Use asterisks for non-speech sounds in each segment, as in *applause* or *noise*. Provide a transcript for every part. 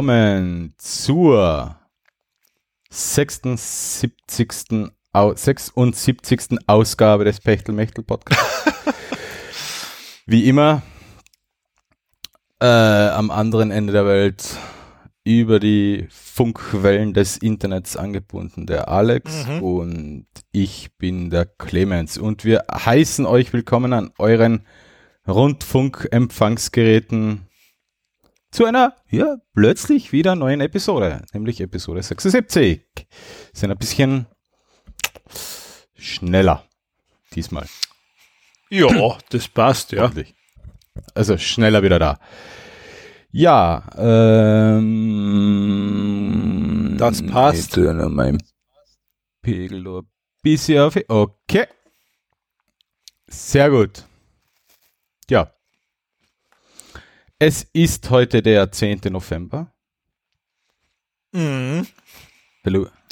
Willkommen zur 76. Au 76. Ausgabe des Pechtelmechtel Podcasts. *laughs* Wie immer äh, am anderen Ende der Welt über die Funkwellen des Internets angebunden, der Alex Mhm. und ich bin der Clemens und wir heißen euch willkommen an euren Rundfunkempfangsgeräten zu einer, ja, plötzlich wieder neuen Episode, nämlich Episode 76. Sind ein bisschen schneller diesmal. Ja, das passt, ja. Also schneller wieder da. Ja, ähm, Das passt. Ich mein Pegel ein bisschen auf. Okay. Sehr gut. Ja. Es ist heute der 10. November. Mhm.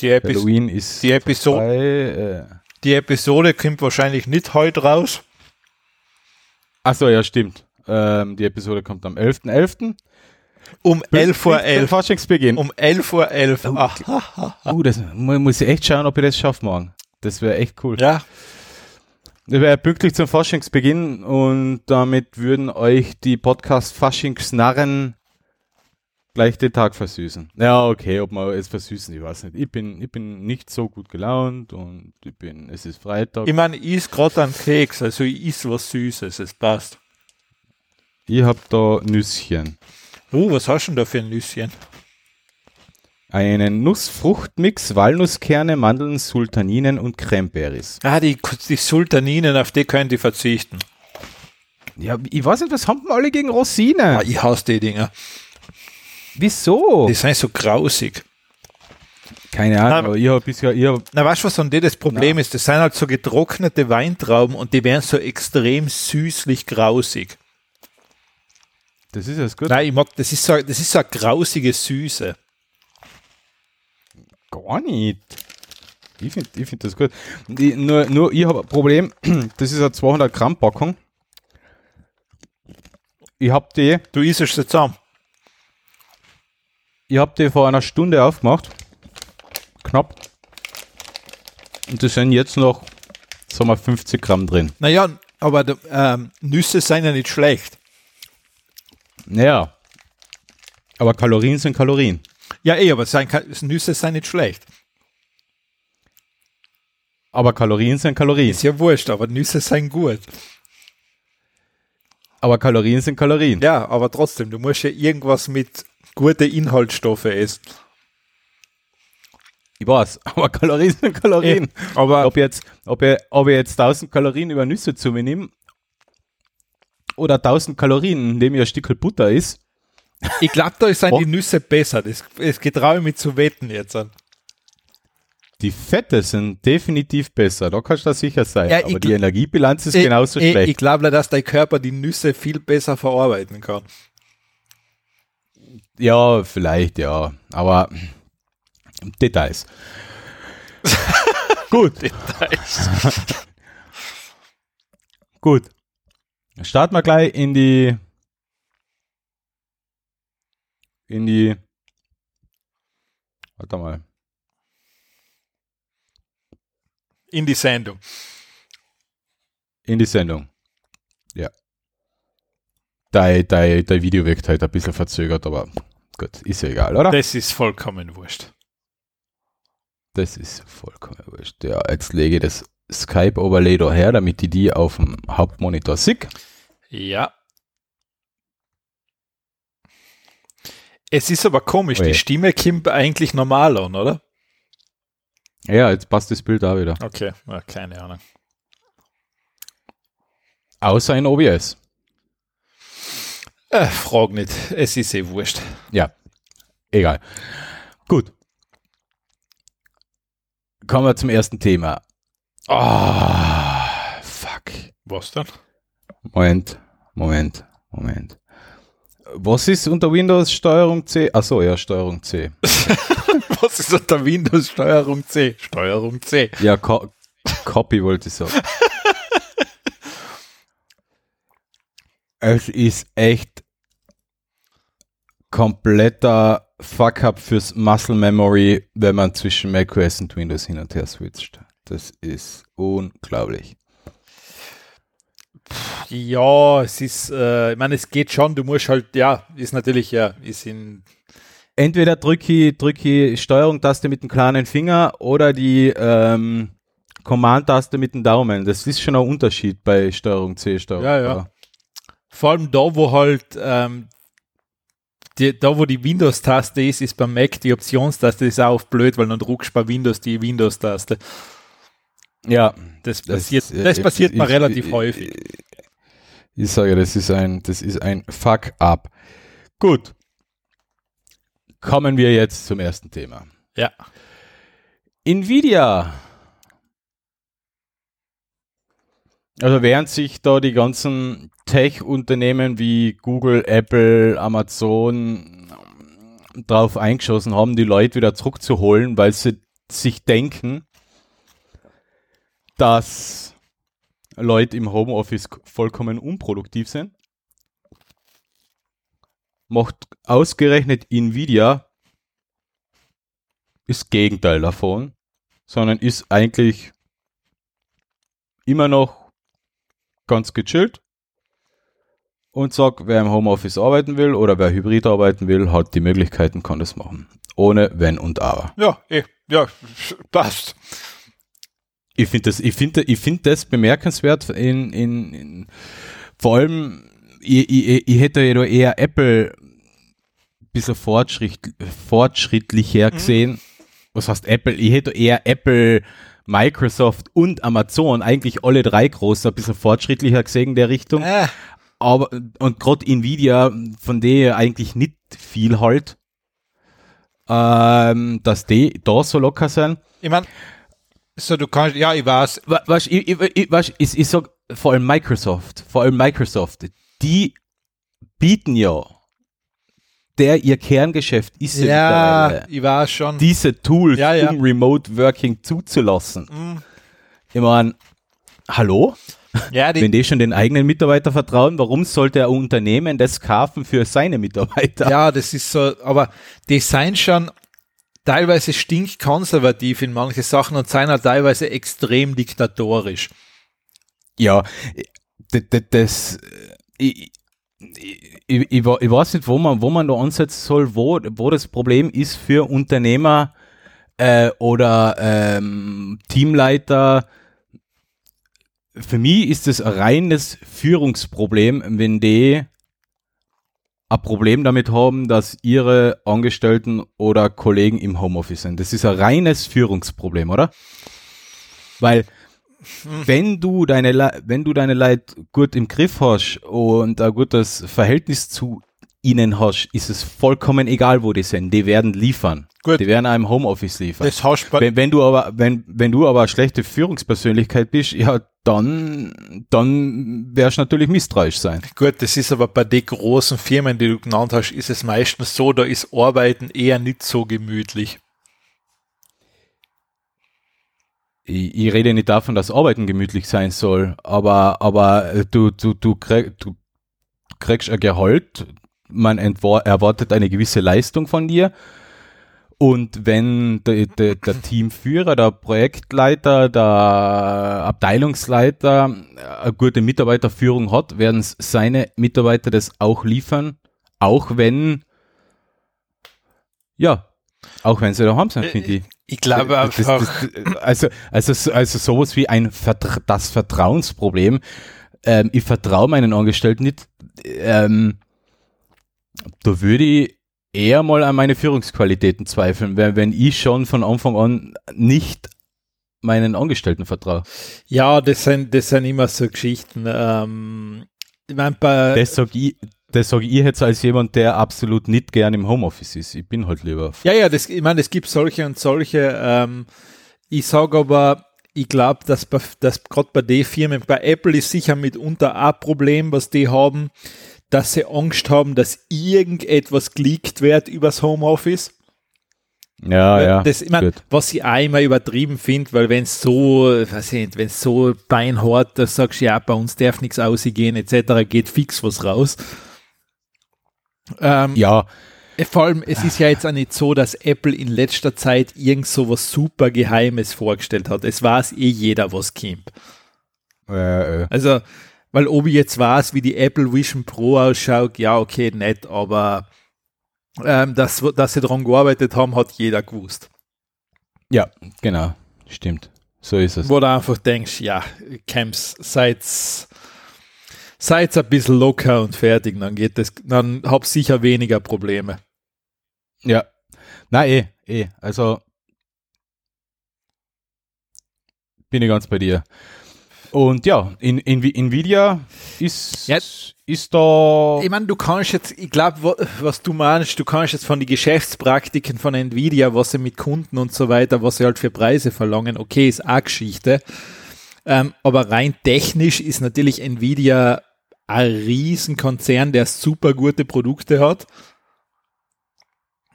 Die, Epis Halloween ist die, Episo vorbei, äh, die Episode kommt wahrscheinlich nicht heute raus. Achso, ja, stimmt. Ähm, die Episode kommt am 11.11. Um 11 Uhr Pünktlich zum 11. Forschungsbeginn. Um 11 Uhr 11. Oh. Uh, das mu- muss ich echt schauen, ob ich das schaffe morgen. Das wäre echt cool. Ja, pünktlich zum Faschingsbeginn und damit würden euch die Podcast-Faschings-Narren gleich den Tag versüßen. Ja, okay, ob wir es versüßen, ich weiß nicht. Ich bin, ich bin nicht so gut gelaunt und ich bin, es ist Freitag. ich meine, ich is gerade einen Keks, also ich is was Süßes, es passt. Ich hab da Nüsschen. Uh, was hast du denn da für ein Nüsschen? Einen Nussfruchtmix, Walnusskerne, Mandeln, Sultaninen und Cranberries. Ah, die, die Sultaninen, auf die könnt ihr verzichten. Ja, ich weiß nicht, was haben wir alle gegen Rosinen? Ah, ich hasse die Dinger. Wieso? Die sind so grausig. Keine Ahnung, aber ich habe bisher, ich hab, Na, weißt du, was an die das Problem ist? Das sind halt so getrocknete Weintrauben und die werden so extrem süßlich grausig. das ist jetzt gut. Nein, ich mag, das ist so, das ist so eine grausige Süße. Gar nicht. Ich finde ich find das gut. Ich, nur, nur ich habe ein Problem, *clears throat* das ist eine 200 Gramm Packung. Ich habe die, Du isst es zusammen. ich hab die vor einer Stunde aufgemacht. Knapp. Und das sind jetzt noch, sagen wir, 50 Gramm drin. Naja, aber ähm, Nüsse sind ja nicht schlecht. Naja. Aber Kalorien sind Kalorien. Ja, eh, aber sein, Nüsse sind nicht schlecht. Aber Kalorien sind Kalorien. Ist ja wurscht, aber Nüsse sind gut. Aber Kalorien sind Kalorien. Ja, aber trotzdem, du musst ja irgendwas mit guten Inhaltsstoffen essen. Ich weiß, *laughs* aber Kalorien sind Kalorien. Aber ob jetzt, ob ich, ob ich jetzt 1000 Kalorien über Nüsse zu mir nehme oder 1000 Kalorien, indem ich ein Stück Butter ist, ich glaube, da sind Oh. die Nüsse besser. Das, das getraue ich mich zu wetten jetzt an. die Fette sind definitiv besser. Da kannst du sicher sein. Ja, Aber die Energiebilanz ist Ich- genauso ich, schlecht. Ich glaube, dass dein Körper die Nüsse viel besser verarbeiten kann. ja, vielleicht, ja. Aber Details. *laughs* Gut. *laughs* Gut. Starten wir gleich in die in die Warte mal. In die Sendung. In die Sendung. Ja. Dein, dein, dein Video wirkt halt ein bisschen verzögert, aber gut, ist ja egal, oder? Das ist vollkommen wurscht. Das ist vollkommen wurscht. Ja, jetzt lege ich das Skype-Overlay da her, damit ich die auf dem Hauptmonitor sehe. Ja. Es ist aber komisch, Oje. die Stimme kommt eigentlich normal an, oder? Ja, jetzt passt das Bild da wieder. Okay, ja, keine Ahnung. Außer in OBS. Äh, frag nicht, es ist eh wurscht. Ja, egal. Gut. Kommen wir zum ersten Thema. Ah, fuck. Was dann? Moment, Moment, Moment. Was ist unter Windows Steuerung C? Achso, ja, Steuerung C. *laughs* Was ist unter Windows Steuerung C? Steuerung C. Ja, Co Copy wollte ich sagen. es ist echt kompletter Fuck-up fürs Muscle Memory, wenn man zwischen macOS und Windows hin und her switcht. Das ist unglaublich. Ja, es ist, äh, ich meine, es geht schon, du musst halt, ja, ist natürlich, ja, ist in. Entweder drücke ich, drücke ich Steuerung-Taste mit dem kleinen Finger oder die ähm, Command-Taste mit dem Daumen. Das ist schon ein Unterschied bei Steuerung C, Steuerung Ja, ja. Vor allem da, wo halt, ähm, die, da wo die Windows-Taste ist, ist beim Mac die Optionstaste, ist auch oft blöd, weil dann druckst du bei Windows die Windows-Taste. Ja, Das passiert, das, passiert mir ich- relativ ich- häufig. Ich sage, das ist ein, das ist ein Fuck-up. Gut. Kommen wir jetzt zum ersten Thema. Ja. Nvidia. Also während sich da die ganzen Tech-Unternehmen wie Google, Apple, Amazon ähm, drauf eingeschossen haben, die Leute wieder zurückzuholen, weil sie sich denken, dass Leute im Homeoffice vollkommen unproduktiv sind, macht ausgerechnet Nvidia ist Gegenteil davon, sondern ist eigentlich immer noch ganz gechillt und sagt, wer im Homeoffice arbeiten will oder wer hybrid arbeiten will, hat die Möglichkeiten, kann das machen. Ohne Wenn und Aber. Ja, eh, ja, *laughs* passt. Ich finde das, ich finde, ich finde das bemerkenswert in, in, in vor allem, ich, ich, ich hätte ja eher Apple ein bisschen fortschritt, fortschrittlicher gesehen. Was heißt Apple? Ich hätte eher Apple, Microsoft und Amazon, eigentlich alle drei groß, ein bisschen fortschrittlicher gesehen in der Richtung. Äh, Aber, und gerade Nvidia, von der eigentlich nicht viel halt, ähm, dass die da so locker sind. ich meine, so du kannst, ja, ich weiß, Weißt, ich, ich, ich, weißt, ich, ich sag, vor allem Microsoft, vor allem Microsoft, die bieten ja, der ihr Kerngeschäft ist ja, ich weiß schon. diese Tools, Ja, ja. um Remote Working zuzulassen. Mhm. Ich meine, hallo? ja, die, Wenn die schon den eigenen Mitarbeiter vertrauen, warum sollte ein Unternehmen das kaufen für seine Mitarbeiter? Ja, das ist so, aber die sind schon teilweise stinkkonservativ in manche Sachen und halt teilweise extrem diktatorisch. Ja, das, äh, ich, ich, ich, ich weiß nicht, wo man, wo man da ansetzen soll, wo, wo das Problem ist für Unternehmer äh, oder ähm, Teamleiter. Für mich ist es ein reines Führungsproblem, wenn die ein Problem damit haben, dass ihre Angestellten oder Kollegen im Homeoffice sind. Das ist ein reines Führungsproblem, oder? Weil wenn du deine Le wenn du deine Leute gut im Griff hast und ein gutes Verhältnis zu ihnen hast, ist es vollkommen egal, wo die sind. Die werden liefern. Gut. Die werden einem Homeoffice liefern. Das hast Wenn, wenn du aber, wenn, wenn du aber eine schlechte Führungspersönlichkeit bist, ja, dann, dann wirst du natürlich misstrauisch sein. gut, das ist aber bei den großen Firmen, die du genannt hast, ist es meistens so, da ist Arbeiten eher nicht so gemütlich. Ich, ich rede nicht davon, dass Arbeiten gemütlich sein soll, aber, aber äh, du, du, du, krieg, du kriegst ein Gehalt, man erwartet eine gewisse Leistung von dir. Und wenn der, der, der Teamführer, der Projektleiter, der Abteilungsleiter eine gute Mitarbeiterführung hat, werden seine Mitarbeiter das auch liefern, auch wenn, ja, auch wenn sie daheim sind, finde ich. Ich glaube Das- einfach, das- das- also, also, also sowas wie ein Vertra das Vertrauensproblem. Ähm, ich vertraue meinen Angestellten nicht. Ähm, da würde ich eher mal an meine Führungsqualitäten zweifeln, wenn, wenn ich schon von Anfang an nicht meinen Angestellten vertraue. ja, das sind, das sind immer so Geschichten. Ähm, ich meine, bei, Das sage ich, das sag ich jetzt als jemand, der absolut nicht gern im Homeoffice ist. Ich bin halt lieber. Ja, ja, das, ich meine, es gibt solche und solche. Ähm, ich sage aber, ich glaube, dass, bei- dass gerade bei den Firmen, bei Apple ist sicher mitunter ein Problem, was die haben, dass sie Angst haben, dass irgendetwas geleakt wird übers Homeoffice. Ja, ja. das, mein, gut. was ich auch immer übertrieben finde, weil wenn es so, weiß ich nicht, wenn es so beinhart, da sagst du ja, bei uns darf nichts ausgehen, etc., geht fix was raus. Ähm, Ja, Vor allem, es ist ja jetzt auch nicht so, dass Apple in letzter Zeit irgend so was super Geheimes vorgestellt hat. Es weiß eh jeder, was kommt. Äh, äh. Also, weil ob ich jetzt weiß, wie die Apple Vision Pro ausschaut, ja, okay, nett, aber ähm, dass, dass sie daran gearbeitet haben, hat jeder gewusst. Ja, genau. Stimmt. So ist es. Wo du einfach denkst, ja, Camps, seid seid ein bisschen locker und fertig, dann geht das, dann hab sicher weniger Probleme. Ja. Na eh, eh. Also bin ich ganz bei dir. Und ja, in, in, Nvidia ist, ja. ist da. Ich meine, du kannst jetzt, ich glaube, was du meinst, du kannst jetzt von den Geschäftspraktiken von Nvidia, was sie mit Kunden und so weiter, was sie halt für Preise verlangen, okay, ist auch Geschichte. Ähm, aber rein technisch ist natürlich Nvidia ein Riesenkonzern, der super gute Produkte hat.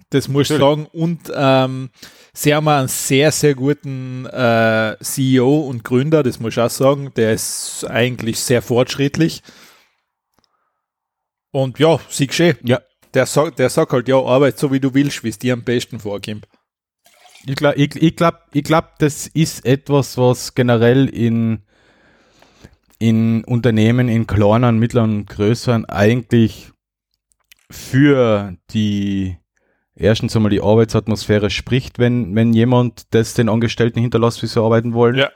Das muss ich sagen. Und ähm, Sie haben einen sehr, sehr guten äh, CEO und Gründer, das muss ich auch sagen. Der ist eigentlich sehr fortschrittlich. Und ja, sieh geschehen. Ja. Der sagt, der sagt halt, ja, arbeit so wie du willst, wie es dir am besten vorkommt. Ich glaube, ich, ich glaub, ich glaub, das ist etwas, was generell in, in Unternehmen, in kleinen, mittleren und größeren eigentlich für die erstens einmal die Arbeitsatmosphäre spricht, wenn, wenn jemand das den Angestellten hinterlässt, wie sie arbeiten wollen. Ja.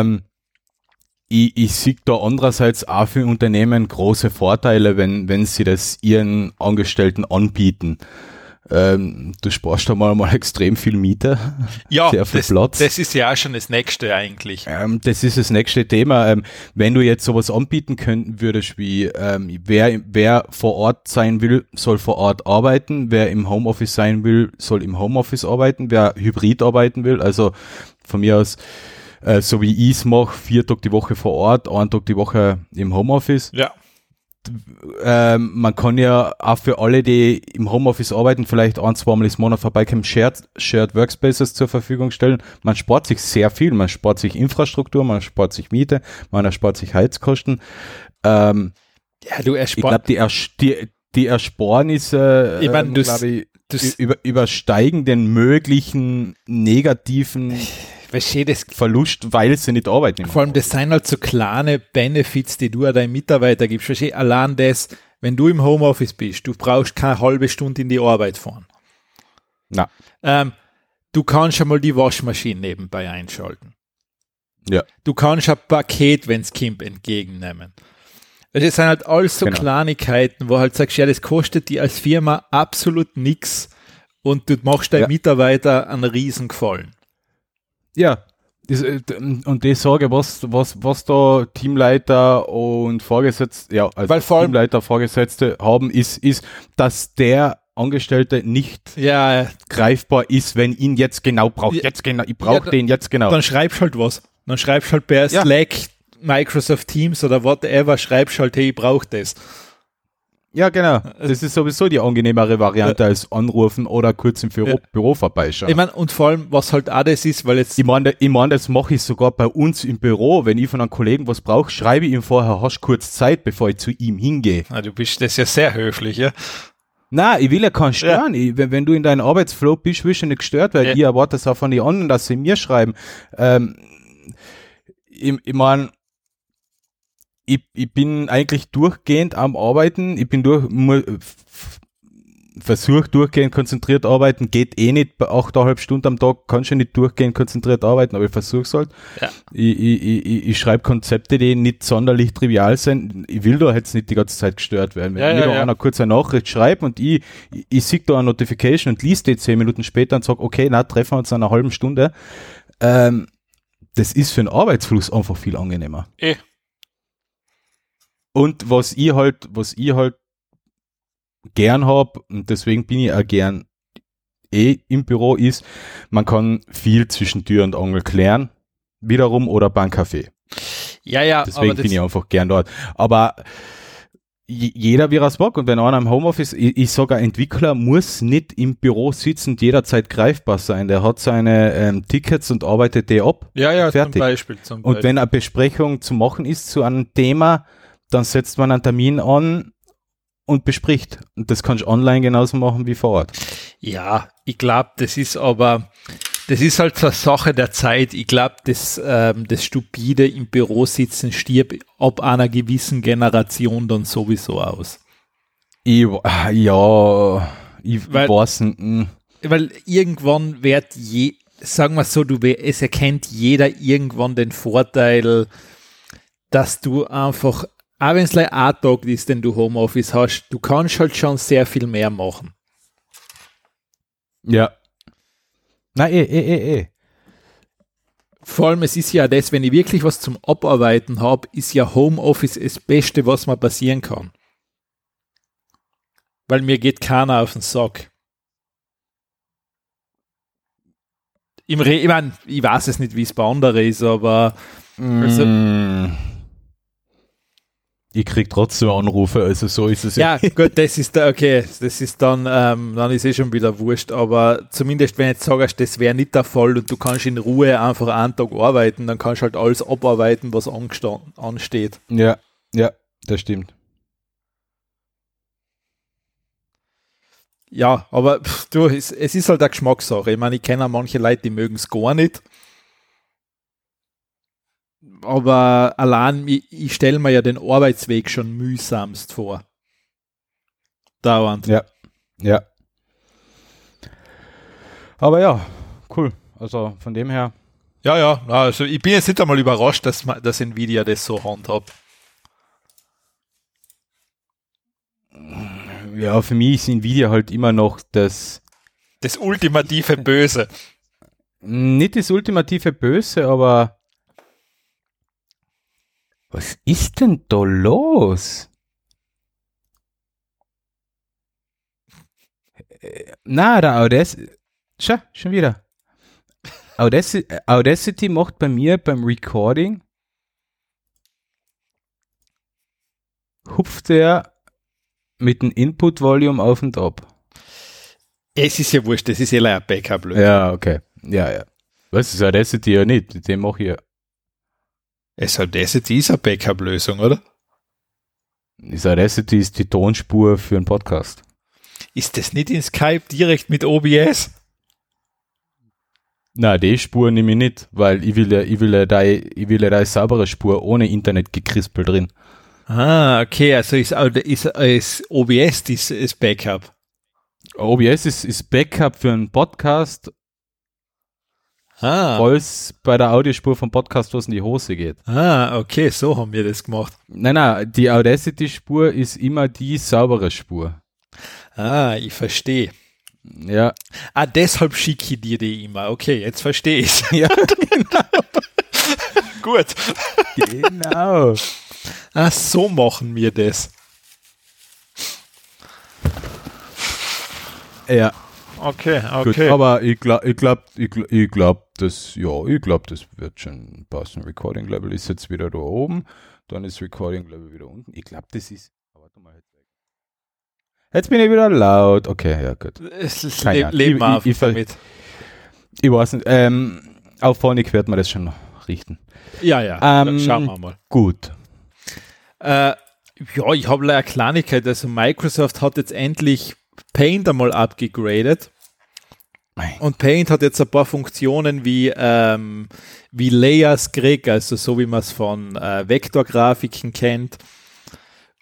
Ähm, ich, ich sehe da andererseits auch für Unternehmen große Vorteile, wenn, wenn sie das ihren Angestellten anbieten. Ähm, du sparst da mal, mal extrem viel Miete. Ja, sehr viel das, Platz. das ist ja auch schon das nächste eigentlich. Ähm, das ist das nächste Thema. Ähm, wenn du jetzt sowas anbieten könnten würdest, wie ähm, wer, wer vor Ort sein will, soll vor Ort arbeiten, wer im Homeoffice sein will, soll im Homeoffice arbeiten, wer hybrid arbeiten will, also von mir aus äh, so wie ich es mache, vier Tage die Woche vor Ort, einen Tag die Woche im Homeoffice. Ja ähm, man kann ja auch für alle, die im Homeoffice arbeiten, vielleicht ein, zweimal im Monat vorbeikommen, Shared, Shared Workspaces zur Verfügung stellen. Man spart sich sehr viel. Man spart sich Infrastruktur, man spart sich Miete, man spart sich Heizkosten. Ähm, ja, du erspart. Ich glaube, die, Ers die, die Ersparnisse ich mein, ähm, ich, über, übersteigen den möglichen negativen *laughs* Verstehe das. Verlust, weil sie nicht arbeiten. Vor allem, das sind halt so kleine Benefits, die du deinen Mitarbeiter gibst. Verstehe, allein das, wenn du im Homeoffice bist, du brauchst keine halbe Stunde in die Arbeit fahren. Na. Ähm, du kannst schon mal die Waschmaschine nebenbei einschalten. Ja. Du kannst ein Paket, wenn's Kimp entgegennehmen. Das sind halt alles so genau. Kleinigkeiten, wo halt sagst, ja, das kostet dir als Firma absolut nichts und du machst deinen ja. Mitarbeiter einen riesen Gefallen. Ja, das, äh, und die Sorge, was, was, was da Teamleiter und Vorgesetzte, ja, also Weil vor Teamleiter, Vorgesetzte haben, ist, ist, dass der Angestellte nicht ja, greifbar ist, wenn ihn jetzt genau braucht. Ja, jetzt genau, ich brauche ja, den jetzt genau. Dann schreibst halt was. Dann schreibst halt per Slack, Microsoft Teams oder whatever, schreibst halt, hey, ich brauche das. Ja, genau. Das ist sowieso die angenehmere Variante ja. als anrufen oder kurz im Büro, ja. Büro vorbeischauen. Ich meine, und vor allem, was halt auch das ist, weil jetzt. Ich meine, ich mein, das mache ich sogar bei uns im Büro. Wenn ich von einem Kollegen was brauche, schreibe ich ihm vorher, hast kurz Zeit, bevor ich zu ihm hingehe. Ah, du bist das ja sehr höflich, ja? Nein, ich will ja keinen stören. Ja. Ich, wenn, wenn, du in deinem Arbeitsflow bist, willst du nicht gestört, weil ja. ich erwarte es auch von den anderen, dass sie mir schreiben. Ähm, ich, ich meine, ich, ich bin eigentlich durchgehend am Arbeiten. Ich bin durch, versucht durchgehend konzentriert arbeiten, geht eh nicht bei 8,5 Stunden am Tag, kann schon nicht durchgehend konzentriert arbeiten, aber ich versuche es halt. Ja. Ich, ich, ich, ich schreibe Konzepte, die nicht sonderlich trivial sind. Ich will da jetzt nicht die ganze Zeit gestört werden. Wenn ja, mir ja, da ja. einer kurz eine Nachricht schreibt und ich, ich, ich sehe da eine Notification und liest die zehn Minuten später und sage, okay, na, treffen wir uns in einer halben Stunde. Ähm, das ist für den Arbeitsfluss einfach viel angenehmer. Eh. Und was ich halt, was ich halt gern hab und deswegen bin ich auch gern eh im Büro, ist, man kann viel zwischen Tür und Angel klären, wiederum oder beim Café. Ja, ja. Deswegen bin ich einfach gern dort. Aber jeder wie er es mag und wenn einer im Homeoffice, ich, ich sage, ein Entwickler muss nicht im Büro sitzen und jederzeit greifbar sein. Der hat seine ähm, Tickets und arbeitet die ab. Ja, ja, fertig. zum Beispiel. Zum Beispiel. Und wenn eine Besprechung zu machen ist zu einem Thema, dann setzt man einen Termin an und bespricht. Und das kannst du online genauso machen wie vor Ort. Ja, ich glaube, das ist aber, das ist halt so eine Sache der Zeit. Ich glaube, das, ähm, das stupide im Büro sitzen stirbt ab einer gewissen Generation dann sowieso aus. Ich, ja, ich Weil- weiß nicht. Weil irgendwann wird je, sagen wir so, du, es erkennt jeder irgendwann den Vorteil, dass du einfach, auch wenn es like ein Tag ist, den du Homeoffice hast, du kannst halt schon sehr viel mehr machen. Ja. Nein, eh, eh, eh, eh. Vor allem, es ist ja das, wenn ich wirklich was zum Abarbeiten habe, ist ja Homeoffice das Beste, was mir passieren kann. Weil mir geht keiner auf den Sack. Im Re ich, mein, ich weiß es nicht, wie es bei anderen ist, aber Also- Mm. Ich krieg trotzdem Anrufe, also so ist es ja, gut, das ist da, okay, das ist dann, ähm, dann ist eh schon wieder wurscht, aber zumindest wenn du jetzt sagst, das wäre nicht der Fall und du kannst in Ruhe einfach einen Tag arbeiten, dann kannst du halt alles abarbeiten, was ansteht. Ja, ja, das stimmt. Ja, aber pff, du, es, es ist halt eine Geschmackssache. Ich meine, ich kenne manche Leute, die mögen es gar nicht. Aber allein, ich, ich stelle mir ja den Arbeitsweg schon mühsamst vor. Dauernd. Ja. Ja. Aber ja, cool. Also von dem her. Ja, ja, also ich bin jetzt nicht einmal überrascht, dass, dass Nvidia das so handhabt. Ja, für mich ist Nvidia halt immer noch das, Das ultimative Böse. nicht das ultimative Böse, aber was ist denn da los? Äh, Na, der Audacity, schau, schon wieder. Audacity, Audacity macht bei mir beim Recording hupft er mit dem Input-Volume auf und ab. Es ist ja wurscht, das ist ja ein backup -Lösung. Ja, okay. Ja, ja. Was ist Audacity ja nicht? Den mache ich ja. Es das jetzt ist eine Backup-Lösung, oder? Das Audacity ist die Tonspur für einen Podcast. Ist das nicht in Skype direkt mit OBS? Na, die Spur nehme ich nicht, weil ich will ja, ich will da, ich will da eine saubere Spur ohne Internetgekrispel drin. Ah, okay, also ist, ist, ist OBS das ist Backup. OBS ist, ist Backup für einen Podcast, Ah, falls bei der Audiospur vom Podcast was in die Hose geht. ah, okay, so haben wir das gemacht. Nein, nein, die Audacity-Spur ist immer die saubere Spur. Ah, ich verstehe. Ja. Ah, deshalb schicke ich dir die immer. Okay, jetzt verstehe ich *laughs* Ja, *laughs* Gut. genau. Ah, so machen wir das. Ja. Okay, Gut, aber ich glaube, ich glaube, ich glaub, ich glaub, das, ja, ich glaube, das wird schon passen. Recording Level ist jetzt wieder da oben, dann ist Recording Level wieder unten. Ich glaube, das ist. Warte mal, jetzt bin ich wieder laut. Okay, ja, gut. Es ist Keine leben Ich- wir ich- ich damit. Ich weiß nicht. Ähm, auf Phonic wird man das schon richten. Ja, ja. Ähm, Schauen wir mal. Gut. Äh, ja, ich habe leider eine Kleinigkeit. Also Microsoft hat jetzt endlich Paint einmal abgegradet. Und Paint hat jetzt ein paar Funktionen wie, ähm, wie Layers gekriegt, also so wie man es von äh, Vektorgrafiken kennt.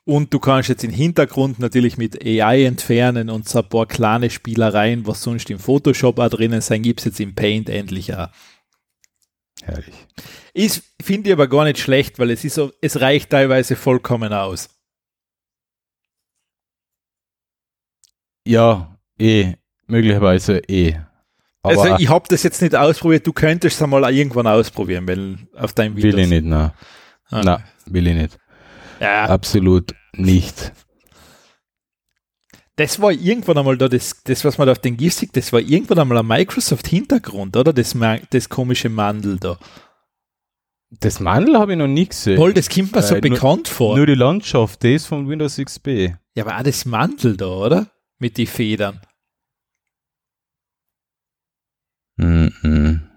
Und du kannst jetzt den Hintergrund natürlich mit AI entfernen und so ein paar kleine Spielereien, was sonst im Photoshop auch drinnen sein, gibt es jetzt im Paint endlich auch. Herrlich. Ist, finde ich aber gar nicht schlecht, weil es ist so, es reicht teilweise vollkommen aus. Ja, eh. Möglicherweise eh. Aber also ich habe das jetzt nicht ausprobiert, du könntest es einmal irgendwann ausprobieren, wenn auf deinem Video. will ich nicht, na. Ah. Na, will ich nicht. Ja, Absolut nicht. das war irgendwann einmal da, das, das was man da auf den GIF sieht, das war irgendwann einmal ein Microsoft-Hintergrund, oder? Das, das komische Mandel da. Das Mandel habe ich noch nie gesehen. Voll, das kommt mir so Äh, nur- bekannt vor. Nur die Landschaft, das ist von Windows XP. ja, aber auch das Mandel da, oder? Mit die Federn. Mhm.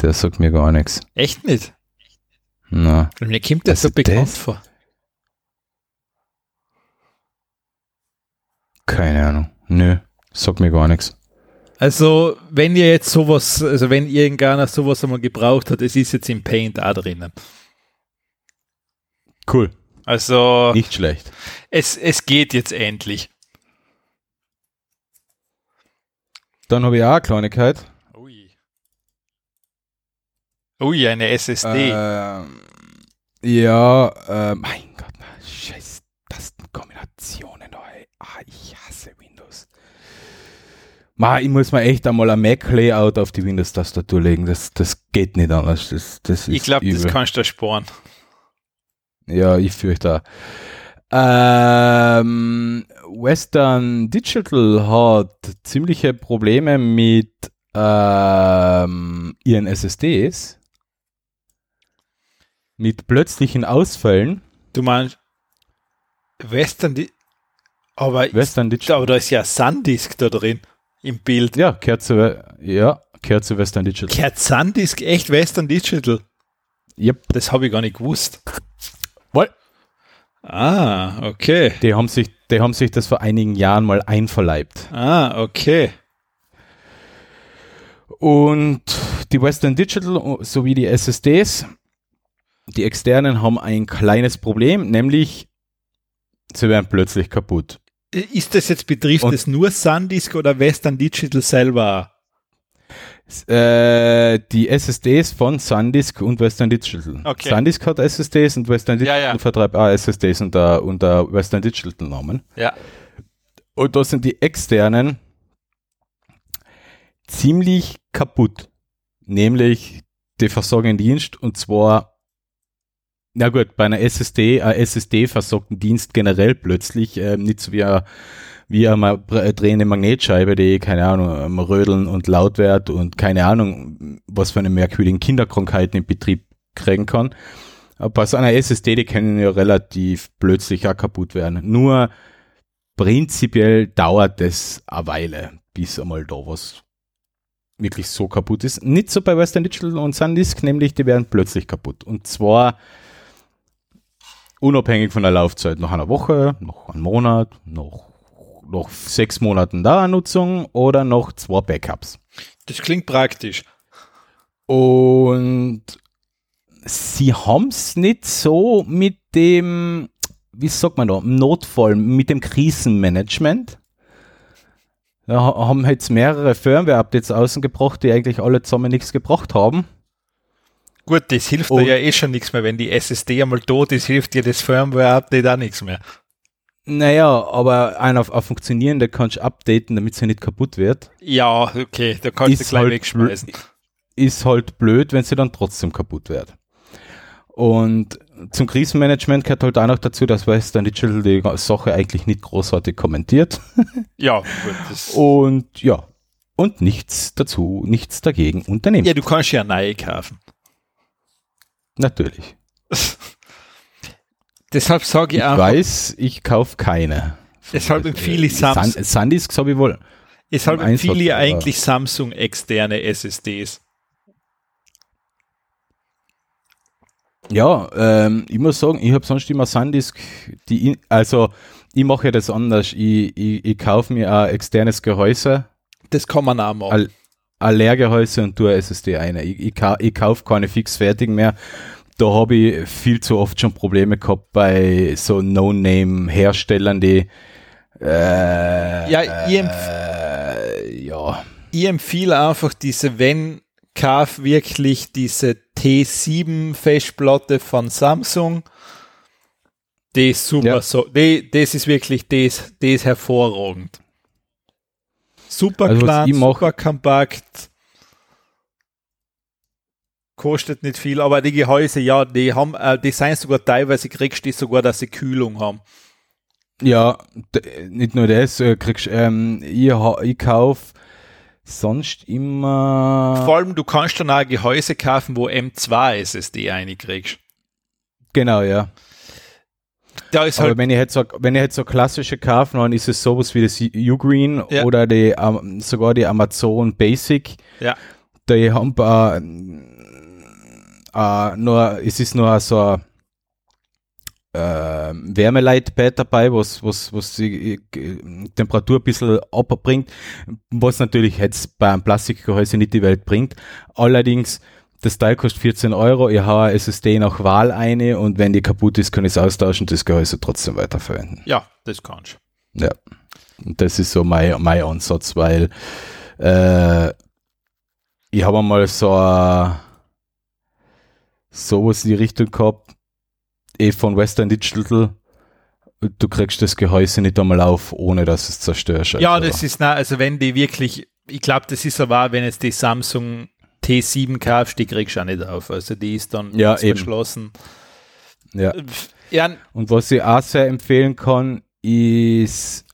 Der sagt mir gar nichts. Echt nicht? Na. Mir kommt das Also so bekannt das- vor. Keine Ahnung. Nö, sag mir gar nichts. Also, wenn ihr jetzt sowas, also wenn irgendeiner sowas einmal gebraucht hat, es ist jetzt im Paint da drinnen. Cool. Also, Nicht schlecht. es, es geht jetzt endlich. Dann habe ich auch eine Kleinigkeit. Ui. Eine SSD. Ähm, ja, äh, mein Gott, na, scheiß Tastenkombinationen. Oh, ah, ich hasse Windows. Ma, ich muss mir echt einmal ein Mac-Layout auf die Windows-Tastatur legen. Das, das geht nicht anders. Das, das ist ich glaube, das kannst du sparen. Ja, ich fürchte auch. Ähm, Western Digital hat ziemliche Probleme mit ähm, ihren SSDs. Mit plötzlichen Ausfällen. Du meinst Western, Di- aber, Western Digital. aber da ist ja Sandisk da drin im Bild. Ja, kehrt zu, ja, kehrt zu Western Digital. Kehrt Sandisk echt Western Digital? Yep. Das habe ich gar nicht gewusst. Woll. Ah, okay. Die haben sich, die haben sich das vor einigen Jahren mal einverleibt. Ah, okay. Und die Western Digital sowie die SSDs, die externen, haben ein kleines Problem, nämlich sie werden plötzlich kaputt. Ist das jetzt, betrifft Und- es nur Sandisk oder Western Digital selber? Äh, die SSDs von SanDisk und Western Digital. Okay. SanDisk hat SSDs und Western Ja, Digital ja. vertreibt auch SSDs unter, unter Western Digital Namen. Ja. Und da sind die externen ziemlich kaputt. Nämlich die versorgen Dienst und zwar, na gut, bei einer SSD, ein SSD versorgt einen Dienst generell plötzlich, ähm, nicht so wie eine, wie eine br- drehende Magnetscheibe, die, keine Ahnung, ähm, rödeln und laut wird und keine Ahnung, was für eine merkwürdigen Kinderkrankheiten im Betrieb kriegen kann. Aber bei so einer SSD, die können ja relativ plötzlich auch kaputt werden. Nur prinzipiell dauert es eine Weile, bis einmal da was wirklich so kaputt ist. Nicht so bei Western Digital und SanDisk, nämlich die werden plötzlich kaputt. Und zwar unabhängig von der Laufzeit. Nach einer Woche, noch einen Monat, noch, noch sechs Monaten Dauernutzung oder noch zwei Backups. Das klingt praktisch. Und sie haben es nicht so mit dem, wie sagt man da, Notfall, mit dem Krisenmanagement. Da ha- haben jetzt mehrere Firmware-Updates außen gebracht, die eigentlich alle zusammen nichts gebracht haben. Gut, das hilft Und- dir ja eh schon nichts mehr. Wenn die SSD einmal tot ist, hilft dir das Firmware-Update auch nichts mehr. Naja, aber ein auf, auf funktionierende kannst du updaten, damit sie nicht kaputt wird. Ja, okay, da kannst du Ist gleich halt wegschmeißen. Ist halt blöd, wenn sie dann trotzdem kaputt wird. Und zum Krisenmanagement gehört halt auch noch dazu, dass Western Digital die Sache eigentlich nicht großartig kommentiert. *laughs* Ja, gut. Und ja, und nichts dazu, nichts dagegen unternehmen. ja, du kannst ja neue kaufen. Natürlich. *laughs* Deshalb sage ich, Ich auch, weiß, ich kaufe keine. deshalb empfehle ich Samsung. San Sandisks habe ich wohl. Deshalb empfehle ich eigentlich Samsung externe SSDs. Ja, ähm, ich muss sagen, ich habe sonst immer Sandisk, die, also ich mache ja das anders. Ich, ich, ich kaufe mir ein externes Gehäuse, Das kann man auch machen. Ein, Leergehäuse und tue ein SSD ein. Ich, ich, ich kaufe keine fixfertigen mehr. Da habe ich viel zu oft schon Probleme gehabt bei so No-Name-Herstellern, die äh, Ja, ich empf- äh, ja, ich empfehle einfach diese, wenn kauf wirklich diese T7 Festplatte von Samsung. Die ist super, Ja. so, die, das ist wirklich, das, das ist hervorragend. Super Also klein, super kompakt. Kostet nicht viel, aber die Gehäuse, ja, die haben, äh, die sind sogar teilweise kriegst du sogar, dass sie Kühlung haben. Ja, nicht nur das, äh, kriegst, ähm, ich, ich kauf sonst immer. Vor allem, du kannst dann auch Gehäuse kaufen, wo M2 SSD reinkriegst. Genau, ja. Da ist Aber halt, wenn ich jetzt so, wenn ich jetzt so klassische kaufe, dann ist es sowas wie das Ugreen Ja. oder die, ähm, sogar die Amazon Basic. Ja. Die haben äh, äh, nur, es ist nur so ein äh, Wärmeleitpad dabei, was, was, was die äh, Temperatur ein bisschen abbringt, was natürlich jetzt bei einem Plastikgehäuse nicht die Welt bringt. Allerdings, das Teil kostet 14 Euro, ich habe SSD nach Wahl eine und wenn die kaputt ist, kann ich es austauschen, das Gehäuse trotzdem weiterverwenden. Ja, das kannst Ja. Und das ist so mein, mein Ansatz, weil äh, ich habe mal so a, sowas in die Richtung gehabt, eh von Western Digital. Du kriegst das Gehäuse nicht einmal auf, ohne dass es zerstörst. Ja, das ist, na, also wenn die wirklich, ich glaube, das ist aber, wenn es die Samsung T7 kaufst, die kriegst du auch nicht auf. Also die ist dann Ja, verschlossen. Ja. Ja, Und was ich auch sehr empfehlen kann, ist,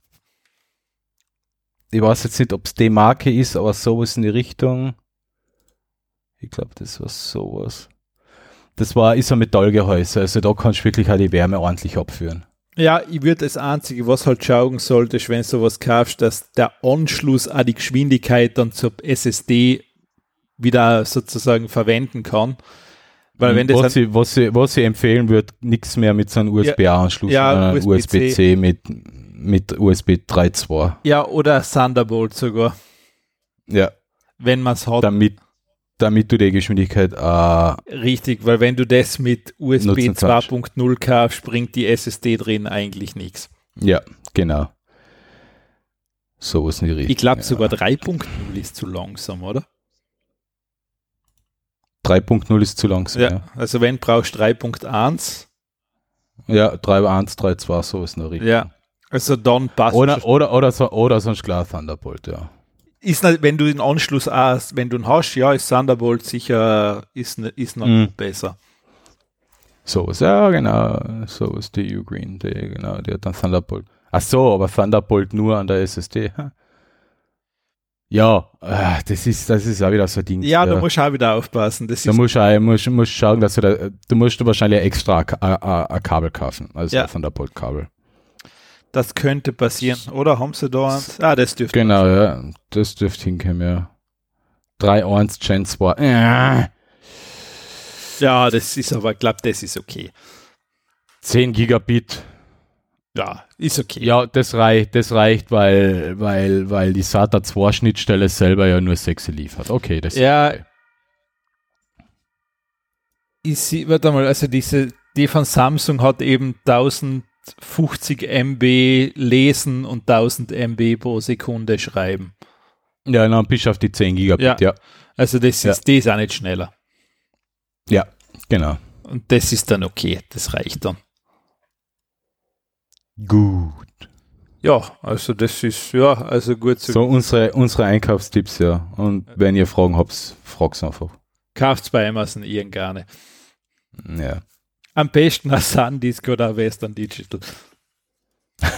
ich weiß jetzt nicht, ob es die Marke ist, aber sowas in die Richtung. Ich glaube, das war sowas. Das war, ist ein Metallgehäuse, also da kannst du wirklich auch die Wärme ordentlich abführen. Ja, ich würde das Einzige, was halt schauen solltest, wenn du sowas kaufst, dass der Anschluss an die Geschwindigkeit dann zur SSD wieder sozusagen verwenden kann. Weil wenn das was, ich, was, ich, was ich empfehlen würde, nichts mehr mit so einem USB-A-Anschluss, Ja, sondern USB-C. USB-C mit, mit USB 3.2. ja, oder Thunderbolt sogar, Ja, wenn man es hat, damit, damit du die Geschwindigkeit äh, richtig, weil wenn du das mit USB Nutzen kannst. 2.0 kaufst, bringt die SSD drin eigentlich nichts. Ja, genau. Sowas in die Richtung. Ich glaube ja. sogar 3.0 ist zu langsam, oder? 3.0 ist zu langsam. Ja, Ja, also wenn brauchst 3.1, ja 3.1, 3.2, sowas in der Richtung. ja, also dann passt Oder, oder, oder, so, oder sonst klar Thunderbolt, ja. ist nicht, wenn du den Anschluss hast, wenn du ihn hast, ja, ist Thunderbolt sicher, ist, ist noch Mhm. besser. Sowas, ja, genau. Sowas, die U-Green, die, genau, die hat dann Thunderbolt. Ach so, aber Thunderbolt nur an der SSD. Ja, äh, das ist, das ist auch wieder so ein Ding. Ja, da musst du auch wieder aufpassen. Das Da musst du, auch- musst, musst schauen, dass du da, du musst wahrscheinlich extra ein, Ka- ein, ein Kabel kaufen, also Ja. ein Thunderbolt-Kabel. das könnte passieren. Oder haben sie da eins? Ah, das dürfte. Genau, ja, das dürfte hinkommen, ja. 3.1 Gen 2. Äh, Ja, das ist aber, ich glaube, das ist okay. 10 Gigabit. Ja, ist okay. Ja, das reicht, das reicht, weil, weil, weil die SATA 2 Schnittstelle selber ja nur 6 liefert. Okay, das Ja. ist okay. Ich sehe, warte mal, also diese, die von Samsung hat eben 1050 MB lesen und 1000 MB pro Sekunde schreiben. Ja, dann bist du auf die 10 Gigabit, Ja. ja. Also das Ja. ist, die ist auch nicht schneller. Ja, genau. Und das ist dann okay, das reicht dann. Gut. Ja, also das ist, ja, also gut zu So, unsere, unsere Einkaufstipps, ja. Und wenn ihr Fragen habt, fragt einfach. Kauft's bei Amazon irgend gerne. Ja. Am besten als Sandisk oder Western Digital. *laughs*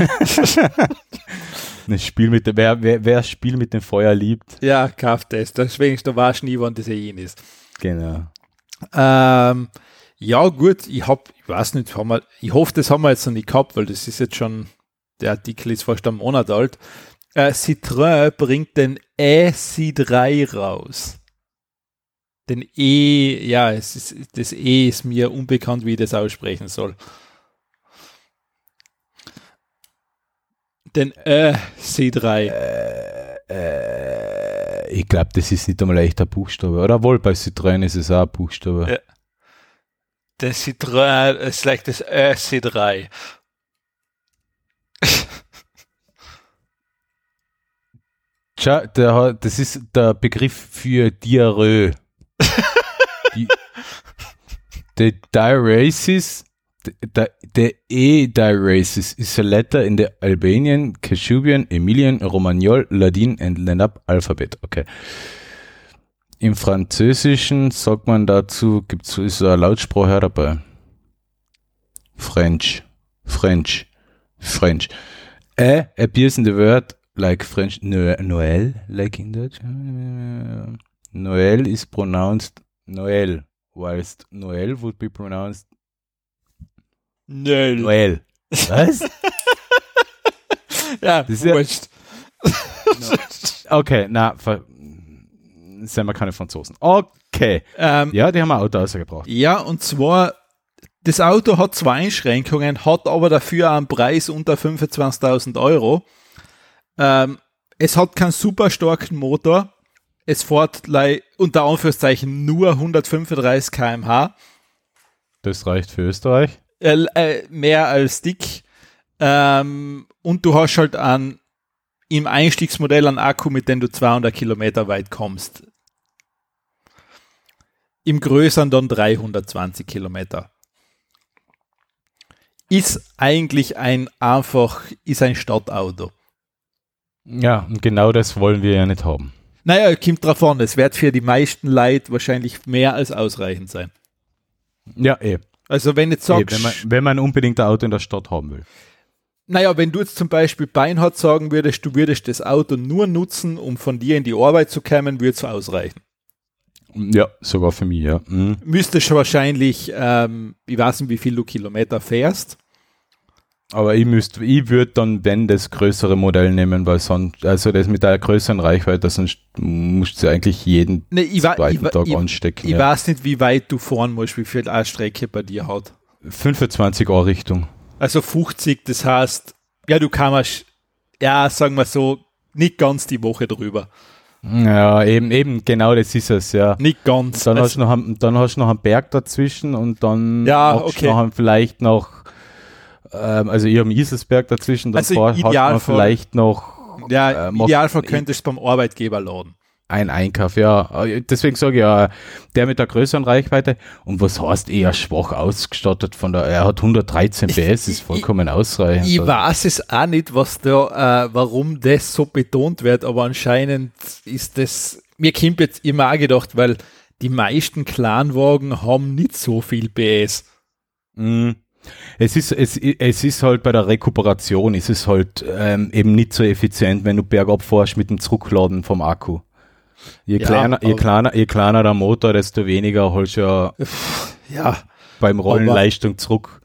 Ein Spiel mit dem, wer, wer, wer das Spiel mit dem Feuer liebt. Ja, kauft das. Deswegen, da du nie, wann das eh ist. Genau. Ähm, ja, gut, ich hab, ich weiß nicht, haben wir, ich hoffe, das haben wir jetzt noch nicht gehabt, weil das ist jetzt schon, der Artikel ist fast einen Monat alt. Äh, Citroën bringt den EC3 raus. Den E, ja, es ist, das E ist mir unbekannt, wie ich das aussprechen soll. Den EC3. Äh, ich glaube, das ist nicht einmal echt ein Buchstabe. Oder wohl bei Citroën ist es auch ein Buchstabe. Ja. Der Citroën ist like das EC3. Tja, der, das ist der Begriff für Diarrhoe. *laughs* Die, the diuresis, the, the E-diuresis is a letter in the Albanian, Kashubian, Emilian, Romagnol, Ladin and Lenape alphabet. Okay. Im Französischen sagt man dazu, gibt's ist ein Lautsprache dabei. French, French, French. A appears in the word like French no- Noël, like in Dutch. Noël is pronounced Noël, whilst Noël would be pronounced Nö. Noël. Was? *laughs* Ja, Das ist ja-. Okay, na, ver sind wir keine Franzosen. Okay. Ähm, Ja, die haben ein Auto rausgebracht. ja, und zwar Das Auto hat zwei Einschränkungen, hat aber dafür einen Preis unter 25.000 Euro. Ähm, es hat keinen super starken Motor. Es fährt unter Anführungszeichen nur 135 km/h. Das reicht für Österreich. Äh, äh, mehr als dick. Ähm, und du hast halt einen, im Einstiegsmodell einen Akku, mit dem du 200 Kilometer weit kommst. Im größeren dann 320 Kilometer. Ist eigentlich ein einfach, ist ein Stadtauto. Ja, und genau das wollen wir ja nicht haben. Naja, kommt drauf an, es wird für die meisten Leute wahrscheinlich mehr als ausreichend sein. Ja, eh. Also wenn jetzt sagst, eh, wenn, man, wenn man unbedingt ein Auto in der Stadt haben will. Naja, wenn du jetzt zum Beispiel Beinhardt sagen würdest, du würdest das Auto nur nutzen, um von dir in die Arbeit zu kommen, würde es ausreichen. Ja, sogar für mich, ja. Mhm. Müsstest wahrscheinlich, ähm, ich weiß nicht, wie viel du Kilometer fährst. Aber ich müsste, ich würde dann, wenn das größere Modell nehmen, weil sonst, also das mit der größeren Reichweite, sonst musst du eigentlich jeden nee, ich zweiten ich, Tag ich, anstecken. Ich ja. weiß nicht, wie weit du fahren musst, wie viel eine Strecke bei dir hat. 25 Uhr Richtung. Also 50, das heißt, ja, du kannst, ja, sagen wir so, nicht ganz die Woche drüber. Ja, eben, eben, genau das ist es, ja. Nicht ganz. Dann, also, hast, du noch einen, dann hast du noch einen Berg dazwischen und dann ja, okay. noch einen, vielleicht noch, ähm, also ich habe einen Iselsberg dazwischen, dann also hast du vielleicht noch. Ja, äh, Idealfall könntest du beim Arbeitgeber laden ein Einkauf, ja. Deswegen sage ich ja, der mit der größeren Reichweite. Und was heißt eher schwach ausgestattet von der, er hat 113 PS, ist vollkommen ich, ausreichend. Ich weiß es auch nicht, was da, äh, warum das so betont wird, aber anscheinend ist das, mir kommt jetzt immer auch gedacht, weil die meisten Clanwagen haben nicht so viel PS. Mm. Es ist, es, es ist halt bei der Rekuperation, ist es halt ähm, eben nicht so effizient, wenn du bergab fährst mit dem Zurückladen vom Akku. Je, ja, kleiner, je, kleiner, je kleiner der Motor, desto weniger holst du ja, ja beim Rollen aber, Leistung zurück.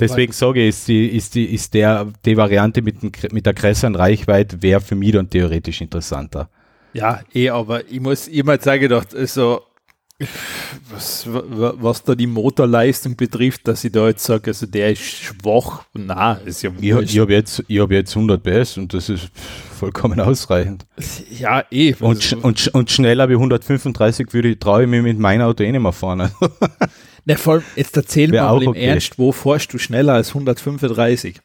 Deswegen sage ich, ist, die, ist, die, ist der, die Variante mit, dem, mit der größeren Reichweite wäre für mich dann theoretisch interessanter. Ja, eh, aber ich muss immer sagen, gedacht, also was, was da die Motorleistung betrifft, dass ich da jetzt sage, also der ist schwach. Na, ist ja Ich, ich habe jetzt, hab jetzt 100 PS und das ist vollkommen ausreichend. Ja, eh. Und, also, und, und schneller wie 135 würde ich, traue ich mir mit meinem Auto eh nicht mehr fahren. *laughs* Na, vor allem, jetzt erzähl Wär mal im okay. Ernst, wo fährst du schneller als 135?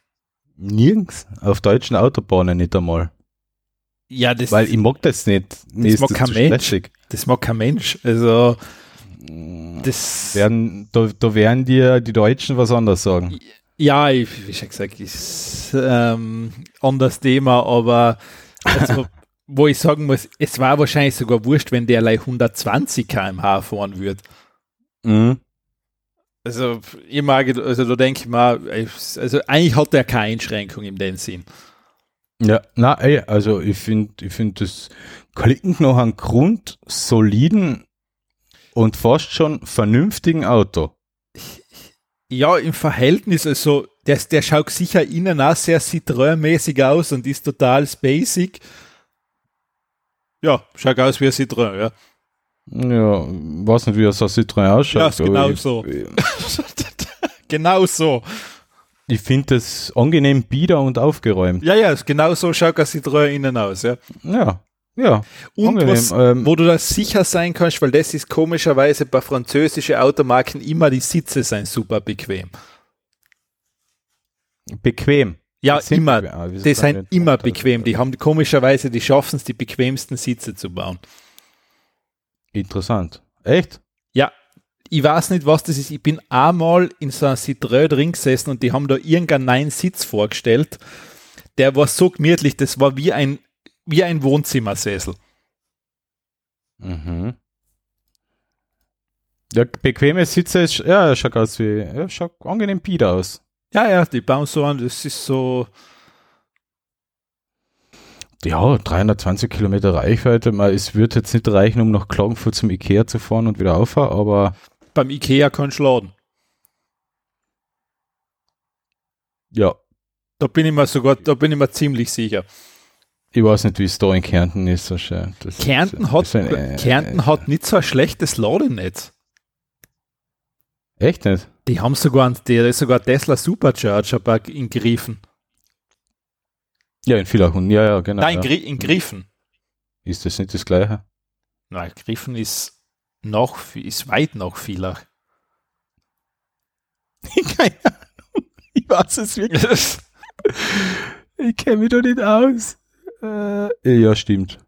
Nirgends. Auf deutschen Autobahnen nicht einmal. Ja, das Weil ich mag das nicht. Mir das mag kein Mensch. Stressig. Das mag kein Mensch. Also, das. Werden, da, da werden dir die Deutschen was anderes sagen. Ja, ich, wie schon gesagt, ist ähm, anderes Thema, aber also, *laughs* wo ich sagen muss, es war wahrscheinlich sogar wurscht, wenn der 120 km/h fahren würde. Mhm. Also, ich mag, also da denke ich mal, also eigentlich hat er keine Einschränkung in dem Sinn. Ja, na, also ich finde, ich finde das klingt noch einen Grund soliden und fast schon vernünftigen Auto. Ja, im Verhältnis, also der, der schaut sicher innen auch sehr Citroën-mäßig aus und ist total basic. Ja, schaut aus wie ein Citroën, ja. Ja, weiß nicht, wie so ein Citroën ausschaut. Ja, genau so. *laughs* genau so. Ich finde das angenehm bieder und aufgeräumt. Ja, ja, genau so schaut das Citroën innen aus, ja. Ja, ja. Und was, ähm, wo du da sicher sein kannst, weil das ist komischerweise bei französischen Automarken immer die Sitze sind super bequem. Bequem. Ja, sind immer. Bequem. Die sind immer bequem. Die haben komischerweise, die schaffen es, die bequemsten Sitze zu bauen. Interessant. Echt? Ja, ich weiß nicht, was das ist. Ich bin einmal in so einem Citroën drin gesessen und die haben da irgendeinen neuen Sitz vorgestellt. Der war so gemütlich, das war wie ein, wie ein Wohnzimmersessel. Mhm. Der bequeme Sitze ist, ja, schaut aus wie, ja, schaut angenehm bieder aus. Ja, ja, die bauen so an, das ist so. Ja, 320 Kilometer Reichweite. es wird jetzt nicht reichen, um nach Klagenfurt zum Ikea zu fahren und wieder auffahren, aber beim Ikea kannst du laden. Ja. Da bin ich mir sogar, da bin ich mir ziemlich sicher. Ich weiß nicht, wie es da in Kärnten ist. So schön. Das Kärnten, ist, hat, ein, Kärnten äh, hat nicht so ein schlechtes Ladenetz. Echt nicht? Die haben sogar, einen- ist sogar Tesla Supercharger in Griffen. Ja, in Villachun, ja, ja, genau. Nein, in, ja. Gri in Griffen. Ist das nicht das Gleiche? Nein, Griffen ist noch, ist weit noch vieler. *laughs* Keine Ahnung. Ich weiß es wirklich. *laughs* Ich kenne mich doch nicht aus. Äh, ja, stimmt.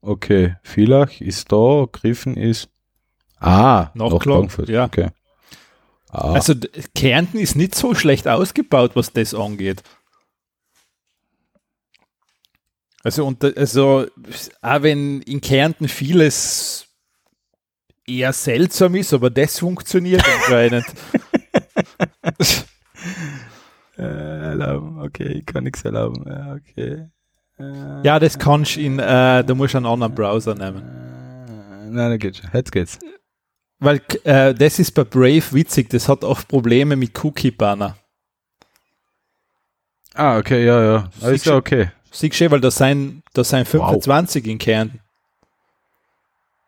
Okay, Villach ist da, Griffen ist. Ah, Noch nach klar, Klagenfurt. ja. Okay. Ah, Also Kärnten ist nicht so schlecht ausgebaut, was das angeht. Also, und, also auch wenn in Kärnten vieles eher seltsam ist, aber das funktioniert anscheinend. *laughs* *laughs* äh, erlauben, okay, ich kann nichts erlauben. Ja, okay. Äh, ja, das kannst du in, äh, da musst du einen anderen Browser nehmen. äh, nein, da geht's schon. Jetzt geht's. Weil äh, das ist bei Brave witzig, das hat oft Probleme mit Cookie-Banner. Ah, okay, ja, ja. Ist ja du- okay. Siehst du, weil da sind, da sind 25 in Kärnten.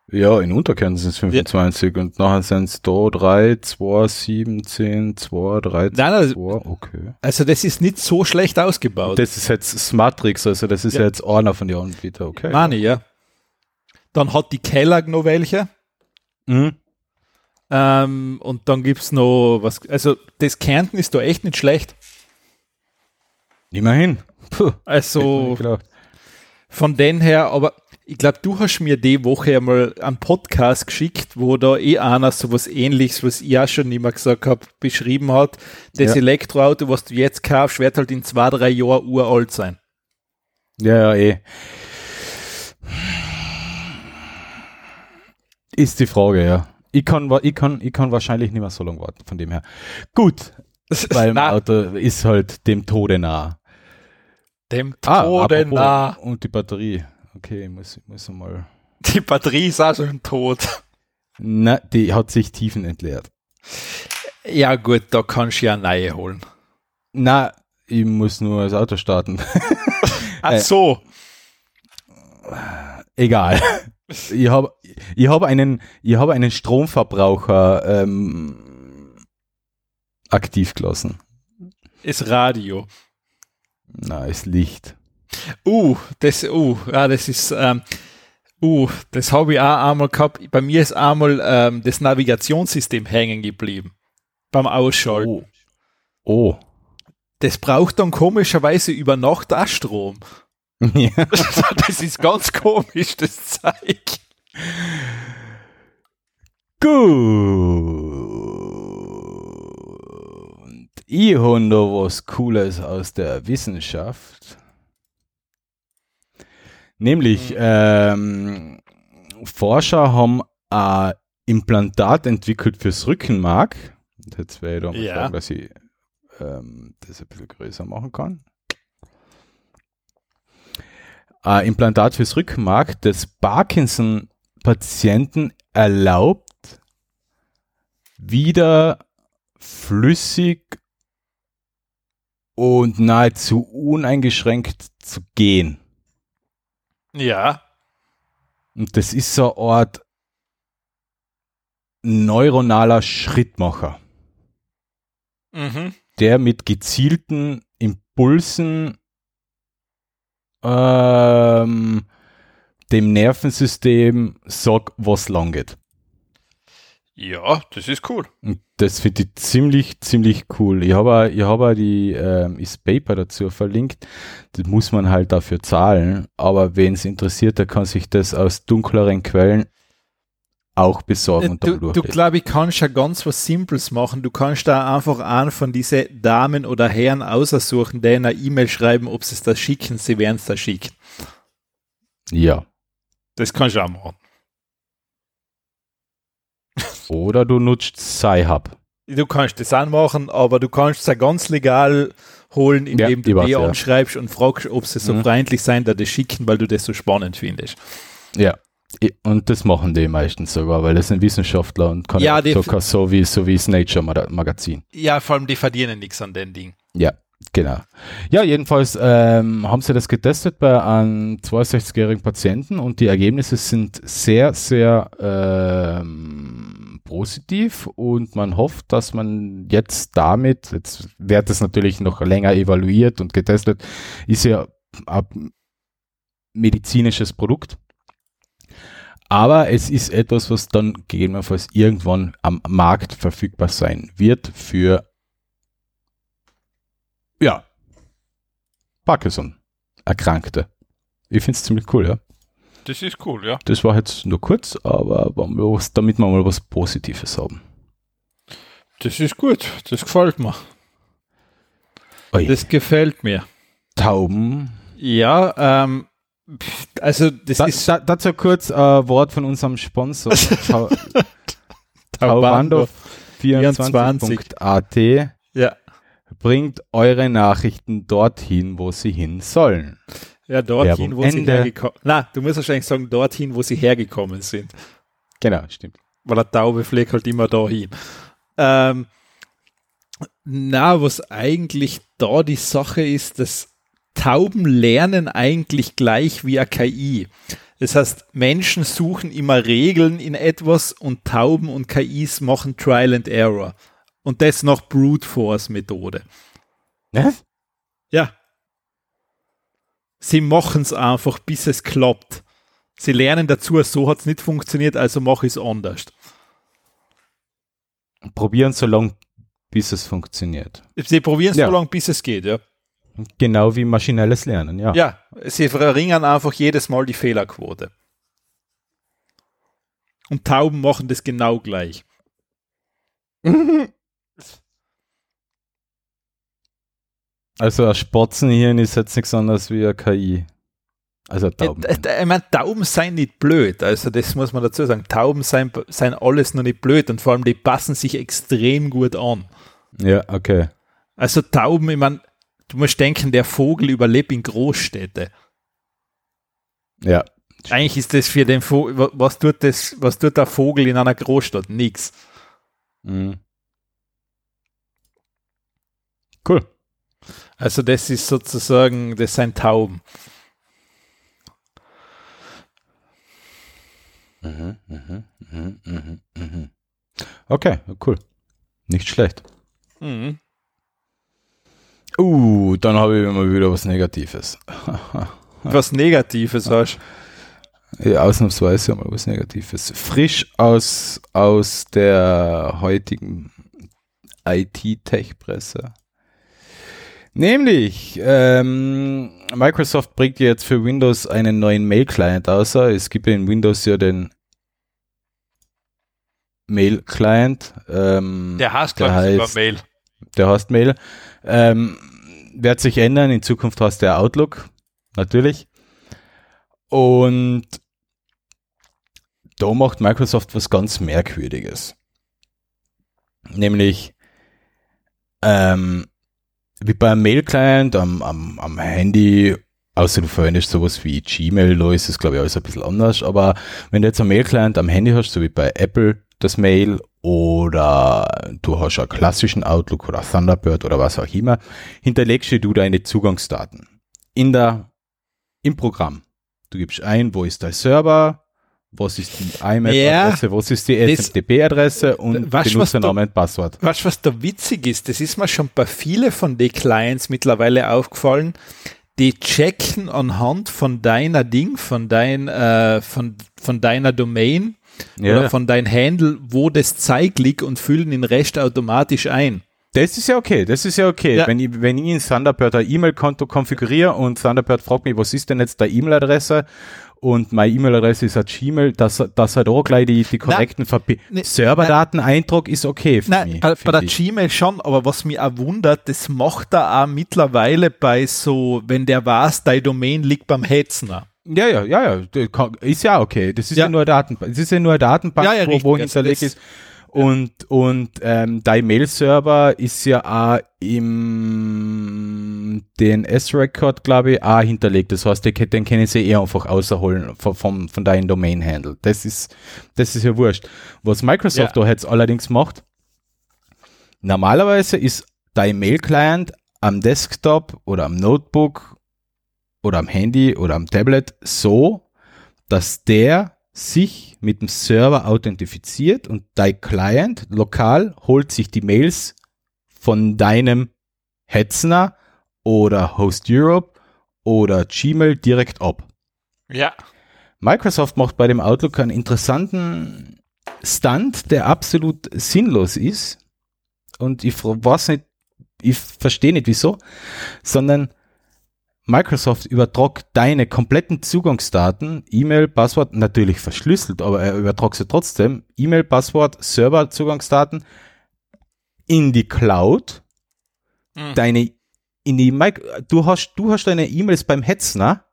Ja, in Unterkärnten sind es 25 und nachher sind es da 3, 2, 7, 10, 2, 3, Nein, nein, 2, okay. Also das ist nicht so schlecht ausgebaut. Das ist jetzt Smartrix, also das ist Ja. jetzt einer von den Anbietern, okay. Meine ich, ja. Dann hat die Kellogg noch welche. Mhm. Ähm, und dann gibt es noch was. Also das Kärnten ist da echt nicht schlecht. Immerhin. Puh, Also von den her, aber ich glaube, du hast mir die Woche einmal einen Podcast geschickt, wo da eh einer so was ähnliches, was ich auch schon immer gesagt habe, beschrieben hat. Das Ja. Elektroauto, was du jetzt kaufst, wird halt in zwei, drei Jahren uralt sein. Ja, ja, eh. Ist die Frage, ja. Ich kann, ich kann, ich kann wahrscheinlich nicht mehr so lange warten, von dem her. Gut, *laughs* weil mein Auto ist halt dem Tode nah. dem Ah, Tode apropos, nah. Und die Batterie. Okay, ich muss, ich muss mal. Die Batterie ist auch schon tot. Na, die hat sich tiefen entleert. Ja gut, da kannst du ja eine neue holen. Na, ich muss nur das Auto starten. *laughs* Ach Äh, so. Egal. Ich habe ich hab einen, ich hab einen Stromverbraucher ähm, aktiv gelassen. Ist Radio. Na, ist Licht. Uh, das, uh, ja, das ist, ähm, uh, das habe ich auch einmal gehabt. Bei mir ist einmal ähm, das Navigationssystem hängen geblieben. Beim Ausschalten. Oh. Das braucht dann komischerweise über Nacht auch Strom. ja. *laughs* das ist ganz komisch, das Zeug. Gut. Ich habe noch was Cooles aus der Wissenschaft. Nämlich, ähm, Forscher haben ein Implantat entwickelt fürs Rückenmark. Jetzt werde ich da mal Ja. sagen, dass ich ähm, das ein bisschen größer machen kann. Ein Implantat fürs Rückenmark des Parkinson-Patienten erlaubt, wieder flüssig und nahezu uneingeschränkt zu gehen. Ja. Und das ist so eine Art neuronaler Schrittmacher, Mhm. der mit gezielten Impulsen ähm, dem Nervensystem sagt, was lang geht. Ja, das ist cool. Und das finde ich ziemlich, ziemlich cool. Ich habe auch- ich auch die ähm, das Paper dazu verlinkt. Das muss man halt dafür zahlen. Aber wen es interessiert, der kann sich das aus dunkleren Quellen auch besorgen und Du, du glaube ich, kannst ja ganz was Simples machen. Du kannst da einfach einen von diesen Damen oder Herren aussuchen, denen eine E-Mail schreiben, ob sie es da schicken, sie werden es da schicken. Ja. Das kannst du auch machen. Oder du nutzt Sci-Hub. Du kannst das anmachen, aber du kannst es ja ganz legal holen, indem Ja, du weiß, die ja. anschreibst und fragst, ob sie so Mhm. freundlich sein, da das schicken, weil du das so spannend findest. Ja. Und das machen die meistens sogar, weil das sind Wissenschaftler und kann Ja, sogar so wie, so wie das Nature Maga- Magazin. Ja, vor allem die verdienen nichts an den Ding. Ja, genau. Ja, jedenfalls ähm, haben sie das getestet bei einem 62-jährigen Patienten und die Ergebnisse sind sehr, sehr ähm, positiv und man hofft, dass man jetzt damit, jetzt wird es natürlich noch länger evaluiert und getestet, ist ja ein medizinisches Produkt. Aber es ist etwas, was dann gegebenenfalls irgendwann am Markt verfügbar sein wird für ja, Parkinson-Erkrankte. Ich finde es ziemlich cool, ja. Das ist cool, ja. Das war jetzt nur kurz, aber was, damit wir mal was Positives haben. Das ist gut, das gefällt mir. Ui. Das gefällt mir. Tauben. Ja, ähm, also das Da, ist da, dazu kurz ein äh, Wort von unserem Sponsor. *laughs* Tau- Taubando. Taubando24.at Ja, bringt eure Nachrichten dorthin, wo sie hin sollen. Ja dorthin, Werbung wo sie Ende. hergekommen Na, du musst wahrscheinlich sagen, dorthin, wo sie hergekommen sind. Genau, stimmt. Weil der Taube fliegt halt immer dahin. Ähm, na, was eigentlich da die Sache ist, dass Tauben lernen eigentlich gleich wie eine KI. Das heißt, Menschen suchen immer Regeln in etwas und Tauben und KIs machen Trial and Error. Und das nach Brute Force Methode. Was? Ja. Sie machen es einfach, bis es klappt. Sie lernen dazu, so hat es nicht funktioniert, also mache ich es anders. Probieren so lange, bis es funktioniert. Sie probieren es Ja. so lange, bis es geht, ja. Genau wie maschinelles Lernen, ja. Ja, sie verringern einfach jedes Mal die Fehlerquote. Und Tauben machen das genau gleich. *laughs* Also ein Spatzenhirn ist jetzt nichts anderes wie eine KI. Also Tauben. Ich meine, Tauben seien nicht blöd. Also das muss man dazu sagen. Tauben seien, seien alles noch nicht blöd und vor allem die passen sich extrem gut an. Ja, okay. Also Tauben, ich meine, du musst denken, der Vogel überlebt in Großstädte. Ja. Eigentlich ist das für den Vogel, wa- was tut das, was tut der Vogel in einer Großstadt? Nix. Mhm. Cool. Also das ist sozusagen, das sind Tauben. Mhm, mhm, mhm. Okay, cool. Nicht schlecht. Mhm. Uh, dann habe ich immer wieder was Negatives. *laughs* Was Negatives hast. Ja, ausnahmsweise mal was Negatives. Frisch aus, aus der heutigen IT-Tech-Presse. Nämlich, ähm, Microsoft bringt jetzt für Windows einen neuen Mail-Client außer. Es gibt in Windows ja den Mail-Client. Ähm, Der heißt, Der sogar heißt- Mail. der heißt Mail. Ähm, wird sich ändern. In Zukunft heißt der Outlook. Natürlich. Und da macht Microsoft was ganz Merkwürdiges. Nämlich, ähm, wie beim Mail-Client am, am, am Handy, außer du verwendest sowas wie Gmail, da ist es glaube ich alles ein bisschen anders, aber wenn du jetzt einen Mail-Client am Handy hast, so wie bei Apple das Mail oder du hast einen klassischen Outlook oder Thunderbird oder was auch immer, hinterlegst du deine Zugangsdaten in der, im Programm. Du gibst ein, wo ist dein Server, was ist die IMAP-Adresse, was ist die SMTP-Adresse und Weißt was da- Benutzername und Passwort. Weißt du, was da witzig ist? Das ist mir schon bei vielen von den Clients mittlerweile aufgefallen. Die checken anhand von deiner Ding, von dein, äh, von, von deiner Domain oder von dein Handle, wo das Zeig liegt und füllen den Rest automatisch ein. Das ist ja okay, das ist ja okay. Ja. Wenn, ich, wenn ich in Thunderbird ein E-Mail-Konto konfiguriere und Thunderbird fragt mich, was ist denn jetzt der E-Mail-Adresse und meine E-Mail-Adresse ist ein Gmail, dass, dass halt auch gleich die, die korrekten Verbi ne, Serverdaten-Eintrag ist okay für Nein, mich. äh, bei der ich. Gmail schon, aber was mich auch wundert, das macht er auch mittlerweile bei so, wenn der weiß, dein Domain liegt beim Hetzner. Ja, ja, ja, ja, ist ja okay. Das ist ja, Ja. nur eine Datenbank. Das ist ja nur eine Datenbank, Ja, ja, wo, wo hinterlegt ist. Und, und ähm, dein Mail-Server ist ja auch im DNS-Record, glaube ich, auch hinterlegt. Das heißt, den, den können sie eh einfach außerholen von, von, von deinem Domain-Handle. Das ist, das ist ja wurscht. Was Microsoft Ja. da jetzt allerdings macht, normalerweise ist dein Mail-Client am Desktop oder am Notebook oder am Handy oder am Tablet so, dass der sich mit dem Server authentifiziert und dein Client lokal holt sich die Mails von deinem Hetzner oder Host Europe oder Gmail direkt ab. Ja. Microsoft macht bei dem Outlook einen interessanten Stunt, der absolut sinnlos ist. Und ich weiß nicht, ich verstehe nicht wieso, sondern Microsoft übertragt deine kompletten Zugangsdaten, E-Mail, Passwort, natürlich verschlüsselt, aber er übertragt sie trotzdem, E-Mail, Passwort, Server, Zugangsdaten in die Cloud, mhm. deine, in die, du hast, du hast deine E-Mails beim Hetzner,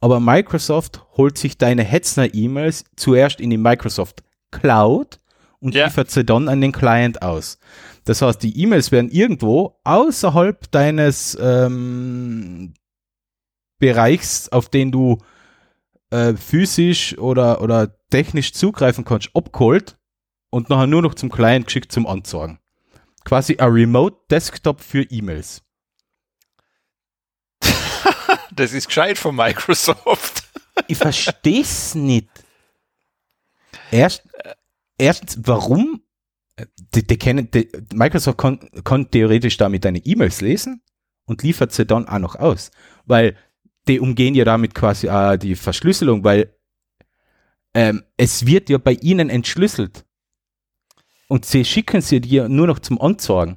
aber Microsoft holt sich deine Hetzner-E-Mails zuerst in die Microsoft Cloud und ja. liefert sie dann an den Client aus. Das heißt, die E-Mails werden irgendwo außerhalb deines ähm, Bereichs, auf den du äh, physisch oder, oder technisch zugreifen kannst, abgeholt und nachher nur noch zum Client geschickt zum Anzeigen. Quasi ein Remote Desktop für E-Mails. *laughs* das ist gescheit von Microsoft. *laughs* ich verstehe es nicht. Erst, erstens, warum? Die, die kennen, die, Microsoft kann, kann theoretisch damit deine E-Mails lesen und liefert sie dann auch noch aus. Weil die umgehen ja damit quasi auch die Verschlüsselung, weil ähm, es wird ja bei ihnen entschlüsselt. Und sie schicken sie dir nur noch zum Anzeigen.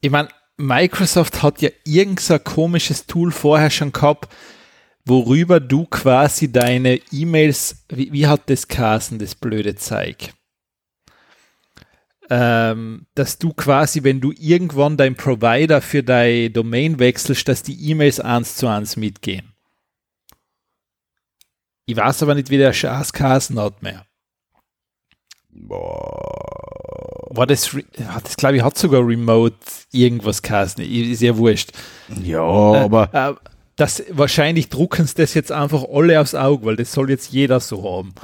Ich meine, Microsoft hat ja irgendein komisches Tool vorher schon gehabt, worüber du quasi deine E-Mails, wie, wie, hat das Kassen, das blöde Zeug? Ähm, dass du quasi, wenn du irgendwann dein Provider für dein Domain wechselst, dass die E-Mails eins zu eins mitgehen. Ich weiß aber nicht, wie der Schaß Kassen hat mehr. Boah. War das, das glaube ich, hat sogar Remote irgendwas Kassen, ist ja wurscht. Ja, äh, aber. Äh, das, wahrscheinlich drucken sie das jetzt einfach alle aufs Auge, weil das soll jetzt jeder so haben.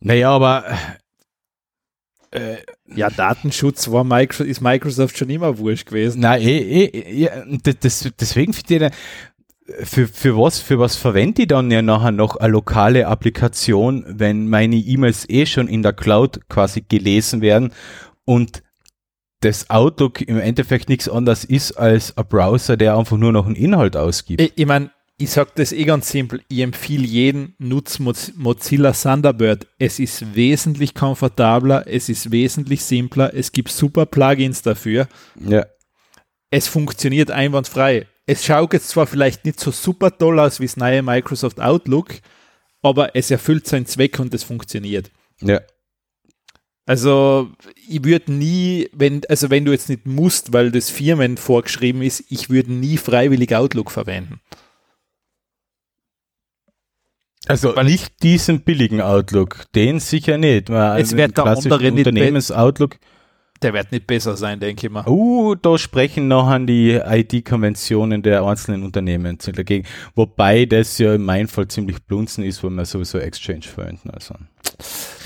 Naja, aber äh, ja, Datenschutz war Microsoft, ist Microsoft schon immer wurscht gewesen. Nein, eh, eh, ja, das, deswegen finde ich, für, für was, für was verwende ich dann ja nachher noch eine lokale Applikation, wenn meine E-Mails eh schon in der Cloud quasi gelesen werden und das Outlook im Endeffekt nichts anderes ist als ein Browser, der einfach nur noch einen Inhalt ausgibt. Ich, ich meine, ich sage das eh ganz simpel. Ich empfehle jeden, nutzt Mozilla Thunderbird. Es ist wesentlich komfortabler, es ist wesentlich simpler, es gibt super Plugins dafür. Ja. Es funktioniert einwandfrei. Es schaut jetzt zwar vielleicht nicht so super toll aus wie das neue Microsoft Outlook, aber es erfüllt seinen Zweck und es funktioniert. Ja. Also ich würde nie, wenn, also wenn du jetzt nicht musst, weil das Firmen vorgeschrieben ist, ich würde nie freiwillig Outlook verwenden. Also weil nicht diesen billigen Outlook, den sicher nicht. Es wird der andere Unternehmens-Outlook. Der wird nicht besser sein, denke ich mal. Uh, da sprechen noch an die IT-Konventionen der einzelnen Unternehmen dagegen. Wobei das ja in meinem Fall ziemlich blunzen ist, wo wir sowieso Exchange verwenden. Also.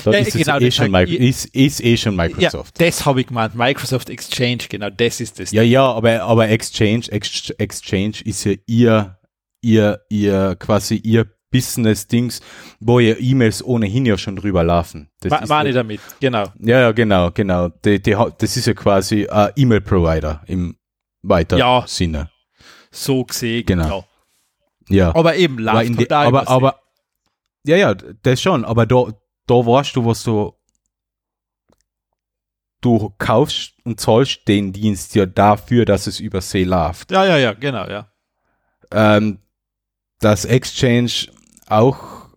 Da ja, ist, genau, eh schon ich, ist, ist eh schon Microsoft. Ja, das habe ich gemeint. Microsoft Exchange, genau, das ist das. Ja, ja, aber, aber Exchange, Exchange ist ja ihr, ihr, ihr, quasi ihr Business-Dings, wo ja E-Mails ohnehin ja schon drüber laufen. Das Ma meine damit, genau. Ja, ja, genau, genau. Die, die, das ist ja quasi ein E-Mail-Provider im weiteren ja, Sinne. So gesehen, genau. genau. Ja. Aber eben, aber, in die, aber, aber ja, ja, das schon, aber da, da weißt du, was du du kaufst und zahlst den Dienst ja dafür, dass es über See läuft. Ja, ja, ja, genau, ja. Ähm, das Exchange auch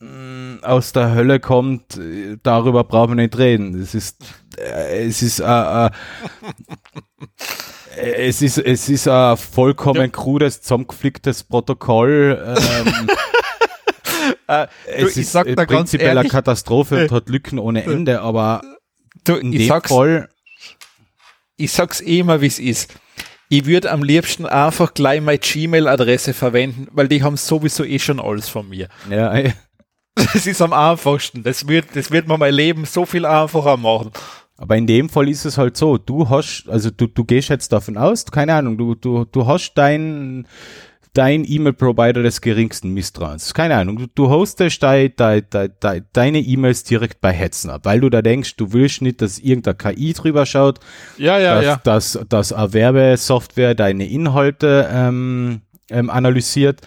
mm, aus der Hölle kommt, darüber brauchen wir nicht reden. Es ist, äh, es ist, äh, äh, *laughs* es ist, es ist ein vollkommen ja. krudes, zusammengeflicktes Protokoll. Ähm, *laughs* äh, es du, ist sag da prinzipiell eine Katastrophe und hat Lücken ohne Ende, aber du, in dem Fall. Ich sag's eh immer, wie es ist ich würde am liebsten einfach gleich meine Gmail-Adresse verwenden, weil die haben sowieso eh schon alles von mir. Ja, Das ist am einfachsten. Das wird, das wird mir mein Leben so viel einfacher machen. Aber in dem Fall ist es halt so, du hast, also du, du gehst jetzt davon aus, keine Ahnung, du, du, du hast dein, dein E-Mail-Provider des geringsten Misstrauens. Keine Ahnung, du, du hostest de, de, de, deine E-Mails direkt bei Hetzner, weil du da denkst, du willst nicht, dass irgendeine KI drüber schaut, ja, ja, dass, ja. dass, dass eine Werbesoftware deine Inhalte ähm, ähm, analysiert.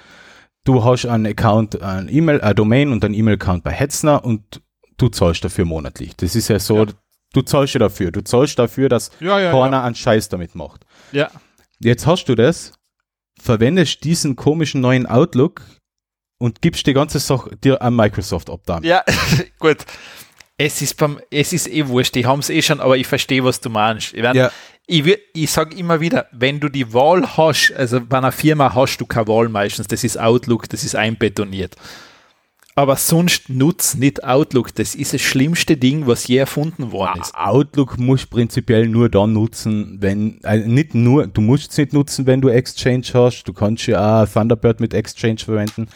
Du hast einen Account, ein E-Mail, ein Domain und einen E-Mail-Account bei Hetzner und du zahlst dafür monatlich. Das ist ja so, Ja. du zahlst ja dafür. Du zahlst dafür, dass Ja, ja, keiner einen Scheiß damit macht. ja. Jetzt hast du das, verwendest diesen komischen neuen Outlook und gibst die ganze Sache dir an Microsoft ab dann. Ja, *laughs* gut. Es ist, beim, es ist eh wurscht, die haben es eh schon, aber ich verstehe, was du meinst. Ich, mein, Ja. ich, ich sage immer wieder, wenn du die Wahl hast, also bei einer Firma hast du keine Wahl meistens, das ist Outlook, das ist einbetoniert. Aber sonst nutz nicht Outlook, das ist das schlimmste Ding, was je erfunden worden ist. Outlook musst prinzipiell nur dann nutzen, wenn, äh, nicht nur, du musst es nicht nutzen, wenn du Exchange hast. Du kannst ja auch Thunderbird mit Exchange verwenden.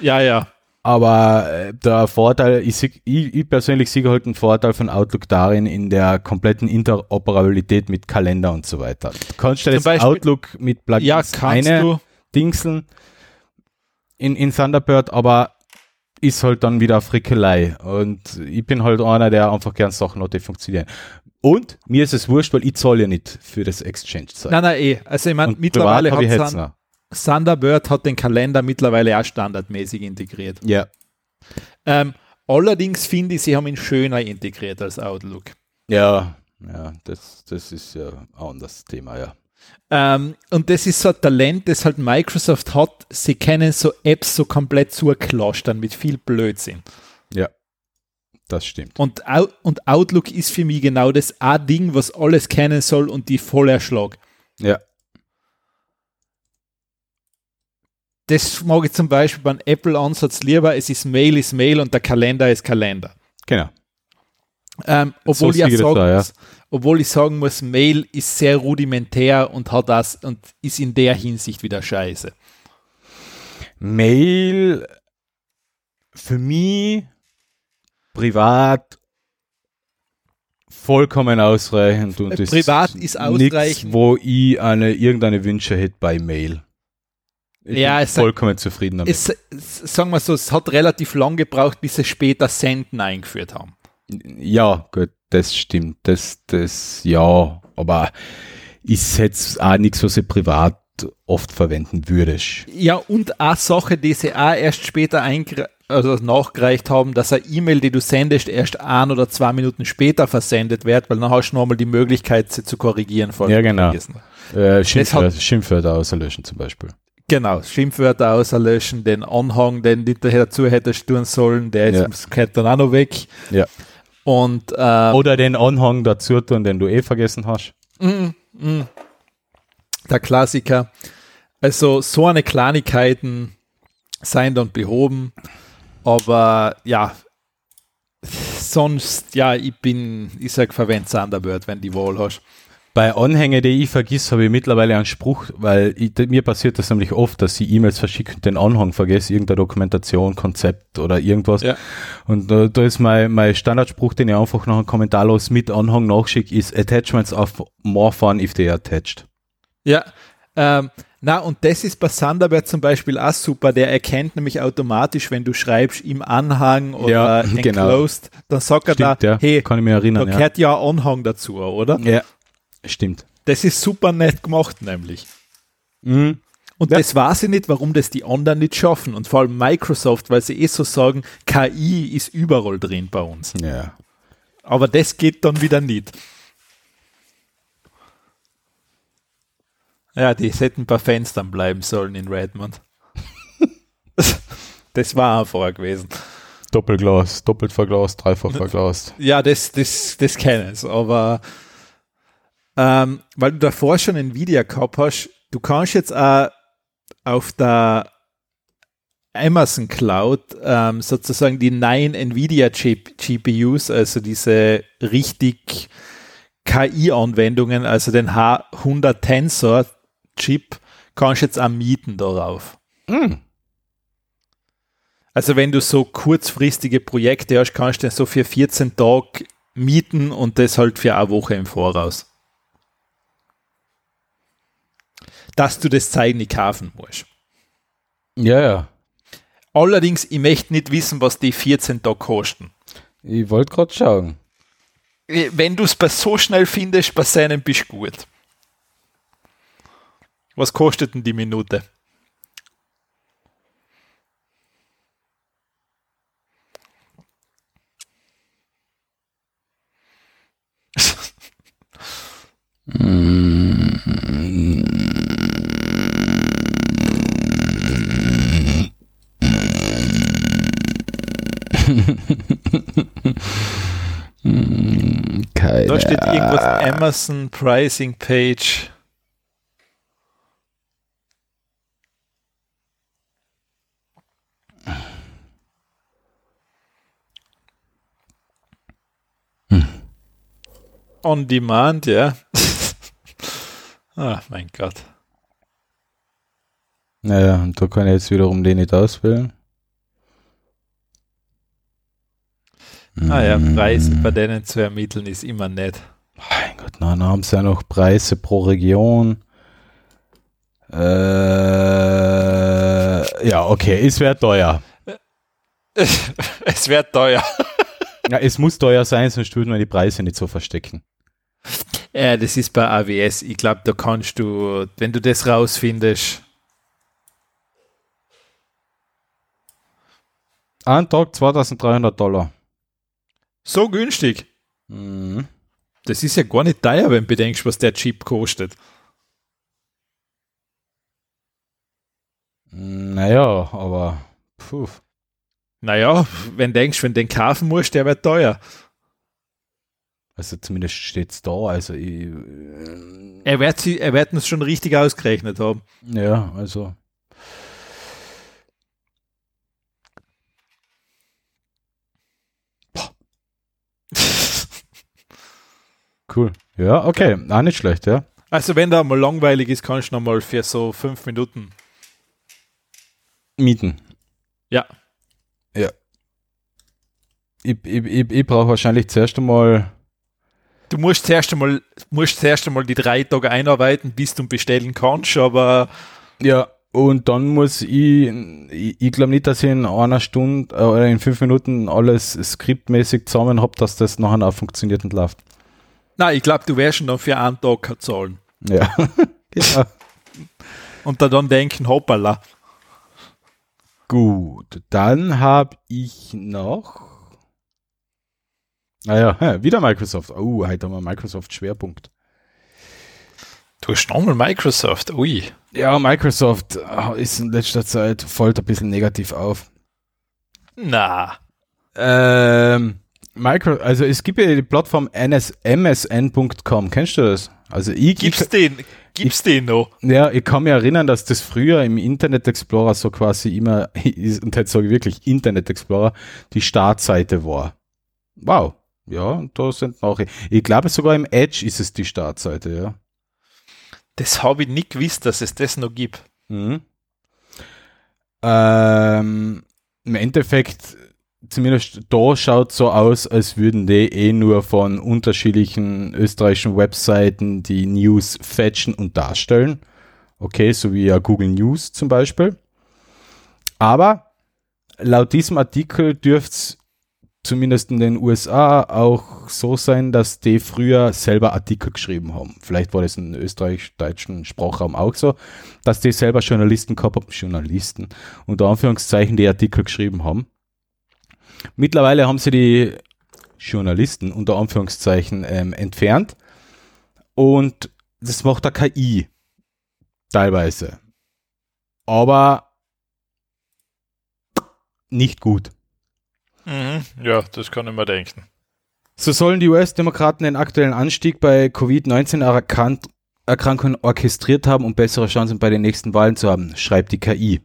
Ja, ja. Aber äh, der Vorteil, ich, ich, ich persönlich sehe halt einen Vorteil von Outlook darin in der kompletten Interoperabilität mit Kalender und so weiter. Du kannst das Beispiel- Outlook mit Plugins Ja, eine. Dingseln in, in Thunderbird, aber ist halt dann wieder Frickelei. Und ich bin halt einer, der einfach gern Sachen hat, die funktionieren. Und mir ist es wurscht, weil ich zahle ja nicht für das Exchange-Zeit. Nein, nein, eh. Also ich meine, mittlerweile hat Hetzner. Thunderbird hat den Kalender mittlerweile auch standardmäßig integriert. Ja. Ähm, allerdings finde ich, sie haben ihn schöner integriert als Outlook. Ja, ja, das, das ist ja auch ein anderes Thema, ja. Ähm, und das ist so ein Talent, das halt Microsoft hat. Sie können so Apps so komplett zuklostern mit viel Blödsinn. Ja. Das stimmt. Und, und Outlook ist für mich genau das ein Ding, was alles kennen soll und die voll erschlag. Ja. Das mag ich zum Beispiel beim Apple-Ansatz lieber. Es ist Mail ist Mail und der Kalender ist Kalender. Genau. Ähm, obwohl, So ich sagen da, ja. muss, obwohl ich sagen muss, Mail ist sehr rudimentär und hat das und ist in der Hinsicht wieder scheiße. Mail für mich privat vollkommen ausreichend und Äh, es privat ist nix, ausreichend. wo ich eine irgendeine Wünsche hätte bei Mail. Ich Ja, bin es- vollkommen zufrieden damit. Es, sagen wir so, es hat relativ lang gebraucht, bis sie später Senden eingeführt haben. Ja, gut, das stimmt. Das, das, ja, aber ist jetzt auch nichts, was ich privat oft verwenden würde. Ja, und eine Sache, die sie auch erst später also nachgereicht haben, dass eine E-Mail, die du sendest, erst ein oder zwei Minuten später versendet wird, weil dann hast du nochmal die Möglichkeit, sie zu korrigieren. Ja, genau. Äh, Schimpfwörter, hat- Schimpfwörter auslöschen zum Beispiel. Genau, Schimpfwörter auslöschen, den Anhang, den du dazu hättest tun sollen, der ist, Ja. das gehört dann auch noch weg. Ja. Und äh, Oder den Anhang dazu tun, den du eh vergessen hast. der Klassiker. Also so eine Kleinigkeiten seien dann behoben. Aber ja, sonst, ja, ich bin, ich sag, verwende Thunderbird, wenn die Wahl hast. Bei ich vergiss, habe ich mittlerweile einen Spruch, weil ich, mir passiert das nämlich oft, dass ich E-Mails verschicke und den Anhang vergesse, irgendeine Dokumentation, Konzept oder irgendwas. Ja. Und da, da ist mein, mein Standardspruch, den ich einfach noch einen kommentarlos mit Anhang nachschicke, ist Attachments are more fun if they are attached. Ja, ähm, na, und das ist bei Thunderbird zum Beispiel auch super. Der erkennt nämlich automatisch, wenn du schreibst im Anhang oder Ja, *laughs* genau. enclosed, dann sagt er Stimmt, da, ja. hey, Kann ich mich da erinnern, ja. gehört ja Anhang dazu, oder? Ja, stimmt. Das ist super nett gemacht, nämlich. Mhm. Und Ja. das weiß ich nicht, warum das die anderen nicht schaffen. Und vor allem Microsoft, weil sie eh so sagen, KI ist überall drin bei uns. Ja. Aber das geht dann wieder nicht. Ja, die hätten bei Fenstern bleiben sollen in Redmond. *laughs* das war einfacher gewesen. Doppelglas, doppelt verglast, dreifach verglast. Ja, das, das, das kenne ich, aber ähm, weil du davor schon Nvidia gehabt hast, du kannst jetzt auch auf der Amazon Cloud ähm, sozusagen die neuen Nvidia GPUs, also diese richtig KI-Anwendungen, also den H100 Tensor Chip, kannst du jetzt auch mieten darauf. Mhm. Also wenn du so kurzfristige Projekte hast, kannst du so für 14 Tage mieten und das halt für eine Woche im Voraus. Dass du das Zeug nicht kaufen musst. Ja, ja. Allerdings, ich möchte nicht wissen, was die 14 da kosten. Ich wollte gerade schauen. Äh, Wenn du es bei so schnell findest, bei seinem bist du gut. Was kostet denn die Minute? Keine *laughs* Da steht irgendwas Amazon Pricing Page. On Demand, ja. *laughs* ah, mein Gott. Naja, und da kann ich jetzt wiederum den nicht auswählen. Ah ja, Preise bei denen zu ermitteln ist immer nett. Mein Gott, dann haben sie ja noch Preise pro Region. Äh, ja, okay, es wäre teuer. *laughs* es wird teuer. *laughs* Ja, es muss teuer sein, sonst würden wir die Preise nicht so verstecken. Ja, das ist bei AWS. Ich glaube, da kannst du, wenn du das rausfindest, Ein Tag 2300 Dollar. So günstig. Mhm. Das ist ja gar nicht teuer, wenn du bedenkst, was der Chip kostet. Naja, aber puh. Naja, wenn du denkst, wenn du den kaufen musst, der wird teuer. Also zumindest steht es da. Also ich, Er wird, sie, er wird uns schon richtig ausgerechnet haben. ja, also. Cool. Ja, okay. Auch nicht schlecht, ja. Also wenn da mal langweilig ist, kannst du noch mal für so fünf Minuten. Mieten. Ja. Ja. Ich, ich, ich, ich brauche wahrscheinlich zuerst einmal. Du musst zuerst einmal, musst zuerst einmal die drei Tage einarbeiten, bis du bestellen kannst, aber Ja, und dann muss ich, ich, ich glaube nicht, dass ich in einer Stunde äh, oder in fünf Minuten alles skriptmäßig zusammen habe, dass das nachher auch funktioniert und läuft. Nein, ich glaube, du wirst schon dann für einen Tag zahlen. Ja. *laughs* genau. Und da dann denken, hoppala. Gut, dann habe ich noch. Naja, hä, wieder Microsoft. Oh, heute haben wir Microsoft-Schwerpunkt. Du hast nochmal Microsoft, ui. Ja, Microsoft äh, ist in letzter Zeit fällt ein bisschen negativ auf. Na, Ähm, Micro, also es gibt ja die Plattform NS, msn.com. Kennst du das? Also ich, gibt's ich, den, gibt's den noch? ja, ich kann mich erinnern, dass das früher im Internet Explorer so quasi immer, *laughs* und jetzt sage ich wirklich Internet Explorer, die Startseite war. Wow. Ja, da sind noch, ich glaube sogar im Edge ist es die Startseite, ja. Das habe ich nicht gewusst, dass es das noch gibt. Mhm. Ähm, Im Endeffekt, zumindest da schaut so aus, als würden die eh nur von unterschiedlichen österreichischen Webseiten die News fetchen und darstellen. Okay, so wie ja Google News zum Beispiel. Aber laut diesem Artikel dürfte es zumindest in den USA auch so sein, dass die früher selber Artikel geschrieben haben. Vielleicht war das im österreichisch-deutschen Sprachraum auch so, dass die selber Journalisten gehabt haben, Journalisten, unter Anführungszeichen, die Artikel geschrieben haben. Mittlerweile haben sie die Journalisten unter Anführungszeichen ähm, entfernt und das macht der KI teilweise. Aber nicht gut. Mhm. Ja, das kann ich mir denken. So sollen die US-Demokraten den aktuellen Anstieg bei Covid-19-Erkrankungen orchestriert haben, um bessere Chancen bei den nächsten Wahlen zu haben, schreibt die KI.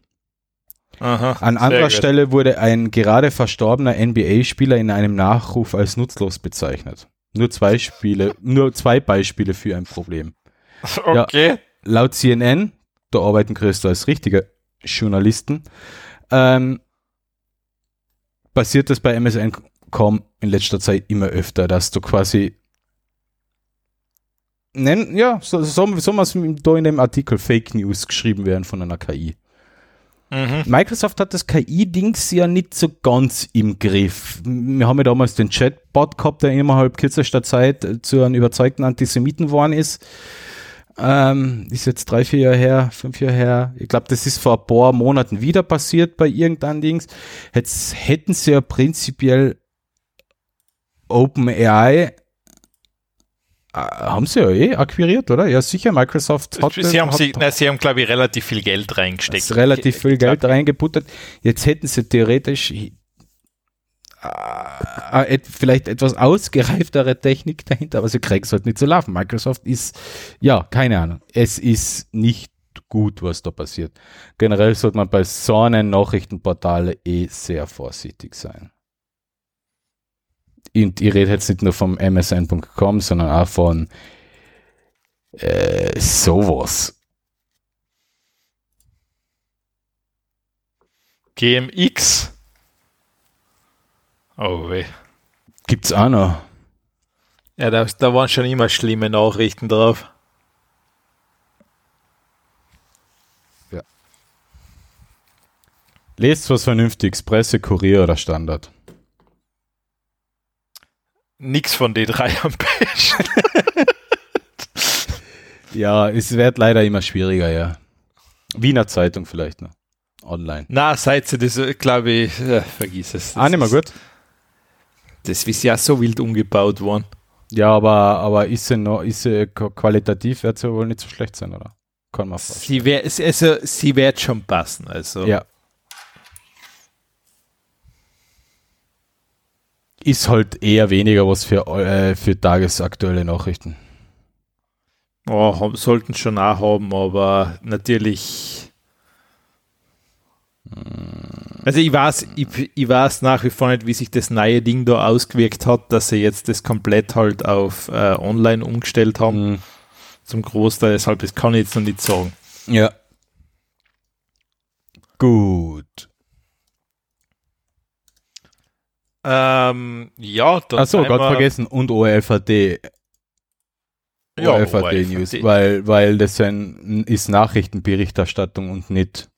Aha, An anderer. Stelle wurde ein gerade verstorbener NBA-Spieler in einem Nachruf als nutzlos bezeichnet. Nur zwei Spiele, nur zwei Beispiele für ein Problem. Okay. Laut CNN, da arbeiten größte als richtige Journalisten, ähm, passiert das bei MSN.com in letzter Zeit immer öfter, dass du quasi nennen, ja, so, so, so was da in dem Artikel Fake News geschrieben werden von einer KI. Mhm. Microsoft hat das KI-Dings ja nicht so ganz im Griff. Wir haben ja damals den Chatbot gehabt, der innerhalb kürzester Zeit zu einem überzeugten Antisemiten geworden ist. Ähm, ist jetzt drei, vier Jahre her, fünf Jahre her. Ich glaube, das ist vor ein paar Monaten wieder passiert bei irgendeinem Dings. Jetzt hätten sie ja prinzipiell OpenAI äh, haben sie ja eh akquiriert, oder? Ja, sicher, Microsoft hat Sie haben, hat, sie, na, sie haben glaube ich, relativ viel Geld reingesteckt. Relativ viel Geld reingebuttert. Jetzt hätten sie theoretisch äh, äh, vielleicht etwas ausgereiftere Technik dahinter, aber sie kriegen es halt nicht zu laufen. Microsoft ist, ja, keine Ahnung. Es ist nicht gut, was da passiert. Generell sollte man bei so einem Nachrichtenportale eh sehr vorsichtig sein und ich rede jetzt nicht nur vom msn.com, sondern auch von äh, sowas. GMX. Oh weh. Gibt's auch noch. Ja, da, da waren schon immer schlimme Nachrichten drauf. Ja. Lest was Vernünftiges, Presse, Kurier oder Standard nix von den drei am besten. *laughs* ja, es wird leider immer schwieriger, ja. Wiener Zeitung vielleicht noch. Online. Na, seit sie das, glaube ich, äh, vergiss es. Das ah, nicht mehr gut. Das ist ja so wild umgebaut worden. Ja, aber, aber ist sie noch, ist sie qualitativ, wird sie wohl nicht so schlecht sein, oder? Kann man vorstellen. Sie, wär, also, sie wird schon passen, also. Ja, ist halt eher weniger was für, äh, für tagesaktuelle Nachrichten. Oh, sollten schon auch haben, aber natürlich. Also ich weiß, ich, ich, weiß nach wie vor nicht, wie sich das neue Ding da ausgewirkt hat, dass sie jetzt das komplett halt auf äh, online umgestellt haben. Mhm. Zum Großteil, deshalb das kann ich jetzt noch nicht sagen. Ja. Gut. Ähm, ja, dann. Achso, Gott vergessen. Und ORFAD. Ja, ORFAD News, weil, weil das ein, ist Nachrichtenberichterstattung und nicht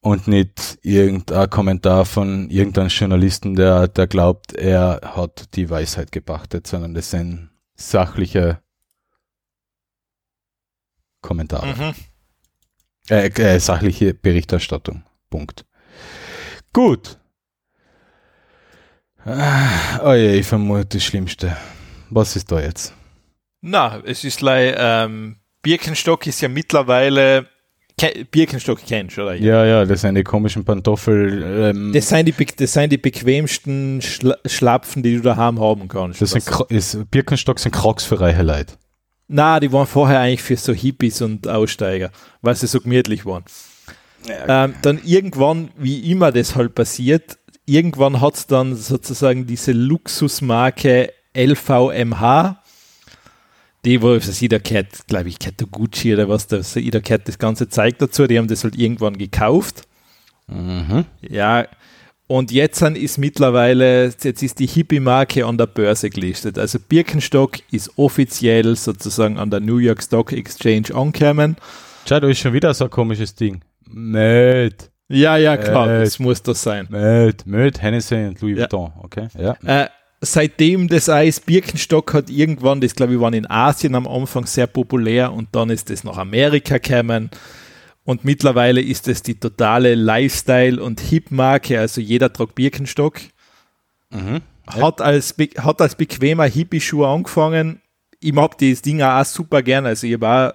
und nicht irgendein Kommentar von irgendeinem Journalisten, der, der glaubt, er hat die Weisheit gepachtet, sondern das sind sachliche Kommentare. Mhm. Äh, äh, sachliche Berichterstattung. Punkt. Gut. Ah, oh je, ich vermute das Schlimmste. Was ist da jetzt? Na, es ist like, ähm, Birkenstock ist ja mittlerweile Birkenstock kennst, oder? Ja, ja, das sind die komischen Pantoffel. Ähm, das, sind die, das sind die bequemsten Schla Schlapfen, die du daheim haben kannst. Das sind, ist, Birkenstock sind Crocs für reiche Leute. Na, die waren vorher eigentlich für so Hippies und Aussteiger, weil sie so gemütlich waren. Ja. Ähm, dann irgendwann, wie immer das halt passiert, irgendwann hat es dann sozusagen diese Luxusmarke LVMH, die, wo jeder kennt, glaube ich, kennt Gucci oder was, das, jeder kennt das ganze Zeug dazu, die haben das halt irgendwann gekauft. Mhm. Ja, und jetzt ist mittlerweile, jetzt ist die Hippie-Marke an der Börse gelistet. Also Birkenstock ist offiziell sozusagen an der New York Stock Exchange angekommen. Schau, da ist schon wieder so ein komisches Ding. Mad. Ja, ja, klar, äh, das muss das sein. Mit, mit Hennessy und Louis ja. Vuitton, okay. Ja. Äh, seitdem das Eis Birkenstock hat irgendwann, das glaube ich war in Asien am Anfang sehr populär und dann ist es nach Amerika gekommen und mittlerweile ist es die totale Lifestyle- und Hip-Marke, also jeder tragt Birkenstock. Mhm. Hat, als, hat als bequemer Hippie-Schuh angefangen. Ich mag das Ding auch super gern, also ich auch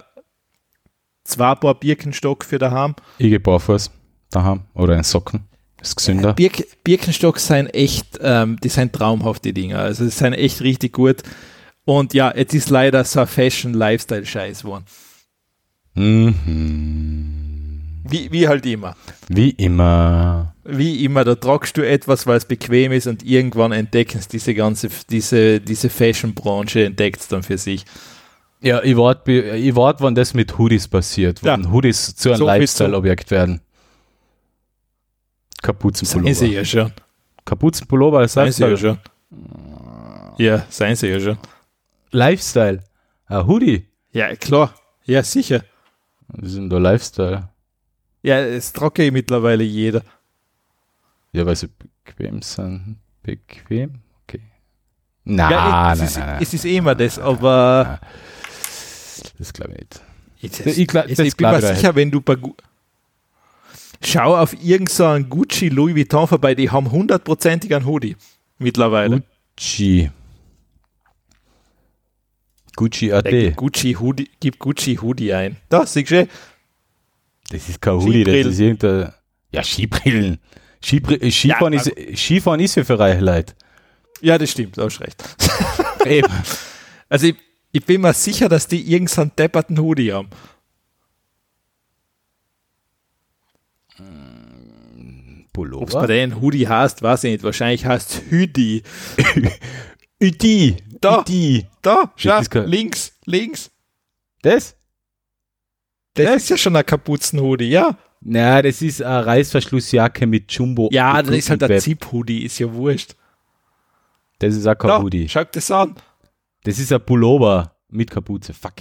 zwei Paar Birkenstock für daheim. Ich gehe barfuß daheim oder in Socken. Ist gesünder. Birk Birkenstock sind echt, ähm, die sind traumhaft, die Dinger. Also die sind echt richtig gut. Und ja, jetzt ist leider so ein Fashion-Lifestyle-Scheiß geworden. Mhm. Wie, wie halt immer. Wie immer. Wie immer, da tragst du etwas, weil es bequem ist und irgendwann entdecken es diese ganze, diese, diese Fashion-Branche entdeckt es dann für sich. Ja, ich warte, ich wart, wann das mit Hoodies passiert, wann ja. Hoodies zu einem so Lifestyle-Objekt werden. Kapuzenpullover. Seien sie ja schon. Kapuzenpullover als Seien sie ja schon. Ja, seien sie ja schon. Lifestyle. Ein Hoodie. Ja, klar. Ja, sicher. Wir sind da Lifestyle. Ja, es trocke mittlerweile jeder. Ja, weil sie bequem sind. Bequem? Okay. Na, ja, es, nein, ist, nein, nein. es ist eh immer das, aber Das glaube ich nicht. jetzt, Ich glaub- das ich bin mir sicher, wenn du bei Schau auf irgendeinen so Gucci Louis Vuitton vorbei, die haben hundertprozentig einen Hoodie mittlerweile. Gucci. Gucci AD. gibt Gucci Hoodie, gib Gucci Hoodie ein. Da, siehst du, Das ist kein Hoodie, das ist irgendein. Ja, Skibrillen. Skibri äh, Skifahren, Ja, ist, Skifahren ist ja für reiche Leute. ja, das stimmt, du hast recht. *laughs* Eben. Also ich, ich bin mir sicher, dass die irgendeinen depperten Hoodie haben. Ob es bei denen Hoodie heißt, weiß ich nicht. Wahrscheinlich heißt es Hoodie. *laughs* Üdi. Da. Üdi. Da, schau, das links, links. Das? Das ist ja schon ein Kapuzenhoodie, ja. Na, das ist eine Reißverschlussjacke mit Jumbo. Ja, das ist halt ein. Zip-Hoodie, ist ja wurscht. Das ist auch kein Da, Hoodie. schau das an. Das ist ein Pullover mit Kapuze. Fuck.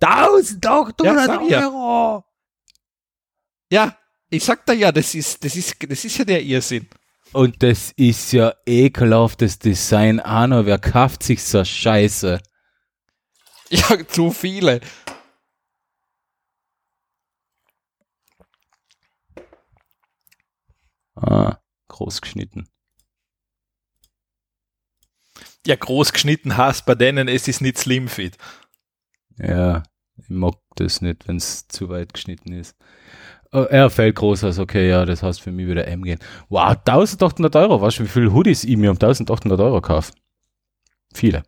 1800 Ja, ich ja. Euro. Ja, ich sag da ja, das ist, das ist, das ist ja der Irrsinn. Und das ist ja ekelhaftes Design. Arno, wer kauft sich so Scheiße? Ja, *laughs* zu viele. Ah, groß geschnitten. Ja, groß geschnitten hast bei denen, es ist nicht slim fit. Ja, ich mag das nicht, wenn es zu weit geschnitten ist. Oh, er fällt groß aus, okay, ja, das heißt für mich wieder M gehen. Wow, 1800 Euro, weißt du, wie viele Hoodies ich mir um 1800 Euro kaufe? Viele.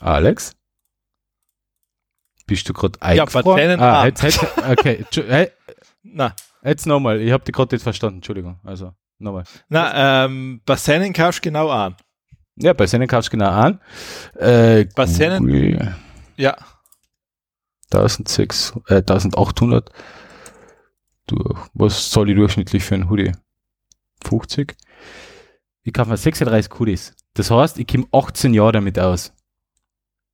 Alex? Bist du gerade Ja, bei eingefroren? denen ah, jetzt, jetzt, okay, hey, Na, jetzt nochmal, ich habe dich gerade nicht verstanden, Entschuldigung, also nochmal. na, ähm, bei seinen kaufst du genau an. Ja, bei Sennen kaufst du genau an. Äh, Bei Sennen-. Ja, 1600, äh, 1800 durch. Was soll ich durchschnittlich für einen Hoodie? 50? Ich kaufe mir 36 Hoodies. Das heißt, ich komme 18 Jahre damit aus.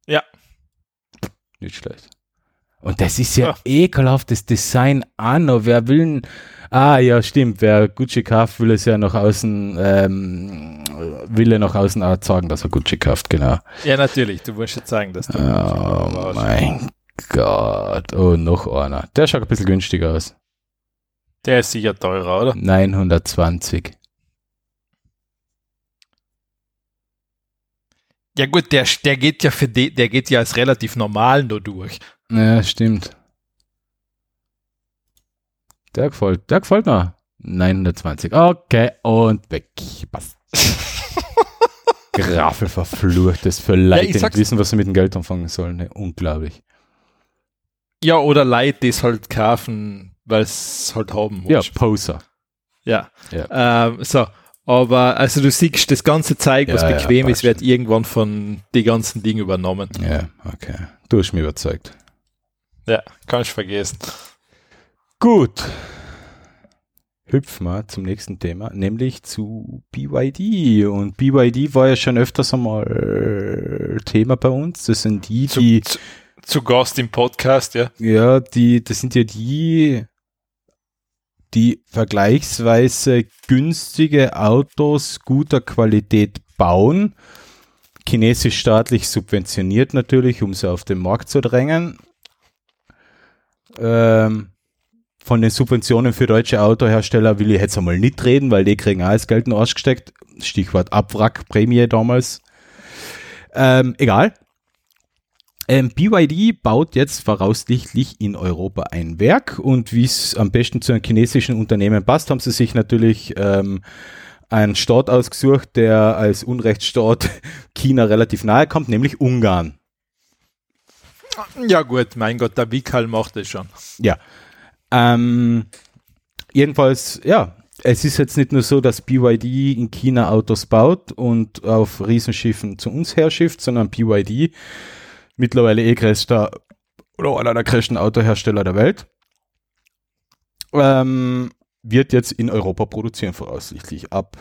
Ja. Nicht schlecht. Und das ist ja, Ja. ekelhaftes Design an. Wer will denn, Ah, ja, stimmt. Wer Gucci kauft, will es ja nach außen, ähm, will er nach außen auch sagen, dass er Gucci kauft, genau. ja, natürlich. Du musst jetzt sagen, dass du. Oh mein Gott. Oh, noch einer. Der schaut ein bisschen günstiger aus. Der ist sicher teurer, oder? 920. Ja gut, der, der geht ja für die, der geht ja als relativ normal nur durch. Ja, stimmt. Der gefällt, der gefällt mir. 920. Okay, und weg. Passt. *laughs* Graffel verflucht das für Leute, ich die wissen, was sie mit dem Geld anfangen sollen. Ne? Unglaublich. Ja, oder Leute, die es halt kaufen, weil es halt haben Ja, musst. Poser. Ja. Ja. Ähm, so, aber also du siehst, das ganze Zeug, was Ja, ja, bequem ist, passt wird irgendwann von den ganzen Dingen übernommen. Ja, okay. Du hast mich überzeugt. Ja, kannst vergessen. Gut. Hüpfen wir zum nächsten Thema, nämlich zu BYD. Und BYD war ja schon öfters einmal Thema bei uns. Das sind die, Zu, die, zu, zu Gast im Podcast, ja. ja, die, das sind ja die, die vergleichsweise günstige Autos guter Qualität bauen. Chinesisch staatlich subventioniert natürlich, um sie auf den Markt zu drängen. Ähm, von den Subventionen für deutsche Autohersteller will ich jetzt einmal nicht reden, weil die kriegen alles Geld in den Arsch gesteckt. Stichwort Abwrackprämie damals. Ähm, egal. Ähm, BYD baut jetzt voraussichtlich in Europa ein Werk und wie es am besten zu einem chinesischen Unternehmen passt, haben sie sich natürlich ähm, einen Staat ausgesucht, der als Unrechtsstaat *laughs* China relativ nahe kommt, nämlich Ungarn. Ja gut, mein Gott, der Wikal macht es schon. Ja. Ähm, jedenfalls, ja, es ist jetzt nicht nur so, dass BYD in China Autos baut und auf Riesenschiffen zu uns herschifft, sondern BYD, mittlerweile eh größter oder einer der größten Autohersteller der Welt, ähm, wird jetzt in Europa produzieren, voraussichtlich ab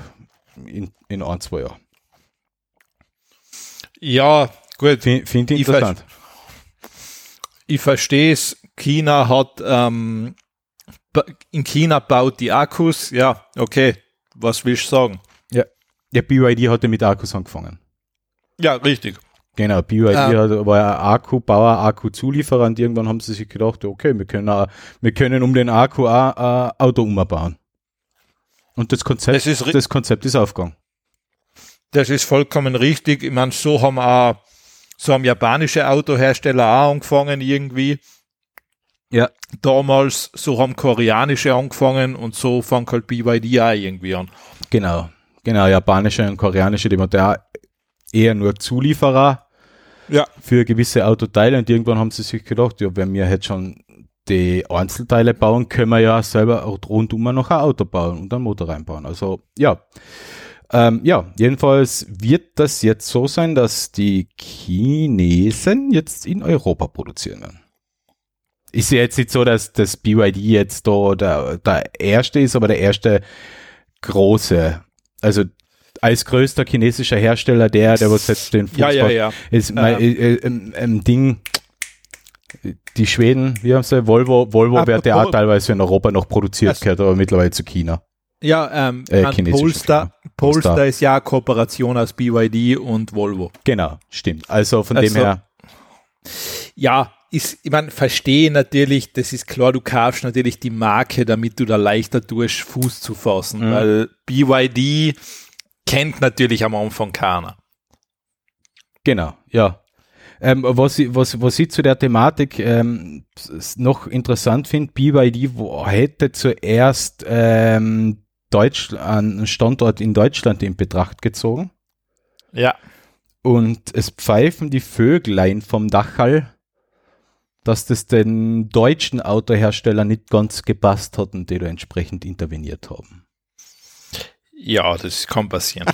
in, in ein, zwei Jahren. Ja, Gut, Finde find ich Ich interessant. Ich verstehe es. China hat, ähm, in China baut die Akkus. Ja, okay. Was willst du sagen? Ja, BYD hatte mit Akkus angefangen. Ja, richtig. Genau, BYD Ähm. hat, war ja Akkubauer, Akkuzulieferer und irgendwann haben sie sich gedacht, okay, wir können, auch, wir können um den Akku auch ein Auto umbauen. Und das Konzept, Das ist das Konzept ist aufgegangen. Das ist vollkommen richtig. Ich meine, so haben auch, so haben japanische Autohersteller auch angefangen irgendwie. Ja. Damals, so haben koreanische angefangen und so fängt halt BYD auch irgendwie an. Genau, genau, japanische und koreanische, die waren da eher nur Zulieferer Ja. für gewisse Autoteile und irgendwann haben sie sich gedacht, ja, wenn wir jetzt schon die Einzelteile bauen, können wir ja selber auch rundum noch ein Auto bauen und einen Motor reinbauen. Also ja. Ähm, ja, jedenfalls wird das jetzt so sein, dass die Chinesen jetzt in Europa produzieren werden. Ist ja jetzt nicht so, dass das BYD jetzt da der, der erste ist, aber der erste große. Also als größter chinesischer Hersteller, der, der was jetzt den Ja, ja, Fußball- ja. ist mein, äh, äh, ähm, Ding, die Schweden, wie haben sie, Volvo, Volvo Ah, wird ja teilweise in Europa noch produziert, gehört aber mittlerweile zu China. Ja, ähm, Äh, Polestar. Polestar ist ja Kooperation aus BYD und Volvo. Genau, stimmt. Also von Also- dem her, Ja, ist, ich meine, verstehe natürlich, das ist klar, du kaufst natürlich die Marke, damit du da leichter durch Fuß zu fassen, Mhm. weil BYD kennt natürlich am Anfang keiner. genau, ja. Ähm, was, ich, was, was ich zu der Thematik ähm, noch interessant finde, BYD wo, hätte zuerst ähm, Deutsch, einen Standort in Deutschland in Betracht gezogen. Ja. Und es pfeifen die Vöglein vom Dachal, dass das den deutschen Autohersteller nicht ganz gepasst hat und die da entsprechend interveniert haben. Ja, das kann passieren.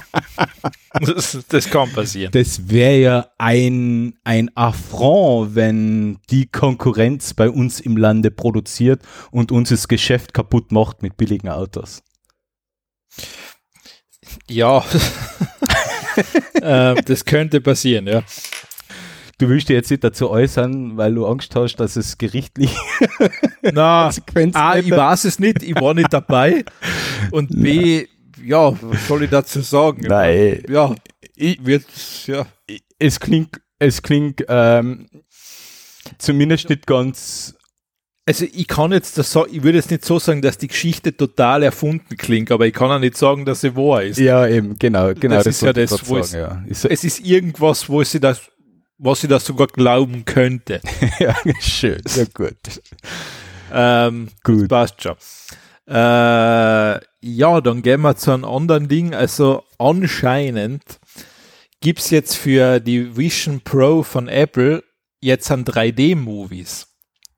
*laughs* das, das kann passieren. Das wäre ja ein, ein Affront, wenn die Konkurrenz bei uns im Lande produziert und uns das Geschäft kaputt macht mit billigen Autos. Ja. *laughs* ähm, das könnte passieren, ja. Du willst dich jetzt nicht dazu äußern, weil du Angst hast, dass es gerichtlich Na, *laughs* A, ich weiß es nicht, ich war nicht dabei. Und B, ja, was soll ich dazu sagen? Nein. Ja, Ich, wird, ja. es klingt, es klingt ähm, zumindest nicht ganz. Also ich kann jetzt das so, ich würde jetzt nicht so sagen, dass die Geschichte total erfunden klingt, aber ich kann auch nicht sagen, dass sie wahr ist. Ja, eben, genau, genau. Das ist ja das, wo es- sagen, ja. Ist, Es ist irgendwas, wo sie das, was sie das sogar glauben könnte. *laughs* ja, schön, ja gut. Ähm, Gut. Passt schon. Äh, ja, dann gehen wir zu einem anderen Ding. Also anscheinend gibt es jetzt für die Vision Pro von Apple jetzt an 3D-Movies.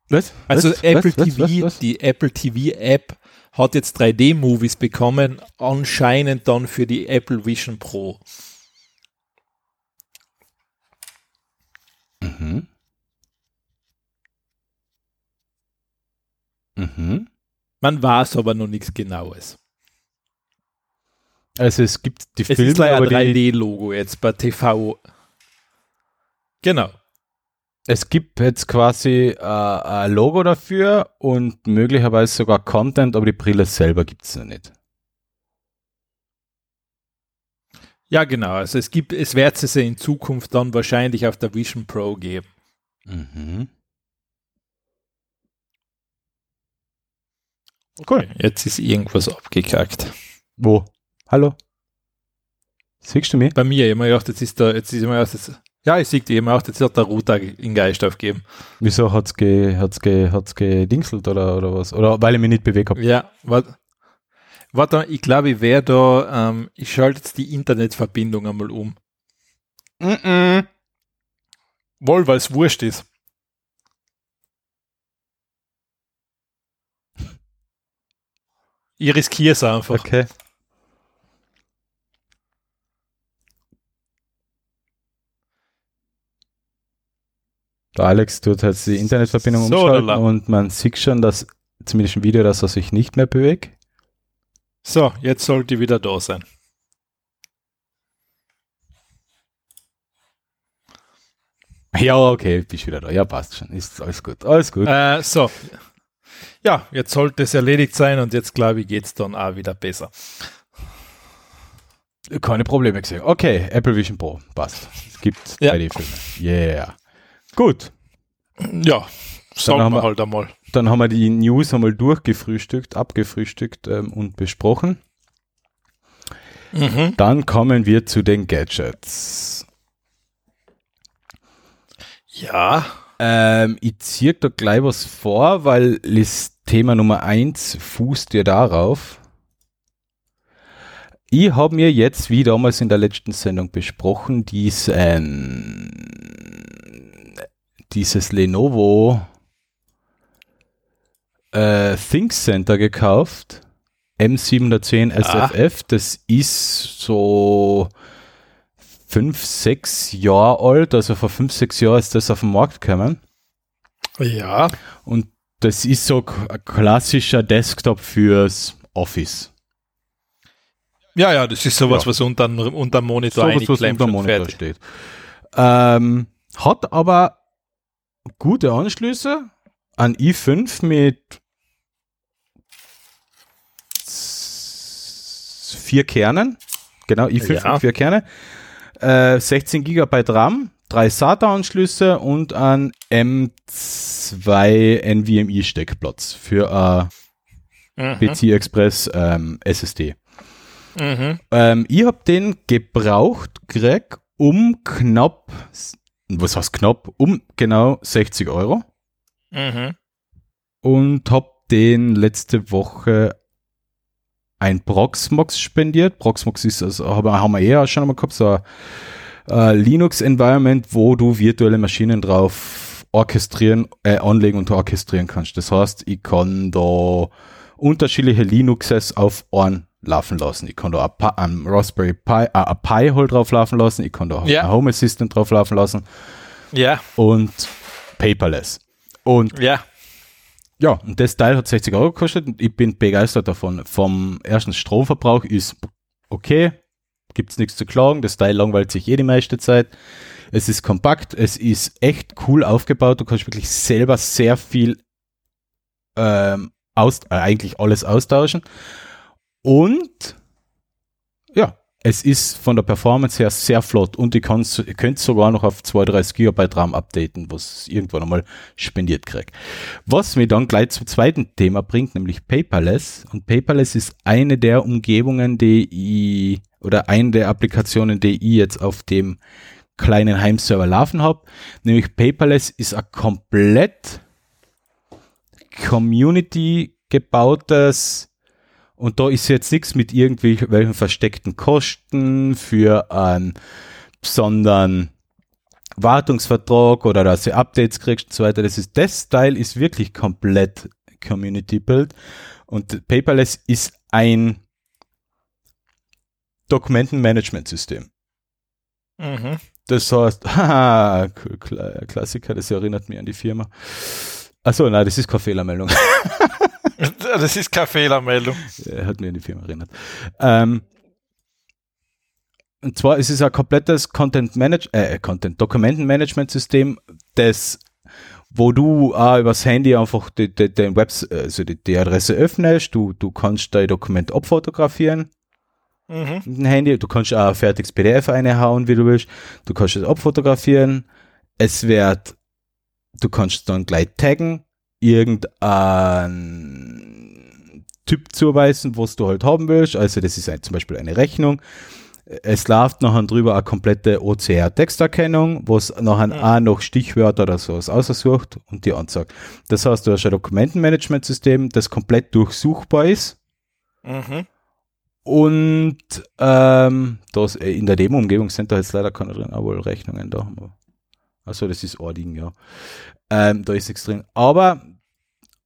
Was? Also was? Apple was? TV, Was? Die Apple TV App hat jetzt 3D-Movies bekommen, anscheinend dann für die Apple Vision Pro. Mhm. Mhm. Man weiß aber noch nichts Genaues. Also es gibt die Es Filme, ist leider aber ein die, 3D-Logo jetzt bei TV. Genau. Es gibt jetzt quasi äh, ein Logo dafür und möglicherweise sogar Content, aber die Brille selber gibt es noch nicht. Ja, genau. Also es gibt, es wird es ja in Zukunft dann wahrscheinlich auf der Vision Pro geben. Mhm. Cool. Jetzt ist irgendwas abgekackt. Wo? Hallo? Siehst du mich? Bei mir, mir gedacht, jetzt ist da, jetzt ist immer jetzt, ja, ich sehe die immer auch, jetzt hat der Router in Geist aufgeben. Wieso hat's ge, hat's ge, hat's gedingselt oder, oder was? Oder weil ich mich nicht bewegt habe? Ja, warte. Warte, ich glaube, ich werde da, ähm, ich schalte jetzt die Internetverbindung einmal um. Mhm. Wohl, weil es wurscht ist. Ich riskiere es einfach. Okay. Der Alex tut jetzt die Internetverbindung So, umschalten und man sieht schon, dass zumindest im Video, dass er sich nicht mehr bewegt. So, jetzt sollte ich wieder da sein. Ja, okay, bist wieder da. Ja, passt schon. Ist alles gut. Alles gut. Äh, so. Ja, jetzt sollte es erledigt sein und jetzt glaube ich geht es dann auch wieder besser. Keine Probleme gesehen. Okay, Apple Vision Pro. Passt. Es gibt Ja. 3D-Filme. Yeah. Gut. Ja, sagen wir halt einmal. Dann haben wir die News einmal durchgefrühstückt, abgefrühstückt ähm, und besprochen. Mhm. Dann kommen wir zu den Gadgets. Ja, Ähm, ich ziehe da gleich was vor, weil das Thema Nummer eins fußt ja darauf. Ich habe mir jetzt, wie damals in der letzten Sendung besprochen, diesen, dieses Lenovo äh, Think Center gekauft. M710 SFF. Das ist so fünf, sechs Jahre alt. Also vor fünf, sechs Jahren ist das auf den Markt gekommen. ja, Und das ist so ein klassischer Desktop fürs Office. ja, ja, das ist sowas, Ja. was unter, unter dem Monitor So was, was unter Monitor steht. Ähm, hat aber gute Anschlüsse an i5 mit vier Kernen. Genau, i5 Ja. mit vier Kerne. Äh, 16 GB RAM, drei SATA-Anschlüsse und ein M2 NVMe-Steckplatz für äh, Mhm. PC Express ähm, SSD. Mhm. Ähm, ich habe den gebraucht, Greg, um knapp, was heißt knapp, um genau 60 Euro Mhm. und habe den letzte Woche ein Proxmox spendiert. Proxmox ist, also haben wir, haben wir eh auch schon einmal gehabt, so ein äh, Linux-Environment, wo du virtuelle Maschinen drauf orchestrieren, äh, anlegen und orchestrieren kannst. Das heißt, ich kann da unterschiedliche Linuxes auf Ohren laufen lassen. Ich kann da ein Raspberry Pi, äh, ein Pi halt drauf laufen lassen. Ich kann da Ja. ein Home Assistant drauf laufen lassen Ja, und paperless. Und ja. ja, und das Teil hat 60 Euro gekostet und ich bin begeistert davon. Vom ersten Stromverbrauch ist okay, gibt's nichts zu klagen. Das Teil langweilt sich eh die meiste Zeit. Es ist kompakt, es ist echt cool aufgebaut. Du kannst wirklich selber sehr viel, ähm, aus, äh, eigentlich alles austauschen. Und ja, es ist von der Performance her sehr flott und ihr könnt, ihr könnt sogar noch auf 32 GB RAM updaten, was irgendwann einmal spendiert kriegt. Was mir dann gleich zum zweiten Thema bringt, nämlich Paperless. Und Paperless ist eine der Umgebungen, die ich, oder eine der Applikationen, die ich jetzt auf dem kleinen Heimserver laufen habe. Nämlich Paperless ist ein komplett Community gebautes und da ist jetzt nichts mit irgendwelchen versteckten Kosten für einen besonderen Wartungsvertrag oder dass du Updates kriegst und so weiter. Das ist, das Style ist wirklich komplett Community Build und Paperless ist ein Dokumentenmanagementsystem. Mhm. Das heißt, *laughs* haha, Kla- Klassiker, das erinnert mich an die Firma. Achso, nein, das ist keine Fehlermeldung. *laughs* *laughs* Das ist keine Fehlermeldung. Er hat mir an die Firma erinnert. Ähm, und zwar ist es ein komplettes Content Manage äh, Content Dokumentenmanagement System, das wo du auch übers Handy einfach die, die, den Webs, also die, die Adresse öffnest, du, du kannst dein Dokument abfotografieren Mhm. mit dem Handy, du kannst auch ein fertiges PDF reinhauen, wie du willst, du kannst es abfotografieren, es wird, du kannst dann gleich taggen, irgendein Typ zuweisen, was du halt haben willst, also das ist ein, zum Beispiel eine Rechnung, es läuft nachher drüber eine komplette OCR-Texterkennung, was nachher Mhm. auch noch Stichwörter oder sowas aussucht und die anzeigt. Das heißt, du hast ein Dokumentenmanagementsystem, das komplett durchsuchbar ist, Mhm. und ähm, das äh, in der Demo-Umgebung sind da jetzt leider keine drin, aber wohl Rechnungen da haben wir. Also das ist Ording, ja. Ähm, da ist nichts drin. Aber,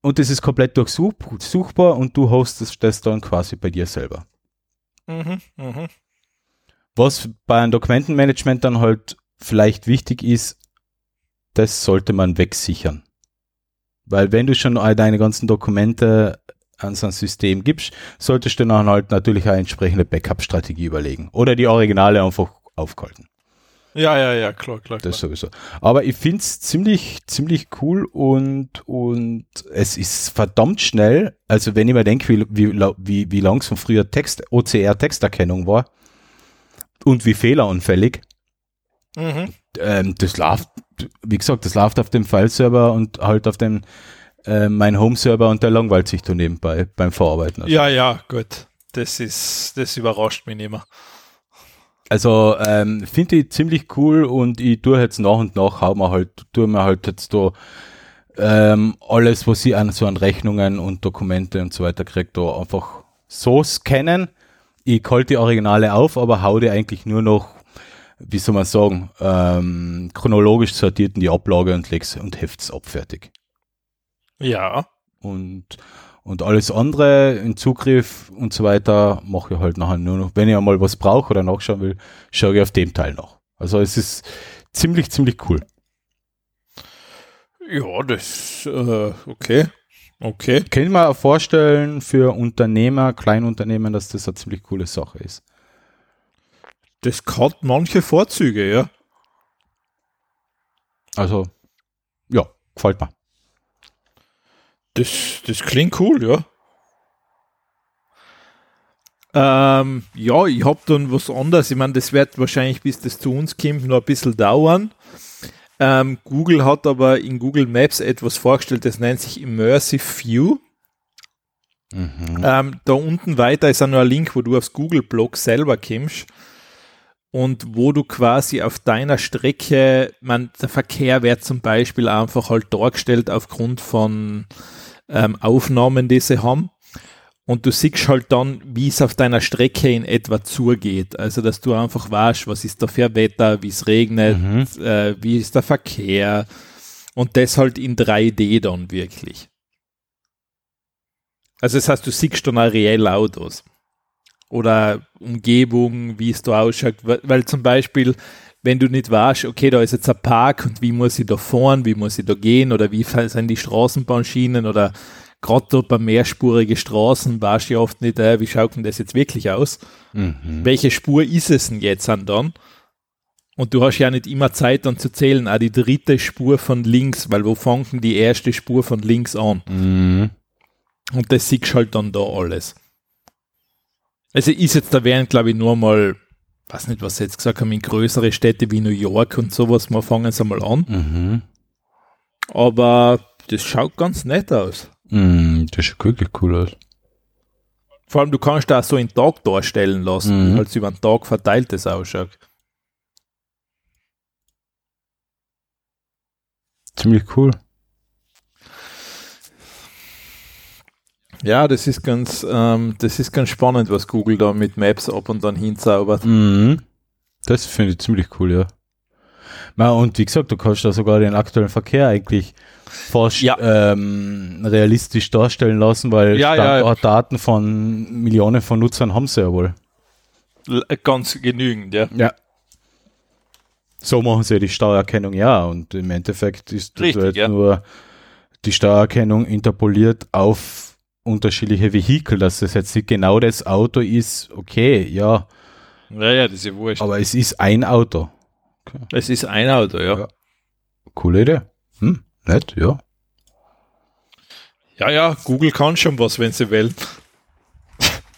und das ist komplett durchsuchbar und du hostest das dann quasi bei dir selber. Mhm. Mhm. Was bei einem Dokumentenmanagement dann halt vielleicht wichtig ist, das sollte man wegsichern. Weil wenn du schon all deine ganzen Dokumente an so ein System gibst, solltest du dann halt natürlich eine entsprechende Backup-Strategie überlegen. Oder die Originale einfach aufhalten. Ja, ja, ja, klar, klar. Das sowieso. Aber ich finde es ziemlich, ziemlich cool und, und es ist verdammt schnell. Also wenn ich mir denke, wie, wie, wie, wie langsam früher Text, OCR-Texterkennung war und wie fehleranfällig, mhm. ähm, das läuft, wie gesagt, das läuft auf dem File-Server und halt auf dem äh, mein Home-Server und der langweilt sich da nebenbei beim Verarbeiten. Also. Ja, ja, gut. Das ist, das überrascht mich nicht mehr. Also ähm, finde ich ziemlich cool und ich tue jetzt nach und nach, hau mir halt, tue mir halt jetzt da ähm, alles, was ich an so an Rechnungen und Dokumente und so weiter kriege, da einfach so scannen. Ich halte die Originale auf, aber hau die eigentlich nur noch, wie soll man sagen, ähm, chronologisch sortiert in die Ablage und leg's und heft's ab fertig. Ja. Und und alles andere in Zugriff und so weiter mache ich halt nachher nur noch. Wenn ich einmal was brauche oder nachschauen will, schaue ich auf dem Teil noch. Also es ist ziemlich, ziemlich cool. Ja, das, äh, okay. Okay. Kann mir vorstellen für Unternehmer, Kleinunternehmen, dass das eine ziemlich coole Sache ist. Das hat manche Vorzüge, ja. Also, ja, gefällt mir. Das, das klingt cool, ja. Ähm, ja, ich habe dann was anderes. Ich meine, das wird wahrscheinlich, bis das zu uns kommt, noch ein bisschen dauern. Ähm, Google hat aber in Google Maps etwas vorgestellt, das nennt sich Immersive View. Mhm. Ähm, da unten weiter ist auch noch ein Link, wo du aufs Google-Blog selber kommst und wo du quasi auf deiner Strecke, man, der Verkehr wird zum Beispiel einfach halt dargestellt aufgrund von ähm, Aufnahmen, die sie haben. Und du siehst halt dann, wie es auf deiner Strecke in etwa zugeht. Also, dass du einfach weißt, was ist da für Wetter, wie es regnet, mhm. äh, wie ist der Verkehr. Und das halt in 3D dann wirklich. Also, das heißt, du siehst dann auch reell Autos. Oder Umgebung, wie es da ausschaut. Weil zum Beispiel, wenn du nicht weißt, okay, da ist jetzt ein Park und wie muss ich da fahren, wie muss ich da gehen oder wie sind die Straßenbahnschienen oder gerade dort bei mehrspurige Straßen weißt du ja oft nicht, äh, wie schaut denn das jetzt wirklich aus? Mhm. Welche Spur ist es denn jetzt an dann? Und du hast ja nicht immer Zeit dann zu zählen, auch die dritte Spur von links, weil wo fangen die erste Spur von links an? Mhm. Und das siehst halt dann da alles. Also ist jetzt, da wären glaube ich nur mal weiß nicht, was sie jetzt gesagt haben, in größere Städte wie New York und sowas, mal fangen sie mal an. Mhm. Aber das schaut ganz nett aus. Mm, das schaut wirklich cool aus. Vor allem, du kannst da so einen Tag darstellen lassen, mhm. als über einen Tag verteilt das ausschaut. Ziemlich cool. Ja, das ist ganz, ähm, das ist ganz spannend, was Google da mit Maps ab und dann hinzaubert. Mhm. Das finde ich ziemlich cool, ja. Na, und wie gesagt, du kannst da sogar den aktuellen Verkehr eigentlich fast ja. ähm, realistisch darstellen lassen, weil ja, ja. von Millionen von Nutzern haben sie ja wohl. Ganz genügend, ja. Ja. So machen sie ja die Steuererkennung, ja. Und im Endeffekt ist Richtig, halt nur die Steuererkennung interpoliert auf unterschiedliche Vehikel, dass das jetzt nicht genau das Auto ist, okay, ja. Ja, ja, das ist ja wurscht. Aber es ist ein Auto. Okay. Es ist ein Auto, ja. ja. Coole Idee. Hm, nett, ja. Ja, ja, Google kann schon was, wenn sie will.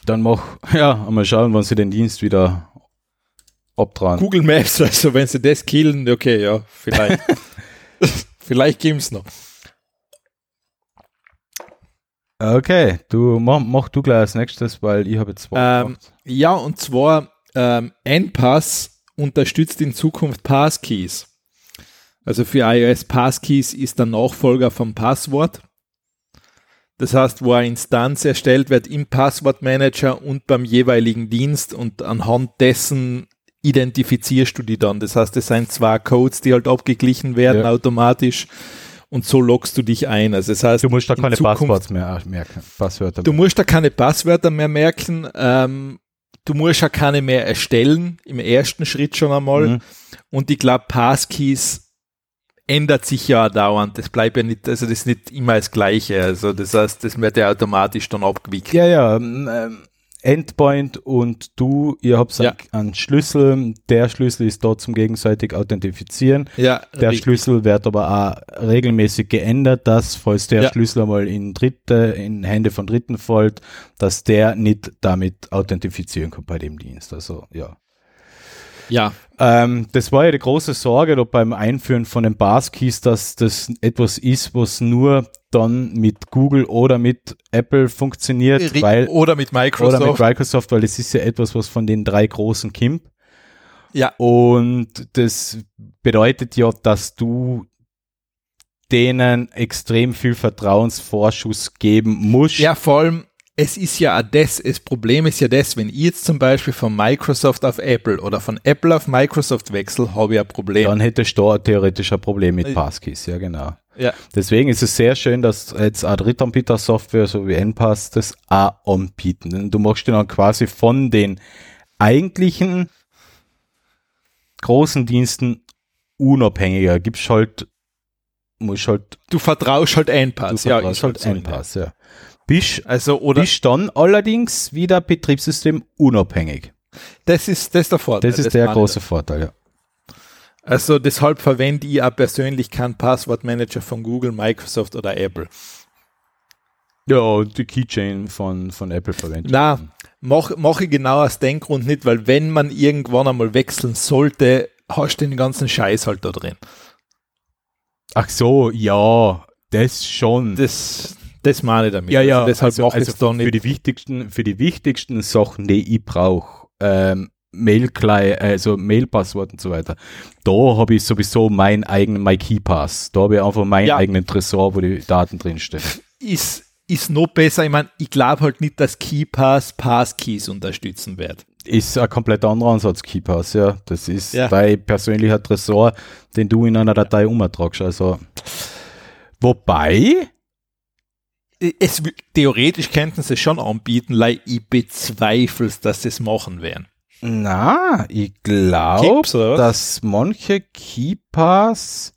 Dann mach, *laughs* ja, mal schauen, wann sie den Dienst wieder abtragen. Google Maps, also wenn sie das killen, okay, ja, vielleicht. *laughs* vielleicht geben es noch. Okay, du mach, mach, du gleich als nächstes, weil ich habe jetzt zwei. Ähm, ja, und zwar ähm, NPass unterstützt in Zukunft Passkeys. Also für iOS Passkeys ist der Nachfolger vom Passwort. Das heißt, wo eine Instanz erstellt wird im Passwortmanager und beim jeweiligen Dienst und anhand dessen identifizierst du die dann. Das heißt, es sind zwei Codes, die halt abgeglichen werden ja. automatisch und so loggst du dich ein. Also das heißt, du musst da keine Passwörter mehr merken. Passwörter du musst da keine Passwörter mehr merken. Ähm, du musst ja keine mehr erstellen, im ersten Schritt schon einmal. Mhm. Und ich glaube, Passkeys ändert sich ja dauernd. Das bleibt ja nicht, also das ist nicht immer das Gleiche. Also das heißt, das wird ja automatisch dann abgewickelt. Ja, ja. Ähm, Endpoint und du, ihr habt Ja. einen Schlüssel. Der Schlüssel ist dort zum gegenseitig Authentifizieren. Ja, Der richtig. Schlüssel wird aber auch regelmäßig geändert, dass, falls der Ja. Schlüssel einmal in Dritte, in Hände von Dritten fällt, dass der nicht damit authentifizieren kann bei dem Dienst. Also, ja. Ja, Ähm, das war ja die große Sorge da beim Einführen von den Passkeys, dass das etwas ist, was nur dann mit Google oder mit Apple funktioniert, weil, oder mit Microsoft. oder mit Microsoft, weil das ist ja etwas, was von den drei großen kommt. ja, Und das bedeutet ja, dass du denen extrem viel Vertrauensvorschuss geben musst. ja, vor allem, es ist ja das, das Problem ist ja das, wenn ich jetzt zum Beispiel von Microsoft auf Apple oder von Apple auf Microsoft wechsle, habe ich ein Problem. Dann hättest du da theoretisch ein Problem mit Passkeys, ja genau. Ja, Deswegen ist es sehr schön, dass jetzt auch Drittanbieter-Software, so wie NPass, das auch anbieten. Du machst dann quasi von den eigentlichen großen Diensten unabhängiger. Gibst halt, musst halt, du vertraust halt du Einpass. Ja, vertraust ist halt so, NPass, ja. Bist, Also, oder, bist dann allerdings wieder Betriebssystem unabhängig. das ist, das ist der Vorteil. Das ist der meine ich. große Vorteil, ja. Also, deshalb verwende ich auch persönlich keinen Passwortmanager von Google, Microsoft oder Apple. Ja, die Keychain von, von Apple verwendet. Na, mache mach ich genau aus dem Grund nicht, weil wenn man irgendwann einmal wechseln sollte, hast du den ganzen Scheiß halt da drin. Ach so, ja, das schon. Das, das meine ich damit. Ja, ja, Also deshalb also, mache ich also es da für nicht. die wichtigsten, für die wichtigsten Sachen, die ich brauche, ähm, Mail also Mailpasswort und so weiter. Da habe ich sowieso meinen eigenen My KeyPass. Da habe ich einfach meinen Ja. eigenen Tresor, wo die Daten drinstehen. Ist, ist noch besser. Ich meine, ich glaube halt nicht, dass KeyPass Passkeys unterstützen wird. Ist ein komplett anderer Ansatz, KeyPass, ja. Das ist Ja. dein persönlicher Tresor, den du in einer Datei umtragst. Also, wobei, Es, theoretisch könnten sie es schon anbieten, weil ich bezweifle, dass sie es machen werden. na, ich glaube, dass manche KeyPass,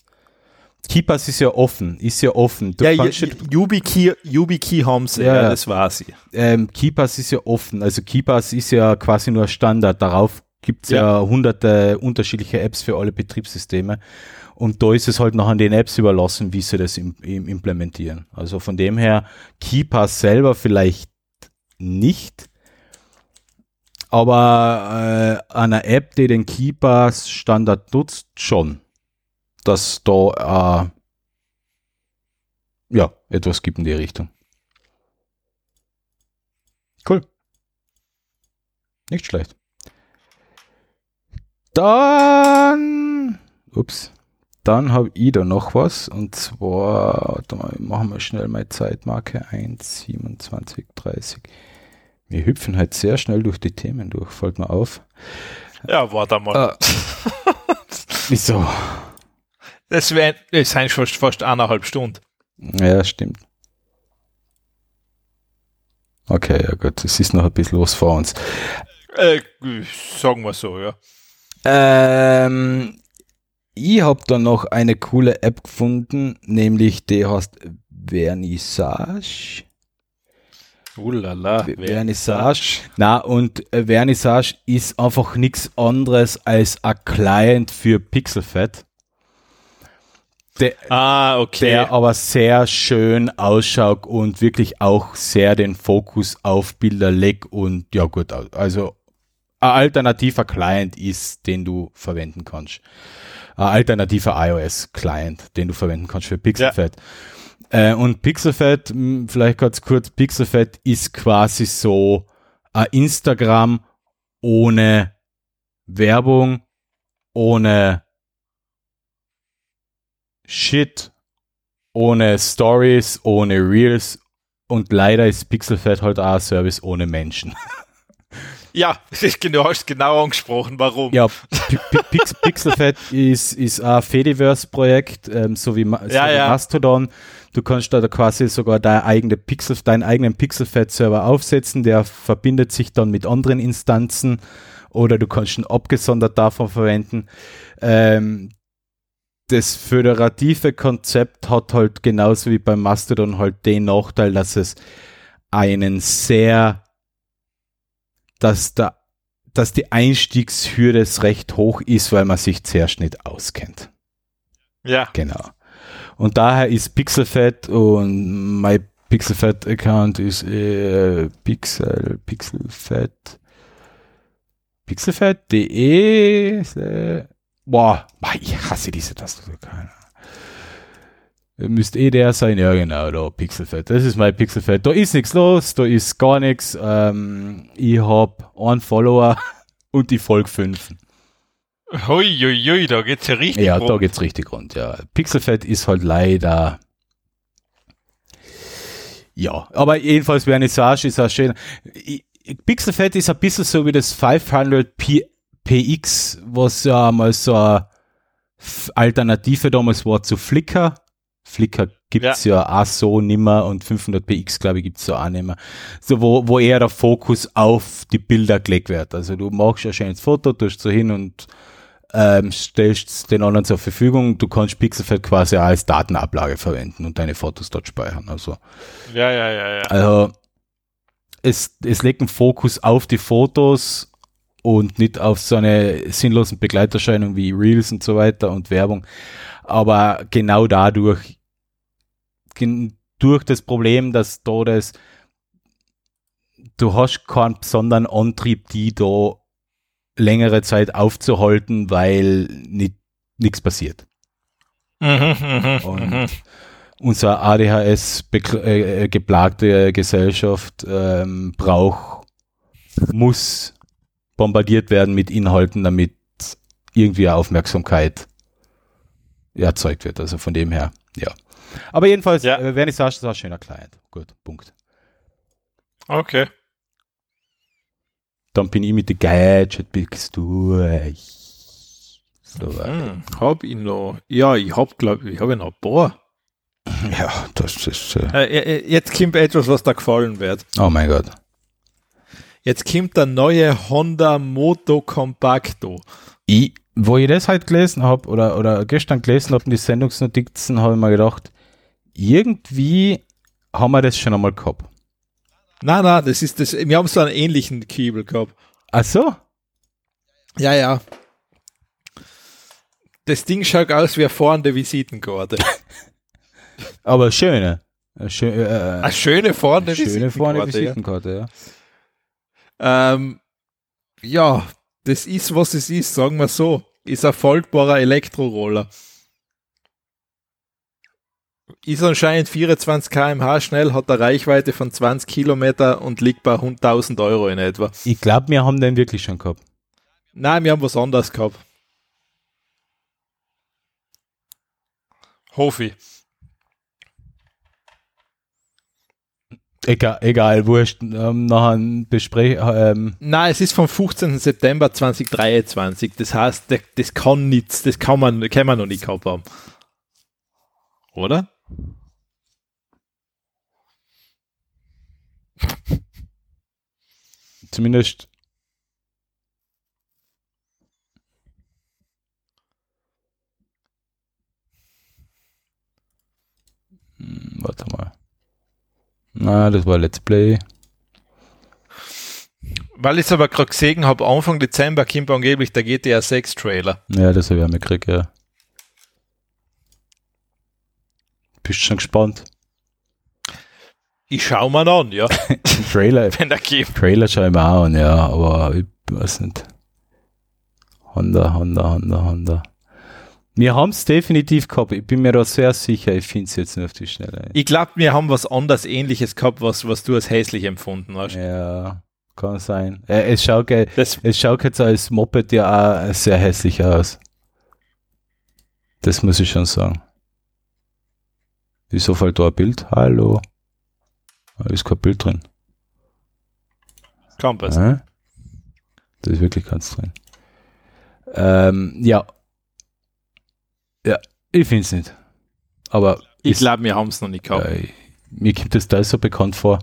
KeyPass ist ja offen, ist ja offen. Du ja, ja, YubiKey, YubiKey haben sie, Ja, ja, ja. das war sie. ähm, KeyPass ist ja offen. Also KeyPass ist ja quasi nur Standard. Darauf gibt's ja. hunderte unterschiedliche Apps für alle Betriebssysteme. Und da ist es halt noch an den Apps überlassen, wie sie das im, im implementieren. Also von dem her, KeyPass selber vielleicht nicht. Aber äh, einer App, die den KeyPass Standard nutzt, schon. Dass da äh, ja, etwas gibt in die Richtung. Cool. Nicht schlecht. Dann, ups, dann habe ich da noch was und zwar, mal, machen wir schnell mal Zeitmarke 1, 27, 30. Wir hüpfen halt sehr schnell durch die Themen durch, fällt mir auf. Ja, warte mal. Ah. *laughs* Wieso? Das, wär, das sind fast, fast eineinhalb Stunden. Ja, stimmt. Okay, ja gut, es ist noch ein bisschen was vor uns. Äh, sagen wir so, ja. Ähm, ich habe da noch eine coole App gefunden, nämlich die heißt Vernissage. Ulala. Vernissage. Na, und äh, Vernissage ist einfach nichts anderes als ein Client für Pixelfed. Der, Ah, okay. der aber sehr schön ausschaut und wirklich auch sehr den Fokus auf Bilder legt und ja gut, also ein alternativer Client ist, den du verwenden kannst. Ein alternativer iOS-Client, den du verwenden kannst für Pixelfed. Äh, und Pixelfed, vielleicht ganz kurz, Pixelfed ist quasi so ein Instagram ohne Werbung, ohne Shit, ohne Stories, ohne Reels und leider ist Pixelfed halt auch ein Service ohne Menschen. *laughs* Ja, *laughs* genau, hast genau angesprochen, warum. Ja, Pix *laughs* Pixelfed ist, ist ein Fediverse-Projekt, ähm, so wie, Ma Ja, ja. Mastodon. Du kannst da quasi sogar deine eigene Pixel, deinen eigenen Pixelfed-Server aufsetzen, der verbindet sich dann mit anderen Instanzen oder du kannst ihn abgesondert davon verwenden. Ähm, das föderative Konzept hat halt genauso wie beim Mastodon halt den Nachteil, dass es einen sehr dass da dass die Einstiegshürde recht hoch ist, weil man sich zuerst nicht auskennt. Ja. Genau. Und daher ist Pixelfed und mein Pixelfed Account ist äh, Pixel, Pixelfed, pixelfed.de. Äh, boah, ich hasse diese Tastatur. Müsste eh der sein, ja genau, da Pixelfed. Das ist mein Pixelfed. Da ist nichts los, da ist gar nichts. Ähm, ich hab einen Follower *laughs* und die Folge 5. Hui, hui, hui, da geht's ja richtig Ja, rund. da geht's richtig rund, ja. Pixelfed ist halt leider. Ja, aber jedenfalls Vernissage ist auch schön. Pixelfed ist ein bisschen so wie das 500 P PX, was ja mal so eine Alternative damals war zu Flickr Flickr gibt's ja. ja auch so nimmer und 500px, glaube ich, gibt's so auch nimmer. So, wo, wo eher der Fokus auf die Bilder gelegt wird. Also du machst ein schönes Foto, tust so hin und ähm, stellst den anderen zur Verfügung. Du kannst Pixelfed quasi auch als Datenablage verwenden und deine Fotos dort speichern. Also, ja, ja, ja, ja. Also, es, es legt einen Fokus auf die Fotos und nicht auf so eine sinnlosen Begleiterscheinung wie Reels und so weiter und Werbung. Aber genau dadurch durch das Problem, dass da das, du hast keinen besonderen Antrieb, die da längere Zeit aufzuhalten, weil nichts passiert. Mhm, mhm, Und mhm. unsere ADHS äh, äh, geplagte Gesellschaft ähm, braucht, muss bombardiert werden mit Inhalten, damit irgendwie Aufmerksamkeit erzeugt wird. Also von dem her, ja. Aber jedenfalls, ja. äh, Vernissage ist ein schöner Client. Gut, Punkt. Okay. Dann bin ich mit den Gadget bist durch. So hm, hab ich noch. Ja, ich hab, glaube ich, habe noch ein paar. *laughs* Ja, das ist. Äh, äh, äh, jetzt kommt etwas, was da gefallen wird. Oh mein Gott. Jetzt kommt der neue Honda Moto Compacto. Ich, wo ich das halt gelesen habe oder, oder gestern gelesen habe in die Sendungsnotizen, habe ich mir gedacht, irgendwie haben wir das schon einmal gehabt. Nein, nein, das ist das. Wir haben so einen ähnlichen Kiebel gehabt. Ach so? Ja, ja. Das Ding schaut aus wie eine fahrende Visitenkarte. *laughs* Aber schöne. Schö äh, eine schöne fahrende schöne Visitenkarte. Visitenkarte ja. Ja. Ähm, ja, das ist, was es ist, sagen wir so. Ist ein faltbarer Elektroroller. Ist anscheinend 24 km/h schnell, hat eine Reichweite von 20 Kilometer und liegt bei 1000 Euro in etwa. Ich glaube, wir haben den wirklich schon gehabt. Nein, wir haben was anderes gehabt. Hofi. Egal, egal, wurscht. Ähm, nachher besprech, ähm. Nein, es ist vom 15. September 2023. Das heißt, das, das kann nichts, das kann man, kann man noch nicht gehabt haben. Oder? *laughs* Zumindest hm, warte mal. Na, das war Let's Play. Weil ich es aber gerade gesehen habe, Anfang Dezember kommt angeblich der GTA 6 Trailer. Ja, das habe ich auch mitgekriegt, ja. Bist schon gespannt? Ich schau mal an, ja. *laughs* Trailer. *laughs* Wenn der gibt. Trailer schau ich mir auch an, ja, aber ich weiß nicht. Honda, Honda, Honda, Honda. Wir haben es definitiv gehabt. Ich bin mir da sehr sicher. Ich finde es jetzt nur auf die Schnelle. Ich glaube, wir haben was anderes Ähnliches gehabt, was, was du als hässlich empfunden hast. Ja, kann sein. Äh, es, schaut, das es schaut jetzt als Moped ja auch sehr hässlich aus. Das muss ich schon sagen. Wieso fällt da ein Bild? Hallo. Da ist kein Bild drin. Kompass. Äh? Da ist wirklich keins drin. Ähm, ja. Ja, ich finde es nicht. Aber. Ich glaube, wir haben es noch nicht gehabt. Äh, mir kommt das da so bekannt vor.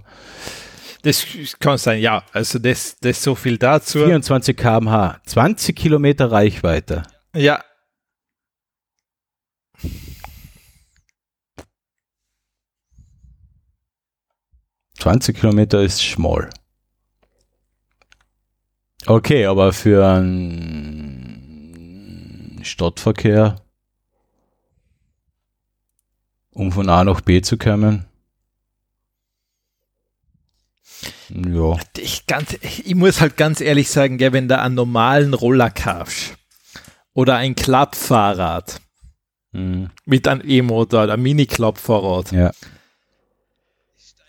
Das kann sein, ja. Also das, das so viel dazu. 24 km/h, 20 Kilometer Reichweite. Ja, 20 Kilometer ist schmal. Okay, aber für einen Stadtverkehr, um von A nach B zu kommen, ja. Ich, ganz, ich muss halt ganz ehrlich sagen, gell, wenn du einen normalen Roller kaufst oder ein Klappfahrrad Mhm. mit einem E-Motor, ein Mini-Klappfahrrad, Ja.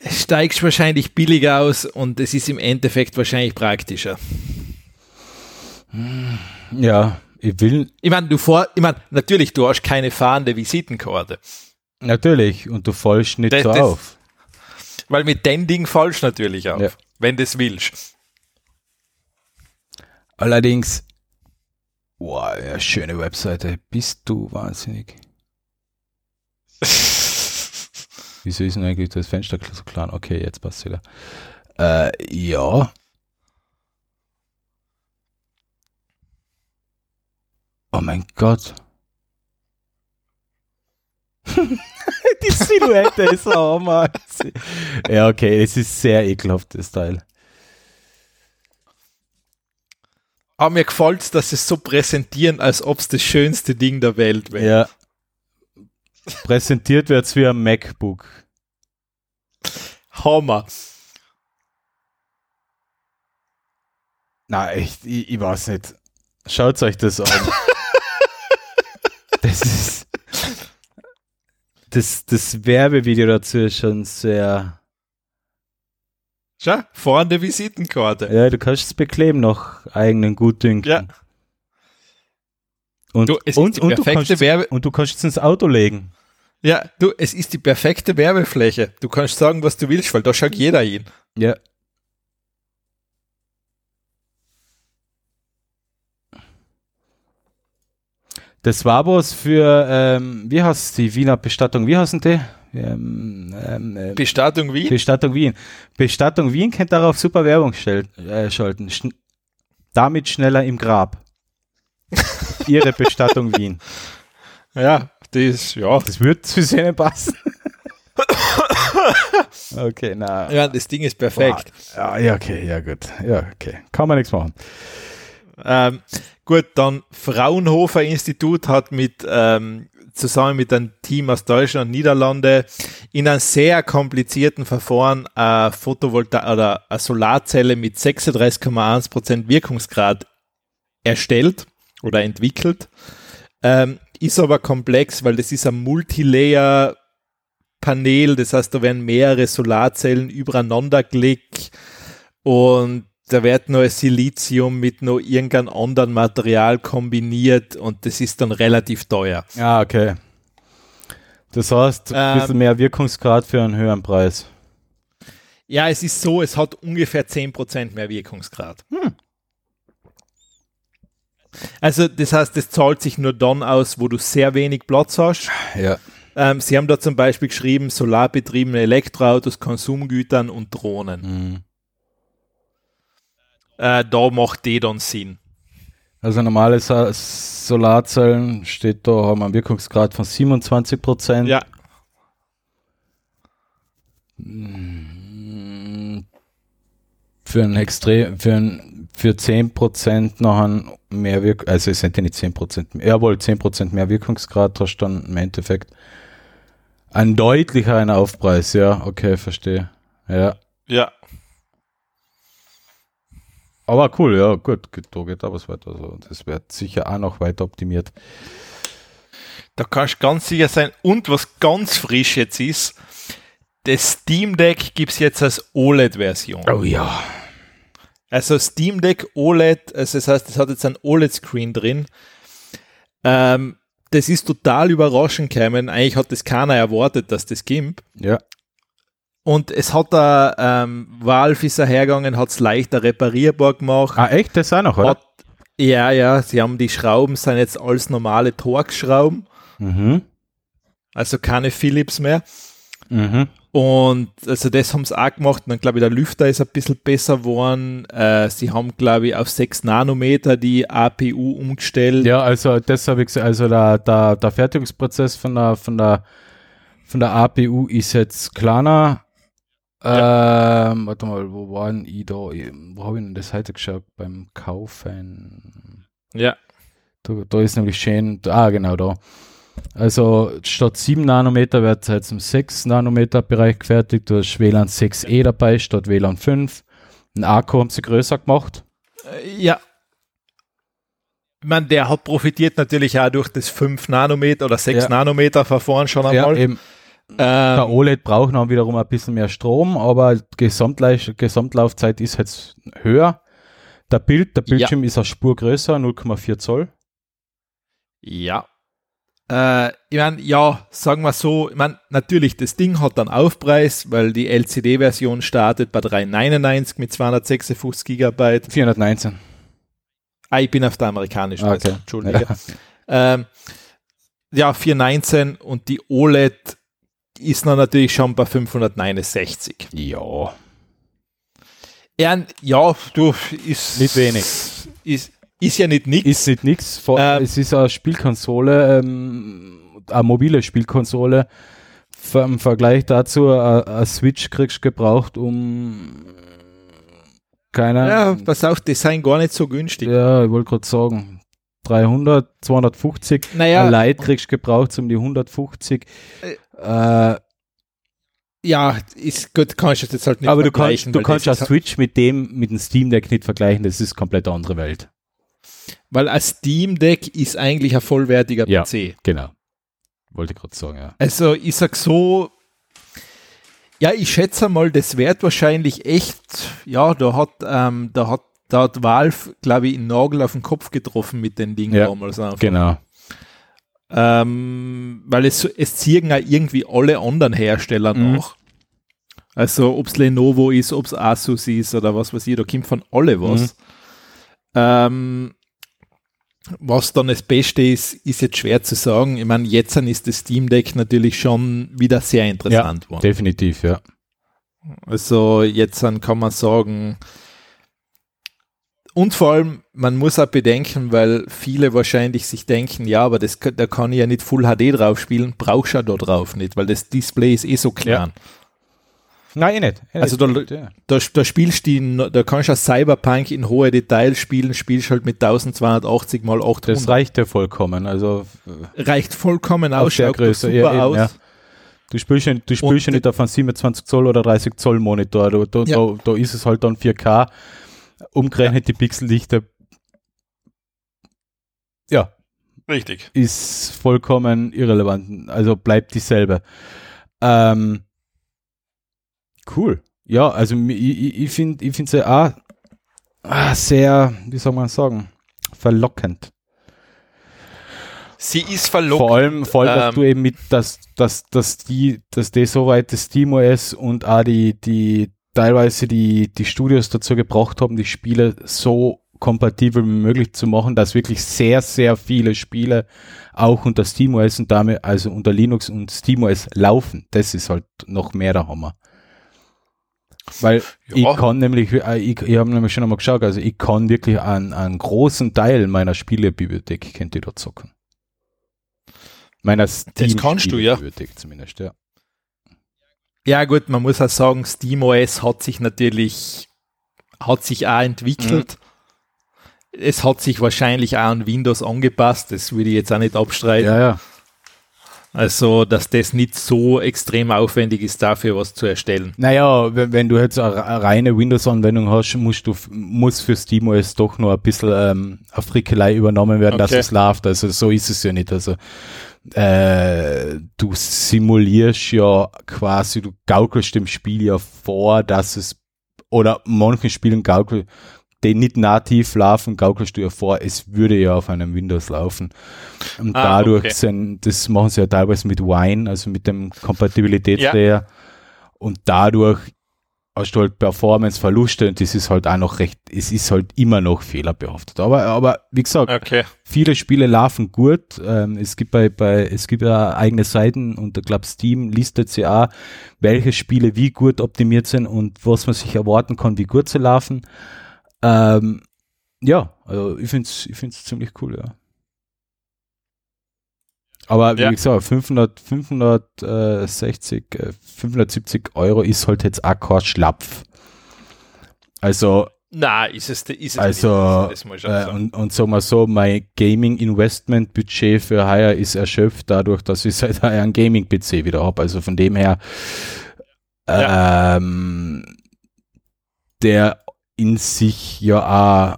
steigst wahrscheinlich billiger aus und es ist im Endeffekt wahrscheinlich praktischer. Ja, ich will Ich meine, du vor, ich meine, natürlich, du hast keine fahrende Visitenkarte, natürlich und du fallst nicht Das- so das- auf. weil mit dem Ding fallst natürlich auf, Ja. wenn du es willst. Allerdings, wow, ja, schöne Webseite. Bist du wahnsinnig? *laughs* Wieso ist denn eigentlich das Fenster so klein? Okay, jetzt passt wieder. Äh, ja. Oh mein Gott. *laughs* Die Silhouette ist auch mal. Ja, okay, es ist sehr ekelhaft, das Teil. Aber mir gefällt es, dass sie es so präsentieren, als ob es das schönste Ding der Welt wäre. Ja. Präsentiert wird's wie ein MacBook. Hammer. Na, echt, ich, ich weiß nicht. Schaut euch das an. *laughs* das ist. Das, das Werbevideo dazu ist schon sehr. Schau, vorne Visitenkarte. Ja, du kannst es bekleben nach eigenen Gutdünken. Ja. Und, Du, es ist und, die und, du perfekte kannst, Werbe- und du kannst es ins Auto legen. Ja, du, es ist die perfekte Werbefläche. Du kannst sagen, was du willst, weil da schaut jeder hin. Ja. Das war was für, ähm, wie heißt die Wiener Bestattung? Wie heißen die? Ähm, ähm, äh, Bestattung Wien? Bestattung Wien. Bestattung Wien kennt darauf super Werbung stell, äh, schalten. Schn damit schneller im Grab. *laughs* Ihre Bestattung Wien. Ja, das, ja. Das würde zu ihnen passen. *coughs* okay, na. Ja, das Ding ist perfekt. Ja, ja, okay, ja gut. Ja, okay. Kann man nichts machen. Ähm, gut, dann Fraunhofer Institut hat mit ähm, zusammen mit einem Team aus Deutschland und Niederlande in einem sehr komplizierten Verfahren eine Photovolta oder eine Solarzelle mit 36,1% Wirkungsgrad erstellt oder entwickelt. Ähm, ist aber komplex, weil das ist ein Multilayer Panel, das heißt, da werden mehrere Solarzellen übereinander gelegt und da wird ein Silizium mit noch irgendeinem anderen Material kombiniert und das ist dann relativ teuer. Ja, okay. Das heißt, ein Ähm, bisschen mehr Wirkungsgrad für einen höheren Preis. Ja, es ist so, es hat ungefähr 10% mehr Wirkungsgrad. Also das heißt, es zahlt sich nur dann aus, wo du sehr wenig Platz hast. Ja. Ähm, sie haben da zum Beispiel geschrieben, solarbetriebene Elektroautos, Konsumgütern und Drohnen. Mhm. Äh, da macht die dann Sinn. Also normale Solarzellen steht da, haben einen Wirkungsgrad von 27 Prozent. Ja, Für ein extrem, für ein, für 10 Prozent noch ein mehr Wirk also es sind ja nicht 10 Prozent, jawohl, 10 Prozent mehr Wirkungsgrad hast dann im Endeffekt ein deutlicheren Aufpreis, ja, okay, verstehe. Ja. ja. Aber cool, ja, gut, da geht aber was weiter. Also das wird sicher auch noch weiter optimiert. Da kannst du ganz sicher sein. Und was ganz frisch jetzt ist, das Steam Deck gibt es jetzt als OLED-Version. Oh ja. Also Steam Deck OLED, also das heißt, es hat jetzt ein OLED-Screen drin. Ähm, das ist total überraschend gekommen. Eigentlich hat das keiner erwartet, dass das gibt. Ja. Und es hat da, ähm, Valve ist hergegangen, hat es leichter reparierbar gemacht. Ah, echt? Das auch noch, oder? Hat, ja, ja, sie haben die Schrauben, sind jetzt alles normale Torx-Schrauben, Mhm. also keine Philips mehr. Mhm. Und also das haben sie auch gemacht. Und dann glaube ich, der Lüfter ist ein bisschen besser geworden. Äh, sie haben, glaube ich, auf 6 Nanometer die APU umgestellt. Ja, also das habe ich gesagt, also der, der, der Fertigungsprozess von der, von der, von der APU ist jetzt kleiner. Ähm, warte mal, wo war denn ich da? Wo habe ich denn das heute geschaut? Beim Kaufen. Ja. Da, da ist nämlich schön, ah, genau da. Also statt 7 Nanometer wird es jetzt im 6 Nanometer Bereich gefertigt. Du hast WLAN 6E dabei statt WLAN 5. Ein Akku haben sie größer gemacht. Äh, Ja. Ich meine, der hat profitiert natürlich auch durch das 5 Nanometer oder 6 Ja. Nanometer Verfahren schon Ja, einmal. Eben. Der ähm, OLED braucht noch wiederum ein bisschen mehr Strom, aber Gesamtleis- Gesamtlaufzeit ist jetzt höher. Der Bild, der Bildschirm ist eine Spur größer, 0,4 Zoll. ja. Äh, ich meine, ja, sagen wir so, ich meine, natürlich, das Ding hat dann Aufpreis, weil die LCD-Version startet bei 399 mit 256 Gigabyte. 419. Ah, ich bin auf der amerikanischen, Okay. also, Entschuldige. *laughs* Ähm, ja, 419 und die OLED ist dann natürlich schon bei 569. Ja. Ja, ja, du, ist. Nicht wenig. Ist, ist ja nicht nix. Ist nicht nix. Vor- Ähm. es ist eine Spielkonsole, ähm, eine mobile Spielkonsole. Im Vergleich dazu, eine eine Switch kriegst du gebraucht, um keine ja, pass auf, die sind gar nicht so günstig. Ja, ich wollte gerade sagen, 300, 250. Naja, Ein Light kriegst gebraucht um die 150. Äh, ja, ist gut, kannst du jetzt halt nicht aber du vergleichen, kannst, du kannst ja ist- Switch mit dem, mit dem Steam Deck nicht vergleichen, das ist komplett eine andere Welt. Weil ein Steam Deck ist eigentlich ein vollwertiger Ja. PC. Genau. Wollte ich gerade sagen, ja. Also ich sag so, ja, ich schätze mal, das wird wahrscheinlich echt, ja, da hat, ähm, da hat, da hat Valve, glaube ich, einen Nagel auf den Kopf getroffen mit den Dingen Ja, damals einfach. Genau. Ähm, weil es, es ziehen ja irgendwie alle anderen Hersteller Mhm. nach. Also ob es Lenovo ist, ob es Asus ist oder was weiß ich, da kommt von alle was. Mhm. Ähm, was dann das Beste ist, ist jetzt schwer zu sagen. Ich meine, jetzt ist das Steam Deck natürlich schon wieder sehr interessant geworden. Definitiv, ja. Also jetzt kann man sagen, und vor allem, man muss auch bedenken, weil viele wahrscheinlich sich denken, ja, aber das, da kann ich ja nicht Full HD drauf spielen, brauchst du ja da drauf nicht, weil das Display ist eh so klein. Nein, eh nicht. Eh Also nicht. da- ja. Da, da spielst du, da kannst du ja Cyberpunk in hohe Details spielen, spielst halt mit 1280 mal 800. das reicht ja vollkommen. Also äh, reicht vollkommen aus, der Größe, super ja, eben, aus. ja. du spielst ja, du spielst ja nicht auf einem 27 Zoll oder 30 Zoll Monitor. Da, da, Ja. da, da ist es halt dann 4K. Umgerechnet die Pixeldichte. Ja, Richtig. ist vollkommen irrelevant. Also bleibt dieselbe. Ähm, cool. Ja, also ich, finde ich finde sie auch ah, sehr, wie soll man sagen, verlockend. Sie ist verlockend. Vor allem, vor allem, dass Ähm, du eben mit, dass, dass, dass die, dass die so weit das SteamOS und auch die, die, teilweise die, die Studios dazu gebracht haben, die Spiele so kompatibel wie möglich zu machen, dass wirklich sehr, sehr viele Spiele auch unter SteamOS und damit, also unter Linux und SteamOS laufen. Das ist halt noch mehr der Hammer. Weil Ja. ich kann nämlich, äh, ich, ich habe nämlich schon einmal geschaut, also ich kann wirklich einen, einen großen Teil meiner Spielebibliothek, könnt ihr dort zocken. Meiner Steam kannst du, ja. Bibliothek zumindest, ja. Ja gut, man muss auch sagen, SteamOS hat sich natürlich, hat sich auch entwickelt. Es hat sich wahrscheinlich auch an Windows angepasst, das würde ich jetzt auch nicht abstreiten. Ja, ja. Also, dass das nicht so extrem aufwendig ist, dafür was zu erstellen. Naja, wenn, wenn du jetzt eine, eine reine Windows-Anwendung hast, musst du, muss für SteamOS doch nur ein bisschen ähm, eine Frickelei übernommen werden, dass Okay. es läuft. Also so ist es ja nicht. Also äh, du simulierst ja quasi, du gaukelst dem Spiel ja vor, dass es, oder manchen Spielen gaukel, die nicht nativ laufen, gaukelst du ja vor, es würde ja auf einem Windows laufen. Und Ah, dadurch okay. sind, das machen sie ja teilweise mit Wine, also mit dem Kompatibilitätslayer. Und dadurch hast du halt Performance-Verluste und das ist halt auch noch recht, es ist halt immer noch fehlerbehaftet. Aber, aber wie gesagt, Okay. viele Spiele laufen gut. Ähm, es gibt bei, bei, es gibt ja eigene Seiten und ich glaube Steam listet sie auch, welche Spiele wie gut optimiert sind und was man sich erwarten kann, wie gut sie laufen. Ähm, ja, also ich finde es ich find's ziemlich cool, ja. Aber wie Ja. gesagt, 500, 560, äh, 570 Euro ist halt jetzt auch kein Schlapf. Also, Na, ist es, ist es also, nicht. Äh, und, und sagen wir so, mein Gaming-Investment-Budget für heuer ist erschöpft dadurch, dass ich *laughs* seit heuer einen Gaming-PC wieder habe. Also von dem her, Ja. ähm, der in sich ja auch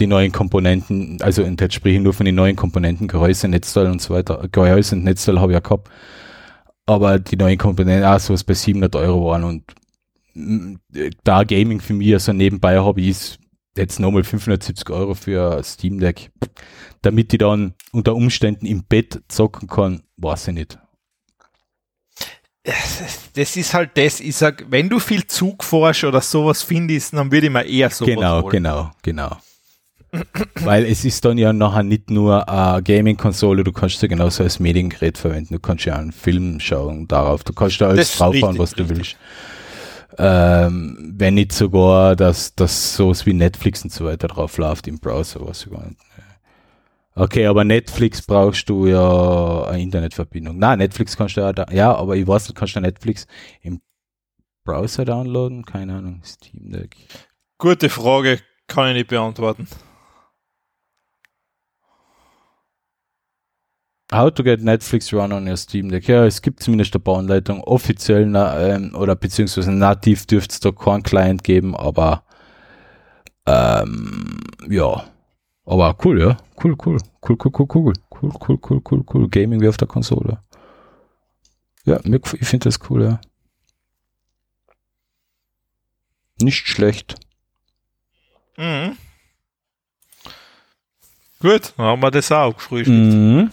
die neuen Komponenten, also und jetzt spreche ich nur von den neuen Komponenten, Gehäuse, Netzteil und so weiter. Gehäuse und Netzteil habe ich ja gehabt. Aber die neuen Komponenten auch sowas bei 700 Euro waren und mm, da Gaming für mich also nebenbei Hobby ist, jetzt nochmal 570 Euro für Steam Deck. Damit ich dann unter Umständen im Bett zocken kann, weiß ich nicht. Das ist halt das, ich sag, wenn du viel Zug fährst oder sowas findest, dann würde ich mir eher sowas genau, holen. genau, genau. Weil es ist dann ja nachher nicht nur eine Gaming-Konsole, du kannst sie genauso als Mediengerät verwenden. Du kannst ja einen Film schauen darauf. Du kannst da alles draufhauen, was du richtig. willst. Ähm, wenn nicht sogar, dass das sowas wie Netflix und so weiter drauf läuft im Browser, was ich gar nicht. Okay, aber Netflix brauchst du ja eine Internetverbindung. Na, Netflix kannst du ja, da, ja, aber ich weiß nicht, kannst du Netflix im Browser downloaden? Keine Ahnung, Steam Deck. Gute Frage, kann ich nicht beantworten. How to get Netflix run on your Steam Deck. Ja, es gibt zumindest eine Bauanleitung. Offiziell na, ähm, oder beziehungsweise nativ dürfte es da keinen Client geben, aber ähm, ja. Aber cool, ja. Cool, cool. Cool, cool, cool, cool. Cool, cool, cool, cool, cool. Gaming wie auf der Konsole. Ja, ich finde das cool, ja. Nicht schlecht. Mhm. Gut, dann haben wir das auch gefrühstückt. Mhm.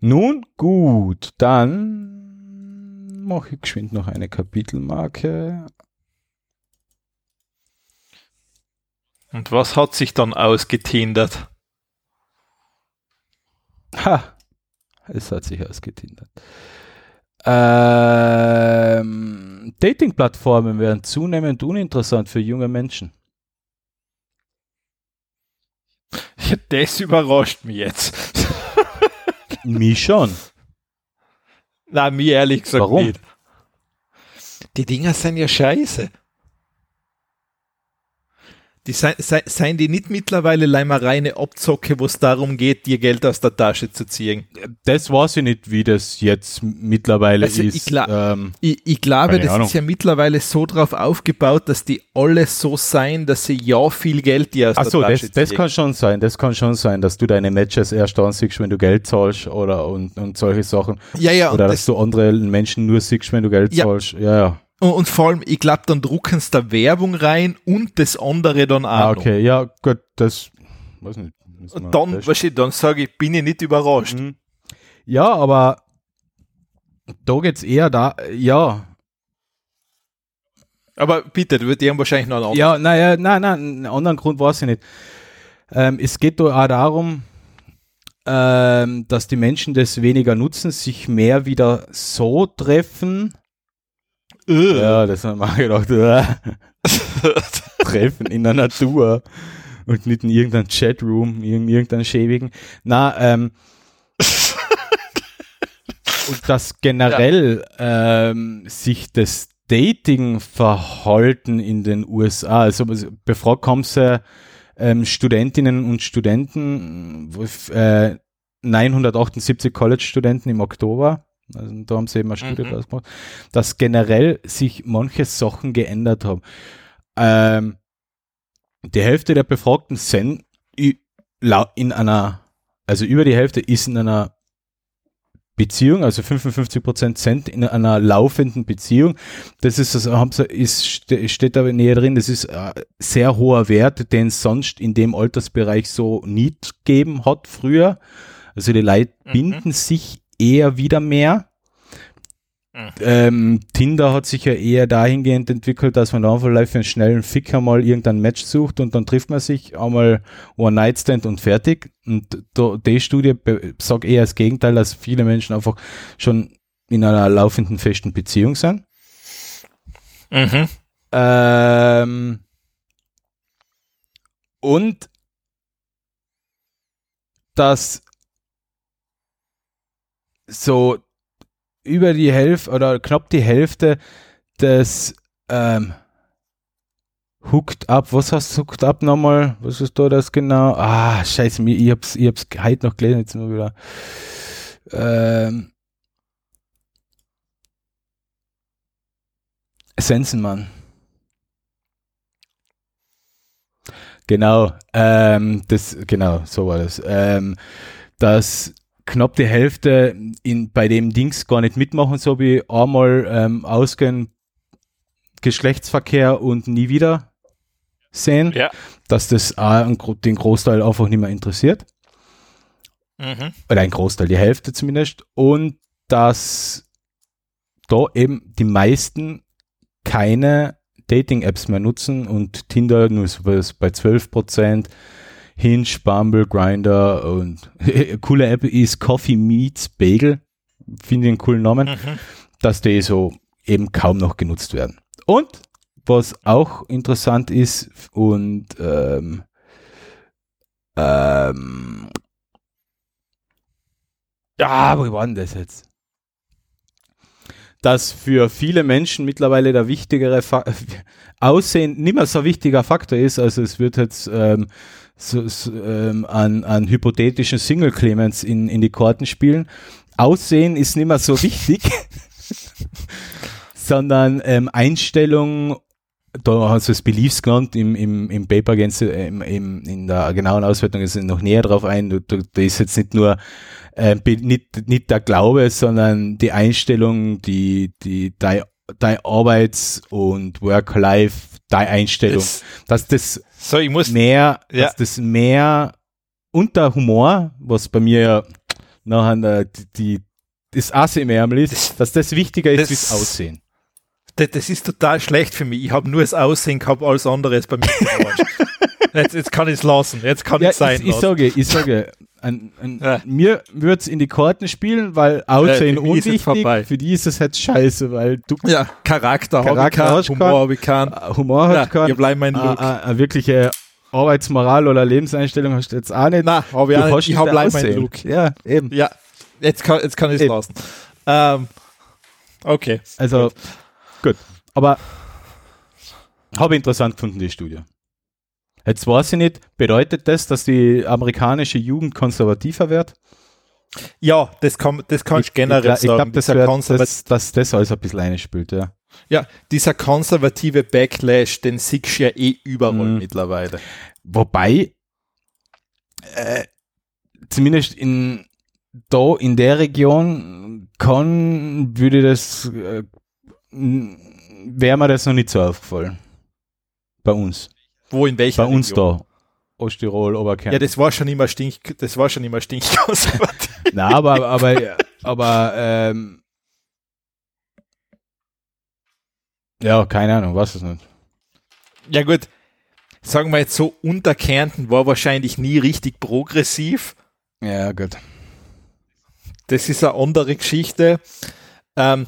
Nun gut, dann mache ich geschwind noch eine Kapitelmarke. Und was hat sich dann ausgetindert? Ha, es hat sich ausgetindert. Ähm, Dating-Plattformen werden zunehmend uninteressant für junge Menschen. Ja, *laughs* das überrascht mich jetzt. *laughs* Mich schon. Na, mir ehrlich gesagt Warum? nicht. Die Dinger sind ja scheiße. Die sein, sein, seien die nicht mittlerweile leider reine Abzocke, wo es darum geht, dir Geld aus der Tasche zu ziehen? Das weiß ich nicht, wie das jetzt mittlerweile Also ich ist. gla- ähm, Ich, ich glaube, das Ahnung. ist ja mittlerweile so drauf aufgebaut, dass die alle so sein, dass sie ja viel Geld dir aus Ach so, der das, Tasche das ziehen. kann schon sein. Das kann schon sein, dass du deine Matches erst ansiehst, wenn du Geld zahlst oder und, und solche Sachen. ja, ja, oder das, dass du andere Menschen nur siehst, wenn du Geld Ja. zahlst. Ja, ja. Und, vor allem, ich glaube, dann drucken sie da Werbung rein und das andere dann auch. Ah, noch. okay, ja, gut, das weiß nicht. Und dann, weißt du, dann sage ich, bin ich nicht überrascht. Mhm. Ja, aber da geht's eher da, ja. Aber bitte, die haben wahrscheinlich noch einen anderen. Ja, naja, nein, nein, einen anderen Grund weiß ich nicht. Ähm, es geht da auch darum, ähm, dass die Menschen das weniger nutzen, sich mehr wieder so treffen. Äh. Ja, das haben wir auch gedacht, äh, *laughs* treffen in der Natur und nicht in irgendeinem Chatroom, in irgendeinem schäbigen. Na, ähm, und dass generell ähm, sich das Dating-Verhalten in den USA, also befragt haben sie ähm, Studentinnen und Studenten, äh, 978 College-Studenten im Oktober, also da haben sie eben eine Studie Mhm. gemacht, dass generell sich manche Sachen geändert haben. Ähm, die Hälfte der Befragten sind in einer, also über die Hälfte ist in einer Beziehung, also 55 Prozent sind in einer laufenden Beziehung. Das ist, also haben sie, ist, ste- steht da näher drin, das ist äh, sehr hoher Wert, den es sonst in dem Altersbereich so nicht gegeben hat früher. Also die Leute Mhm. binden sich eher wieder mehr. Mhm. Ähm, Tinder hat sich ja eher dahingehend entwickelt, dass man da einfach live für einen schnellen Fick einmal irgendein Match sucht und dann trifft man sich einmal One-Night-Stand und fertig. Und die Studie sagt eher das Gegenteil, dass viele Menschen einfach schon in einer laufenden festen Beziehung sind. Mhm. Ähm, und dass so über die Hälfte oder knapp die Hälfte des ähm, Hooked Up, was heißt Hooked Up nochmal? Was ist da das genau? Ah, scheiße, ich hab's, ich hab's heute noch gelesen, jetzt nur wieder. Ähm, Sensenmann. Genau, ähm, das, genau, so war das. Ähm, dass knapp die Hälfte in, bei dem Dings gar nicht mitmachen, so wie einmal ähm, ausgehen, Geschlechtsverkehr und nie wieder sehen, Ja. dass das auch den Großteil einfach nicht mehr interessiert. Mhm. Oder ein Großteil, die Hälfte zumindest. Und dass da eben die meisten keine Dating-Apps mehr nutzen und Tinder nur so bei 12%, Hinge, Bumble, Grinder und *laughs* coole App ist Coffee Meets Bagel. Finde ich einen coolen Namen, Mhm. dass die so eben kaum noch genutzt werden. Und was auch interessant ist und ähm, ähm, ja, wo war denn das jetzt? Dass für viele Menschen mittlerweile der wichtigere Fa *laughs* Aussehen nicht mehr so wichtiger Faktor ist. Also es wird jetzt ähm, so, so, ähm, an, an hypothetischen Single Clemens in, in die Karten spielen. Aussehen ist nicht mehr so wichtig, *laughs* sondern ähm, Einstellung, da hast du es Beliefs genannt, im, im, im Paper gehen sie, ähm, im, in der genauen Auswertung ist noch näher drauf ein. Da, ist jetzt nicht nur äh, nicht, nicht der Glaube, sondern die Einstellung, die, die, dein, dein Arbeits- und Work-Life, deine Einstellung, Das, dass das so, ich muss. mehr, Ja. dass das mehr und der Humor, was bei mir ja nachher die, die das Ass im Ärmel ist, Das- dass das wichtiger ist das- wie das Aussehen. Das, das ist total schlecht für mich. Ich habe nur das Aussehen gehabt, alles andere ist bei mir *laughs* jetzt, jetzt kann ich es lassen. Jetzt kann Ja, ich sein ich, ich sage, ich sage, ein, ein, Ja. mir würde es in die Karten spielen, weil ist es unwichtig, für die ist es halt scheiße, weil du ja, Charakter, habe ich Charakter keinen, hast du Humor habe ich äh, Humor Ja, hast keinen, ihr bleibt mein Look. eine wirkliche Arbeitsmoral oder Lebenseinstellung hast du jetzt auch nicht. Nein, habe ich auch nicht. Ich habe leider mein. Look. Ja, eben. Ja, jetzt kann, jetzt kann ich es lassen. Ähm, okay. Also, gut. Aber habe ich interessant gefunden, die Studie. Jetzt weiß ich nicht, bedeutet das, dass die amerikanische Jugend konservativer wird? Ja, das kann, das kann ich, generell ich, ich sagen. glaube, das dieser, wird, konservat das, dass das alles ein bisschen einspielt, ja. ja, dieser konservative Backlash, den siehst du ja eh überall Mhm. mittlerweile. Wobei, äh, zumindest in, da in der Region kann, würde das, äh, wäre mir das noch nicht so aufgefallen. Bei uns. Wo, in welcher Bei uns Region? da. Osttirol, Oberkern. Ja, das war schon immer stink, das war schon immer stinkkonservativ. *laughs* Na, aber, aber, aber, ähm, ja, keine Ahnung, was es nicht. ja gut, sagen wir jetzt so, Unterkärnten war wahrscheinlich nie richtig progressiv. Ja, gut. Das ist eine andere Geschichte. Ähm,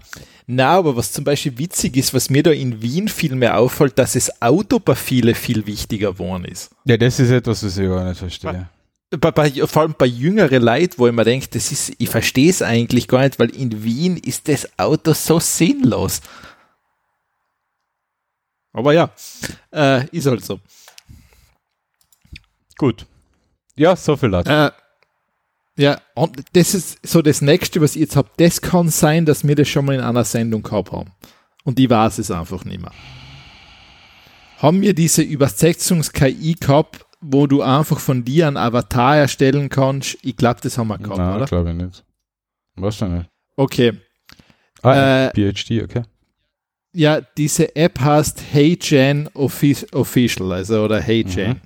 na, aber was zum Beispiel witzig ist, was mir da in Wien viel mehr auffällt, dass das Auto bei viel wichtiger geworden ist. Ja, das ist etwas, was ich gar nicht verstehe. Bei, bei, vor allem bei jüngeren Leuten, wo ich mir denke, das ist, ich verstehe es eigentlich gar nicht, weil in Wien ist das Auto so sinnlos. Aber ja, äh, ist halt so. Gut. Ja, so viel dazu. Äh, ja, und das ist so das nächste, was ich jetzt habe. Das kann sein, dass wir das schon mal in einer Sendung gehabt haben. Und ich weiß es einfach nicht mehr. Haben wir diese Übersetzungs-KI gehabt, wo du einfach von dir einen Avatar erstellen kannst? Ich glaube, das haben wir gehabt, Nein, oder? glaube ich nicht. Was denn nicht? Okay. Ah, Äh, PhD, okay. Ja, diese App heißt HeyGen Offi- Official, also oder HeyGen. Mhm.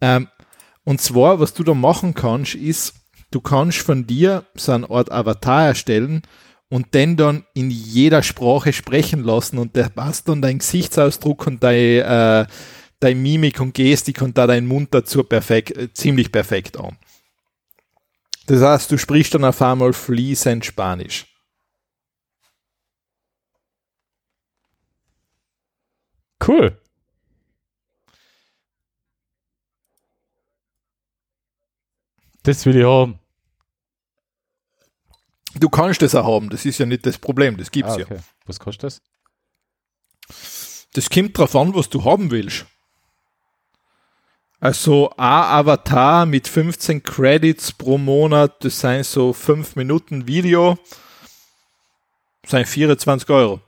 Ähm, und zwar, was du da machen kannst, ist, du kannst von dir so eine Art Avatar erstellen und den dann in jeder Sprache sprechen lassen und der passt dann dein Gesichtsausdruck und dein, äh, dein Mimik und Gestik und da dein Mund dazu perfekt, äh, ziemlich perfekt an. Das heißt, du sprichst dann auf einmal fließend Spanisch. Cool. Das will ich haben. Du kannst das auch haben, das ist ja nicht das Problem, das gibt's Ah, ja. okay. Was kostet das? Das kommt drauf an, was du haben willst. Also ein Avatar mit 15 Credits pro Monat, das sind so 5 Minuten Video, sind 24 Euro.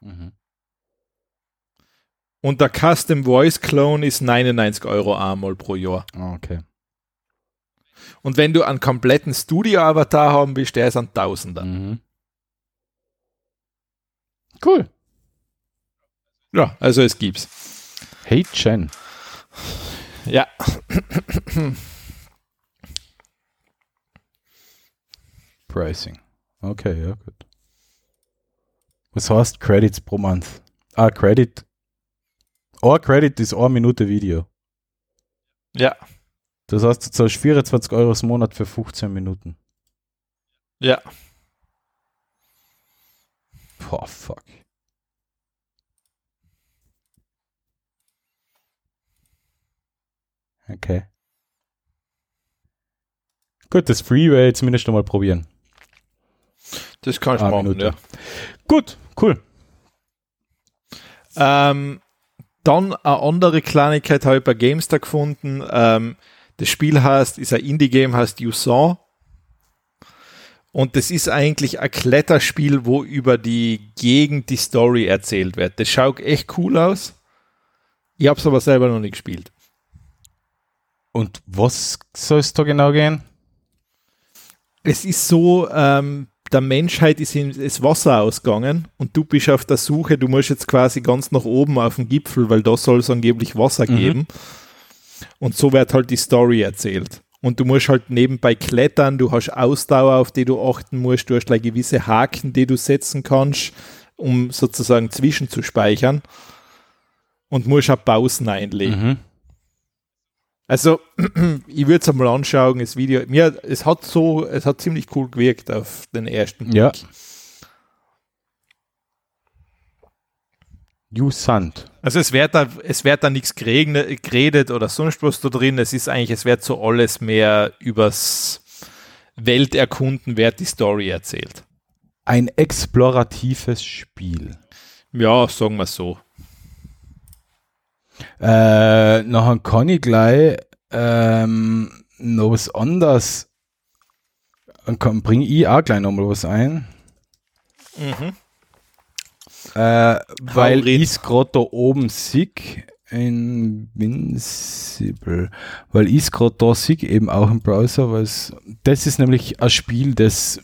Mhm. Und der Custom Voice Clone ist 99 Euro einmal pro Jahr. Ah, okay. Und wenn du einen kompletten Studio-Avatar haben willst, der ist ein Tausender. Mhm. Cool. Ja, also es gibt's. Hey Chen. Ja. Pricing. Okay, ja, gut. Was heißt Credits pro Month? Ah, Credit. Ein Credit ist eine Minute Video. Ja. Das heißt, du zahlst 24 Euro im Monat für 15 Minuten. Ja. Boah, fuck. Okay. Gut, das Free werde ich zumindest noch mal probieren. Das kann ich Eine machen, Minute. ja. Gut, cool. Ähm, dann eine andere Kleinigkeit habe ich bei GameStar gefunden. Ähm, das Spiel heißt, ist ein Indie-Game, heißt You Saw. Und das ist eigentlich ein Kletterspiel, wo über die Gegend die Story erzählt wird. Das schaut echt cool aus. Ich habe es aber selber noch nicht gespielt. Und was soll es da genau gehen? Es ist so, ähm, der Menschheit ist in das Wasser ausgegangen und du bist auf der Suche, du musst jetzt quasi ganz nach oben auf den Gipfel, weil da soll es angeblich Wasser Mhm. geben. Und so wird halt die Story erzählt. Und du musst halt nebenbei klettern, du hast Ausdauer, auf die du achten musst, du hast like gewisse Haken, die du setzen kannst, um sozusagen zwischenzuspeichern. Und musst auch Pausen einlegen. Mhm. Also, *clears throat* ich würde es einmal anschauen, das Video. Mir, es hat so, es hat ziemlich cool gewirkt auf den ersten Ja. Blick. You Sand. Also es wird da, es wird da nichts geredet oder sonst was da drin. Es ist eigentlich, es wird so alles mehr übers Welterkunden, wird die Story erzählt. Ein exploratives Spiel. Ja, sagen wir so. Äh, nachher kann ich gleich ähm, noch was anderes. Dann kann, bring ich auch gleich noch mal was ein. Mhm. Äh, weil es gerade da oben sehe, Invincible, weil es gerade da sehe, eben auch im Browser, weil das ist nämlich ein Spiel, das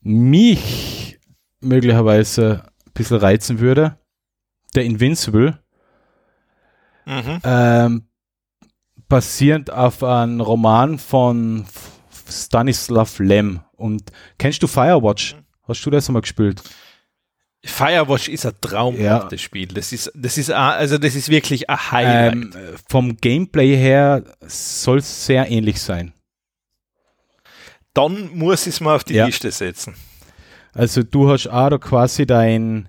mich möglicherweise ein bisschen reizen würde. Der Invincible, Mhm. ähm, basierend auf einem Roman von Stanislav Lem. Und kennst du Firewatch? Hast du das einmal gespielt? Firewatch ist ein traumhaftes Spiel. Das ist, das ist, a- also das ist wirklich ein Highlight. Ähm, vom Gameplay her soll es sehr ähnlich sein. Dann muss ich es mal auf die Ja. Liste setzen. Also du hast auch da quasi dein,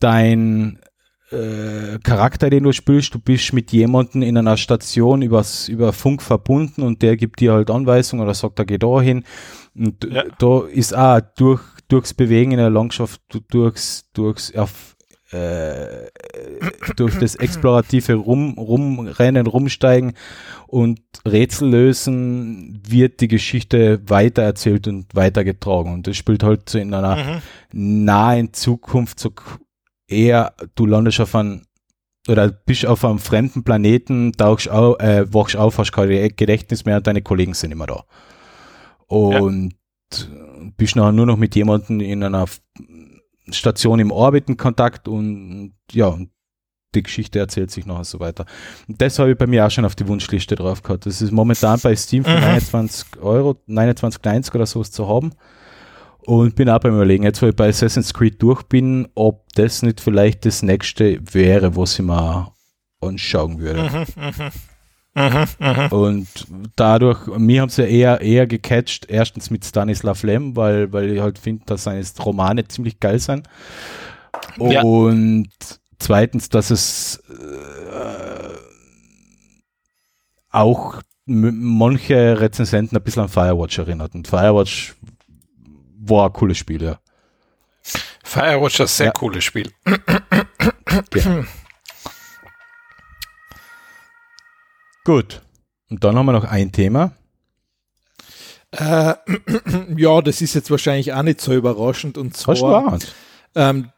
dein äh, Charakter, den du spielst, du bist mit jemandem in einer Station übers, über Funk verbunden und der gibt dir halt Anweisungen oder sagt, da geh da hin. Und Ja. da ist auch durch, durchs Bewegen in der Landschaft, du- durchs, durchs auf, äh, durch das explorative Rum, Rumrennen, Rumsteigen und Rätsel lösen, wird die Geschichte weitererzählt und weitergetragen. Und das spielt halt so in einer Mhm. nahen Zukunft so eher, du landest auf einem oder bist auf einem fremden Planeten, tauchst auf, äh, wachst auf, hast kein Gedächtnis mehr und deine Kollegen sind immer da. Und bist nachher nur noch mit jemandem in einer Station im Orbit in Kontakt und ja, und die Geschichte erzählt sich nachher so weiter. Und das habe ich bei mir auch schon auf die Wunschliste drauf gehabt. Das ist momentan bei Steam für Mhm. 29 Euro, 29,90 oder so zu haben. Und bin auch beim Überlegen, jetzt wo ich bei Assassin's Creed durch bin, ob das nicht vielleicht das nächste wäre, was ich mir anschauen würde. Mhm, mhm. Mhm, mhm. Und dadurch, mir haben sie eher, eher gecatcht, erstens mit Stanislav Lem, weil, weil ich halt finde, dass seine Romane ziemlich geil sind. Ja. Und zweitens, dass es äh, auch manche Rezensenten ein bisschen an Firewatch erinnert. Und Firewatch war ein cooles Spiel, ja. Firewatch ist ein sehr ja. cooles Spiel. Ja. Gut. Und dann haben wir noch ein Thema. Äh, *clears throat* ja, das ist jetzt wahrscheinlich auch nicht so überraschend. Und zwar, ähm,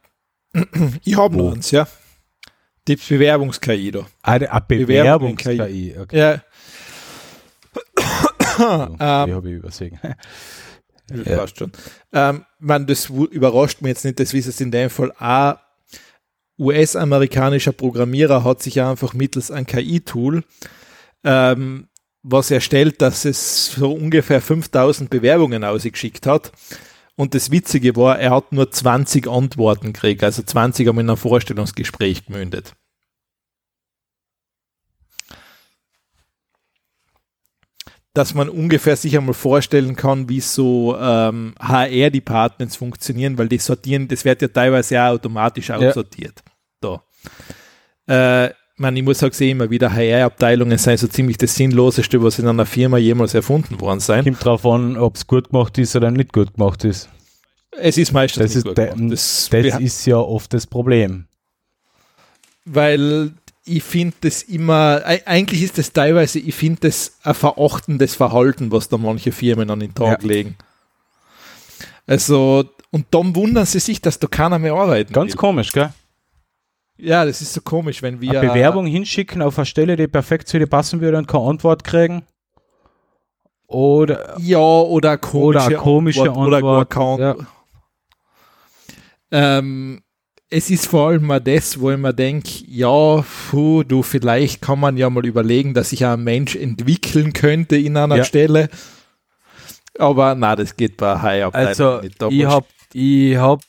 *clears throat* ich habe noch eins, ja. Die Bewerbungs-KI da. Ah, eine Bewerbungs-KI. Okay. Ja. oh, *coughs* ähm, habe ich übersehen. Ja. passt schon. Ähm, man, das überrascht mich jetzt nicht, das ist es in dem Fall auch US-amerikanischer Programmierer hat sich einfach mittels ein KI-Tool ähm, was erstellt, dass es so ungefähr 5000 Bewerbungen ausgeschickt hat. Und das Witzige war, er hat nur 20 Antworten gekriegt, also 20 haben in einem Vorstellungsgespräch gemündet. Dass man ungefähr sich einmal vorstellen kann, wie so ähm, HR-Departments funktionieren, weil die sortieren, das wird ja teilweise ja automatisch aussortiert. Ja. Da. Äh, man, ich muss auch sehen, immer wieder HR-Abteilungen sind so ziemlich das Sinnloseste, was in einer Firma jemals erfunden worden sein. Kommt drauf an, ob es gut gemacht ist oder nicht gut gemacht ist. Es ist meistens das ist gemacht. Das, das ist ja oft das Problem. Weil ich finde das immer, eigentlich ist das teilweise, ich finde das ein verachtendes Verhalten, was da manche Firmen an den Tag ja. legen. Also, und dann wundern sie sich, dass da keiner mehr arbeiten Ganz will. komisch, gell? Ja, das ist so komisch, wenn wir. Eine Bewerbung hinschicken auf eine Stelle, die perfekt zu dir passen würde und keine Antwort kriegen. Oder. Ja, oder komische, oder komische Antwort. Antwort. Oder gar ja. ähm, es ist vor allem mal das, wo ich mir denke, ja, puh, du, vielleicht kann man ja mal überlegen, dass sich ein Mensch entwickeln könnte in einer ja. Stelle. Aber na, das geht bei High Also, nicht. ich habe ich hab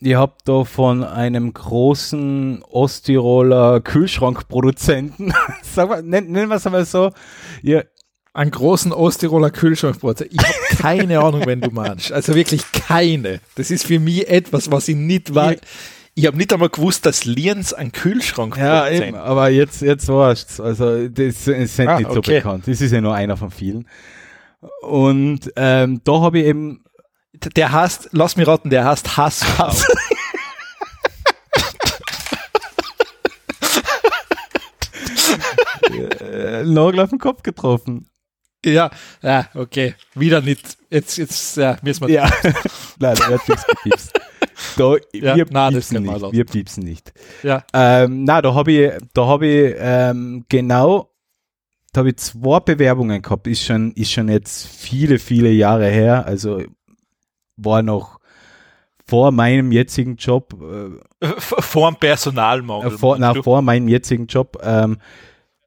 Ihr habt da von einem großen Osttiroler Kühlschrankproduzenten, nennen, wir es einmal so, ihr, einen großen Osttiroler Kühlschrankproduzenten. Ich habe keine *laughs* Ahnung, wenn du meinst. Also wirklich keine. Das ist für mich etwas, was ich nicht weiß. Ich habe nicht einmal gewusst, dass Lienz ein Kühlschrank Ja, eben, aber jetzt, jetzt war's. Also, das ist ah, nicht okay. so bekannt. Das ist ja nur einer von vielen. Und ähm, da habe ich eben der heißt, lass mich raten, der heißt Hass. Hass. Nagel auf den Kopf getroffen. Ja, ja, okay. Wieder nicht. Jetzt, jetzt, ja, müssen wir. Ja, *laughs* nein, er hat nichts gepiepst. Da, ja, wir, nein, piepsen nicht, wir piepsen nicht. Ja. Ähm, na, da habe ich, da habe ich ähm, genau, da habe ich zwei Bewerbungen gehabt. Ist schon, ist schon jetzt viele, viele Jahre her. Also war noch vor meinem jetzigen Job. Äh, vor dem Personalmangel. Äh, vor, na, vor meinem jetzigen Job. Ähm,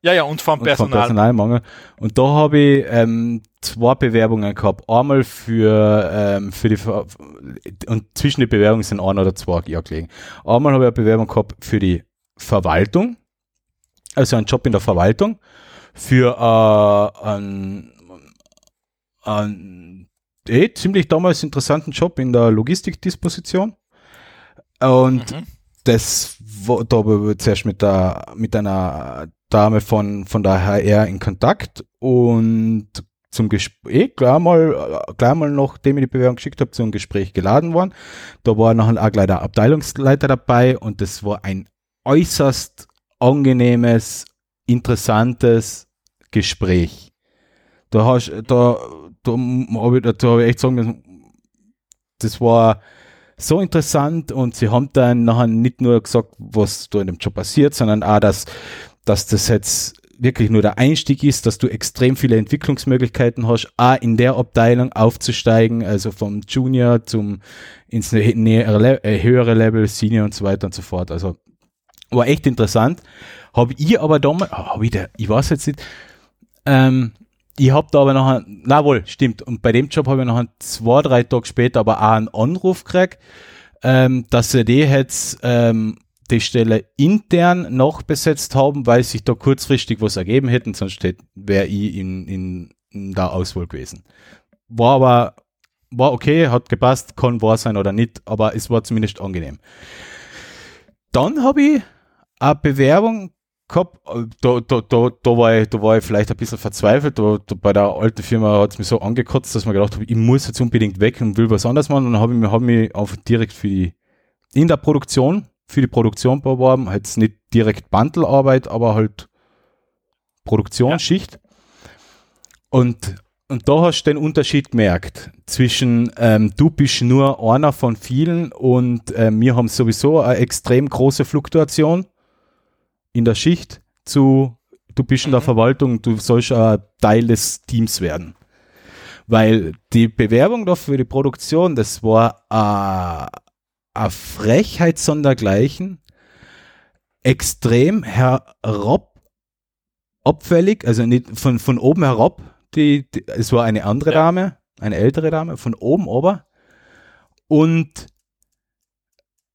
ja, ja, und vom Personal. Personalmangel. Und da habe ich ähm, zwei Bewerbungen gehabt. Einmal für, ähm, für die, und zwischen den Bewerbungen sind ein oder zwei Jahre gelegen. Einmal habe ich eine Bewerbung gehabt für die Verwaltung, also einen Job in der Verwaltung, für äh, einen, einen eh ziemlich damals interessanten Job in der Logistikdisposition. Und mhm. das da war zuerst mit der, mit einer Dame von, von der HR in Kontakt und zum Gespräch, eh, gleich mal, gleich mal nachdem ich die Bewerbung geschickt habe, zum Gespräch geladen worden. Da war noch ein auch gleich der Abteilungsleiter dabei und das war ein äußerst angenehmes, interessantes Gespräch. Da hast, da, da habe ich, da hab ich echt sagen müssen, das war so interessant und sie haben dann nachher nicht nur gesagt, was da in dem Job passiert, sondern auch, dass, dass das jetzt wirklich nur der Einstieg ist, dass du extrem viele Entwicklungsmöglichkeiten hast, auch in der Abteilung aufzusteigen, also vom Junior zum ins nähere, äh, höhere Level, Senior und so weiter und so fort. Also war echt interessant. Habe ich aber damals, oh, hab ich, der, ich weiß jetzt nicht, ähm, ich habe da aber noch, na wohl, stimmt. Und bei dem Job habe ich noch zwei, drei Tage später aber auch einen Anruf gekriegt, ähm, dass sie die jetzt ähm, die Stelle intern noch besetzt haben, weil sich da kurzfristig was ergeben hätten, sonst wäre ich in, in, in der Auswahl gewesen. War aber, war okay, hat gepasst, kann wahr sein oder nicht, aber es war zumindest angenehm. Dann habe ich eine Bewerbung gehabt. Da, da, da, da, war ich, da war ich vielleicht ein bisschen verzweifelt. Da, da bei der alten Firma hat es mich so angekotzt, dass man gedacht habe, ich muss jetzt unbedingt weg und will was anderes machen. Und dann habe ich hab mich einfach direkt für die, in der Produktion, für die Produktion beworben. Halt nicht direkt Bandelarbeit, aber halt Produktionsschicht. Ja. Und, und da hast du den Unterschied gemerkt zwischen ähm, du bist nur einer von vielen und äh, wir haben sowieso eine extrem große Fluktuation in der Schicht zu du bist in der mhm. Verwaltung, du sollst ein Teil des Teams werden. Weil die Bewerbung da für die Produktion, das war äh, eine Frechheit sondergleichen, extrem herab, abfällig, also nicht von, von oben herab, die, die, es war eine andere ja. Dame, eine ältere Dame, von oben ober. Und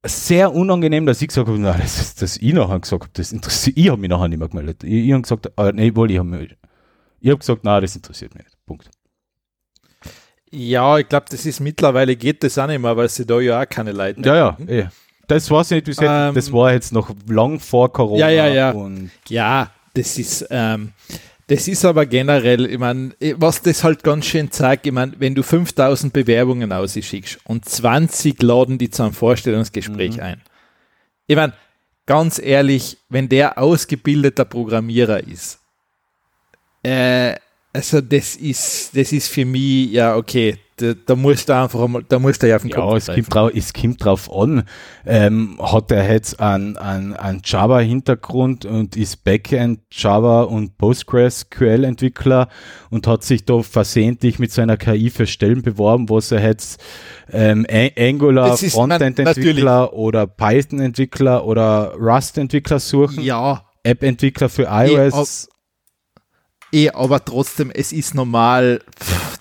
sehr unangenehm, dass ich gesagt habe, nein, das ist das ich nachher gesagt habe, das interessiert, ich habe mich nachher nicht mehr gemeldet. Ich, ich habe gesagt, äh, nee, wohl, ich habe ich habe gesagt, nein, das interessiert mich nicht. Punkt. Ja, ich glaube, das ist mittlerweile geht das auch nicht mehr, weil sie da ja auch keine Leute Ja, ja, eh. Das war nicht, ähm, das war jetzt noch lang vor Corona. Ja, ja, ja. ja, das ist, ähm, das ist aber generell, ich meine, was das halt ganz schön zeigt, ich meine, wenn du 5000 Bewerbungen ausschickst und 20 laden die zu einem Vorstellungsgespräch mhm. ein. Ich meine, ganz ehrlich, wenn der ausgebildeter Programmierer ist, äh, also das ist, das ist für mich, ja, okay, da, da musst du einfach einmal, da musst du ja auf den ja, Kopf es kommt, drauf, es kommt drauf an. Ähm, hat er jetzt einen, einen, einen Java-Hintergrund und ist Backend Java und PostgreSQL-Entwickler und hat sich da versehentlich mit seiner KI für Stellen beworben, wo er jetzt ähm, Angular Frontend-Entwickler oder Python-Entwickler oder Rust-Entwickler suchen. Ja. App-Entwickler für iOS. Eh, aber trotzdem, es ist normal,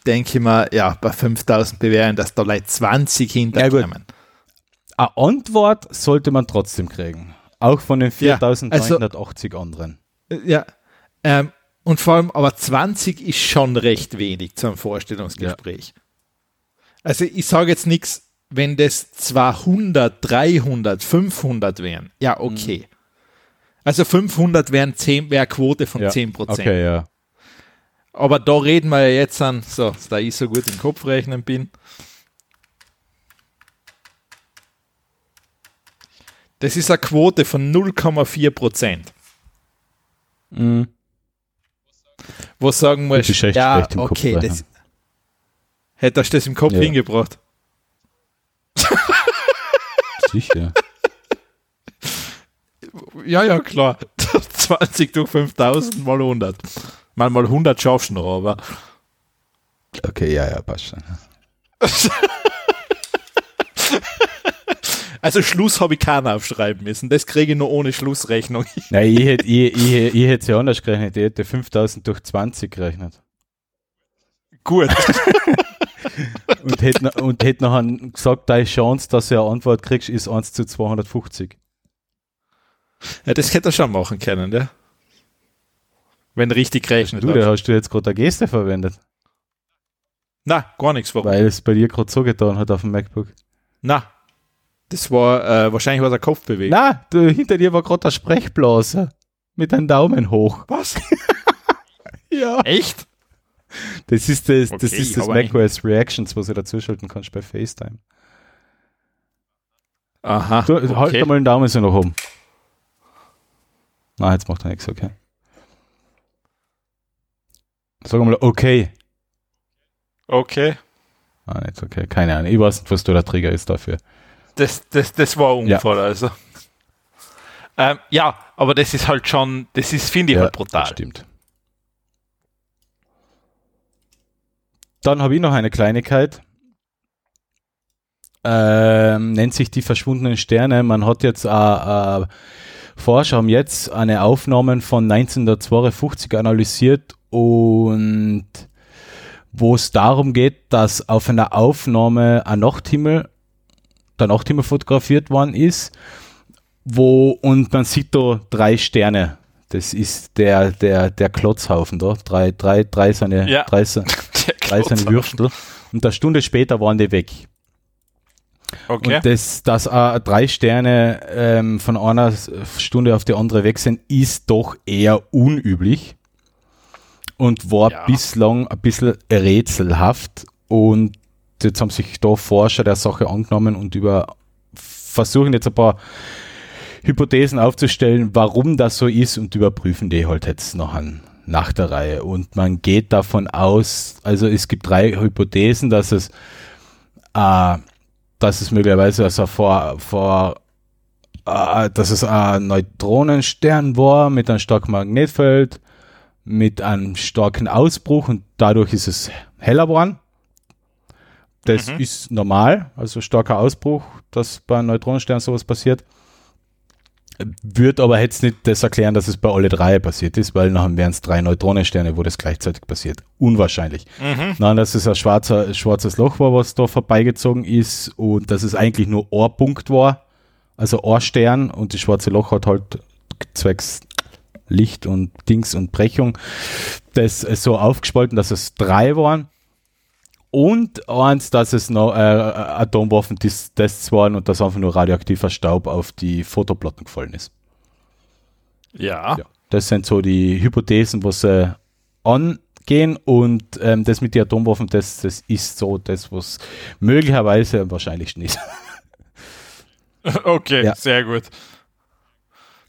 denke ich mal, ja, bei 5000 Bewerbungen, dass da Leute 20 hinterkommen. Ja, Eine Antwort sollte man trotzdem kriegen. Auch von den 4980 ja, also, anderen. Äh, ja, ähm, und vor allem, aber 20 ist schon recht wenig zum Vorstellungsgespräch. Ja. Also ich sage jetzt nichts, wenn das 200, 300, 500 wären. Ja, okay. Mhm. Also 500 wären 10, wäre Quote von ja, 10 Okay, ja. Aber da reden wir ja jetzt an, so, da ich so gut im Kopf rechnen bin. Das ist eine Quote von 0,4 Prozent. Mhm. Wo sagen wir, ja, okay, das, hättest du das im Kopf ja. hingebracht? *laughs* Sicher. Ja, ja, klar. *laughs* 20 durch 5000 mal 100. Mal mal 100 schaffst du noch, aber. Okay, ja, ja, passt schon. *laughs* Also Schluss habe ich keinen aufschreiben müssen. Das kriege ich nur ohne Schlussrechnung. *laughs* Nein, ich hätte ich, ich, ich hätte ja anders gerechnet. Ich hätte 5000 durch 20 gerechnet. Gut. *laughs* und hätte, und hätte nachher gesagt, deine Chance, dass du eine Antwort kriegst, ist 1 zu 250. Ja, das hätte er schon machen können, ja. Wenn richtig rechnet. Du, da hast du jetzt gerade eine Geste verwendet. Na, gar nichts. Warum? Weil es bei dir gerade so getan hat auf dem MacBook. Na, das war äh, wahrscheinlich was der Kopf bewegt. Na, du, hinter dir war gerade der Sprechblase mit einem Daumen hoch. Was? *laughs* ja. Echt? Das ist das, okay, das, ist das macOS Reactions, was du dazuschalten kannst bei FaceTime. Aha. Du, halt okay. Mal den Daumen so nach oben. Na, jetzt macht er nichts, okay. Sag mal, okay. Okay. Ah, nicht okay. Keine Ahnung. Ich weiß nicht, was du der Trigger ist dafür. Das, das, das war ein Unfall, ja. also. Ähm, ja, aber das ist halt schon, das ist, finde ich ja, halt brutal. Das stimmt. Dann habe ich noch eine Kleinigkeit. Ähm, nennt sich die verschwundenen Sterne. Man hat jetzt, äh, äh, Forscher haben jetzt eine Aufnahme von 1952 analysiert und wo es darum geht, dass auf einer Aufnahme ein Nachthimmel, der Nachthimmel fotografiert worden ist, wo und man sieht da drei Sterne. Das ist der, der, der Klotzhaufen da, drei, drei, drei seine, ja, drei, *laughs* drei seine Würstel. Und eine Stunde später waren die weg. Okay. Und das, dass äh, drei Sterne ähm, von einer Stunde auf die andere weg sind, ist doch eher unüblich und war ja. bislang ein bisschen rätselhaft. Und jetzt haben sich da Forscher der Sache angenommen und über versuchen jetzt ein paar Hypothesen aufzustellen, warum das so ist und überprüfen die halt jetzt noch an, nach der Reihe. Und man geht davon aus, also es gibt drei Hypothesen, dass es, äh, dass es möglicherweise also vor, vor äh, dass es ein Neutronenstern war mit einem starken Magnetfeld, mit einem starken Ausbruch und dadurch ist es heller geworden. Das mhm. ist normal, also starker Ausbruch, dass bei einem Neutronenstern sowas passiert. Wird aber jetzt nicht das erklären, dass es bei alle drei passiert ist, weil nachher wären es drei Neutronensterne, wo das gleichzeitig passiert. Unwahrscheinlich. Mhm. Nein, dass es ein schwarzer, schwarzes Loch war, was da vorbeigezogen ist und dass es eigentlich nur Ohrpunkt war, also Ohrstern und das schwarze Loch hat halt zwecks Licht und Dings und Brechung das so aufgespalten, dass es drei waren und eins, dass es noch äh, Atomwaffen-Tests waren und dass einfach nur radioaktiver Staub auf die Fotoplatten gefallen ist. Ja. ja. Das sind so die Hypothesen, was sie angehen und ähm, das mit den Atomwaffen, das, das ist so das, was möglicherweise am wahrscheinlichsten ist. *laughs* okay, ja. sehr gut.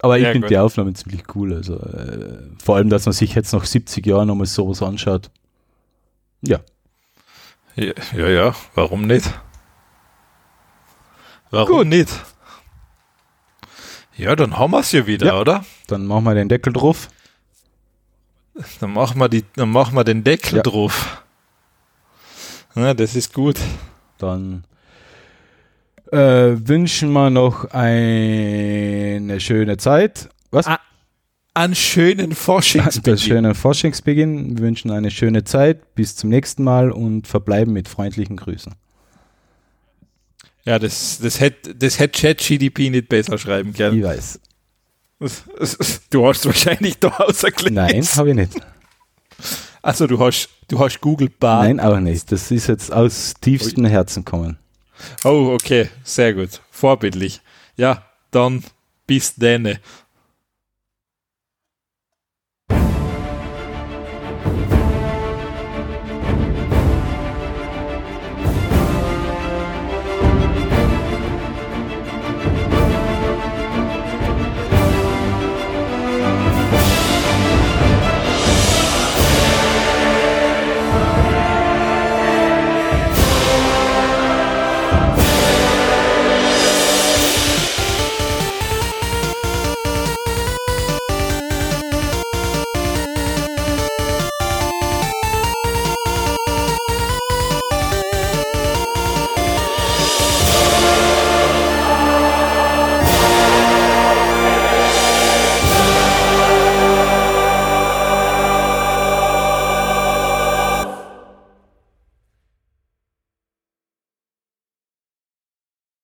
Aber ich finde die Aufnahmen ziemlich cool. Also, äh, vor allem, dass man sich jetzt nach 70 Jahren nochmal sowas anschaut. Ja, ja, ja, ja, warum nicht? Warum Gut. nicht? Ja, dann haben wir es ja wieder, ja. oder? Dann machen wir den Deckel drauf. Dann machen wir, die, dann machen wir den Deckel ja. drauf. Ja, das ist gut. Dann äh, wünschen wir noch eine schöne Zeit. Was? Ah, einen schönen Forschungsbeginn. Einen schönen Forschungsbeginn. Wir wünschen eine schöne Zeit. Bis zum nächsten Mal und verbleiben mit freundlichen Grüßen. Ja, das, das hätte das hätt ChatGDP nicht besser schreiben können. Ich weiß. Du hast wahrscheinlich da ausgeklärt. Nein, habe ich nicht. Also du hast, du hast Google Bar. Nein, auch nicht. Das ist jetzt aus tiefstem Herzen kommen. Oh, okay. Sehr gut. Vorbildlich. Ja, dann bis denne.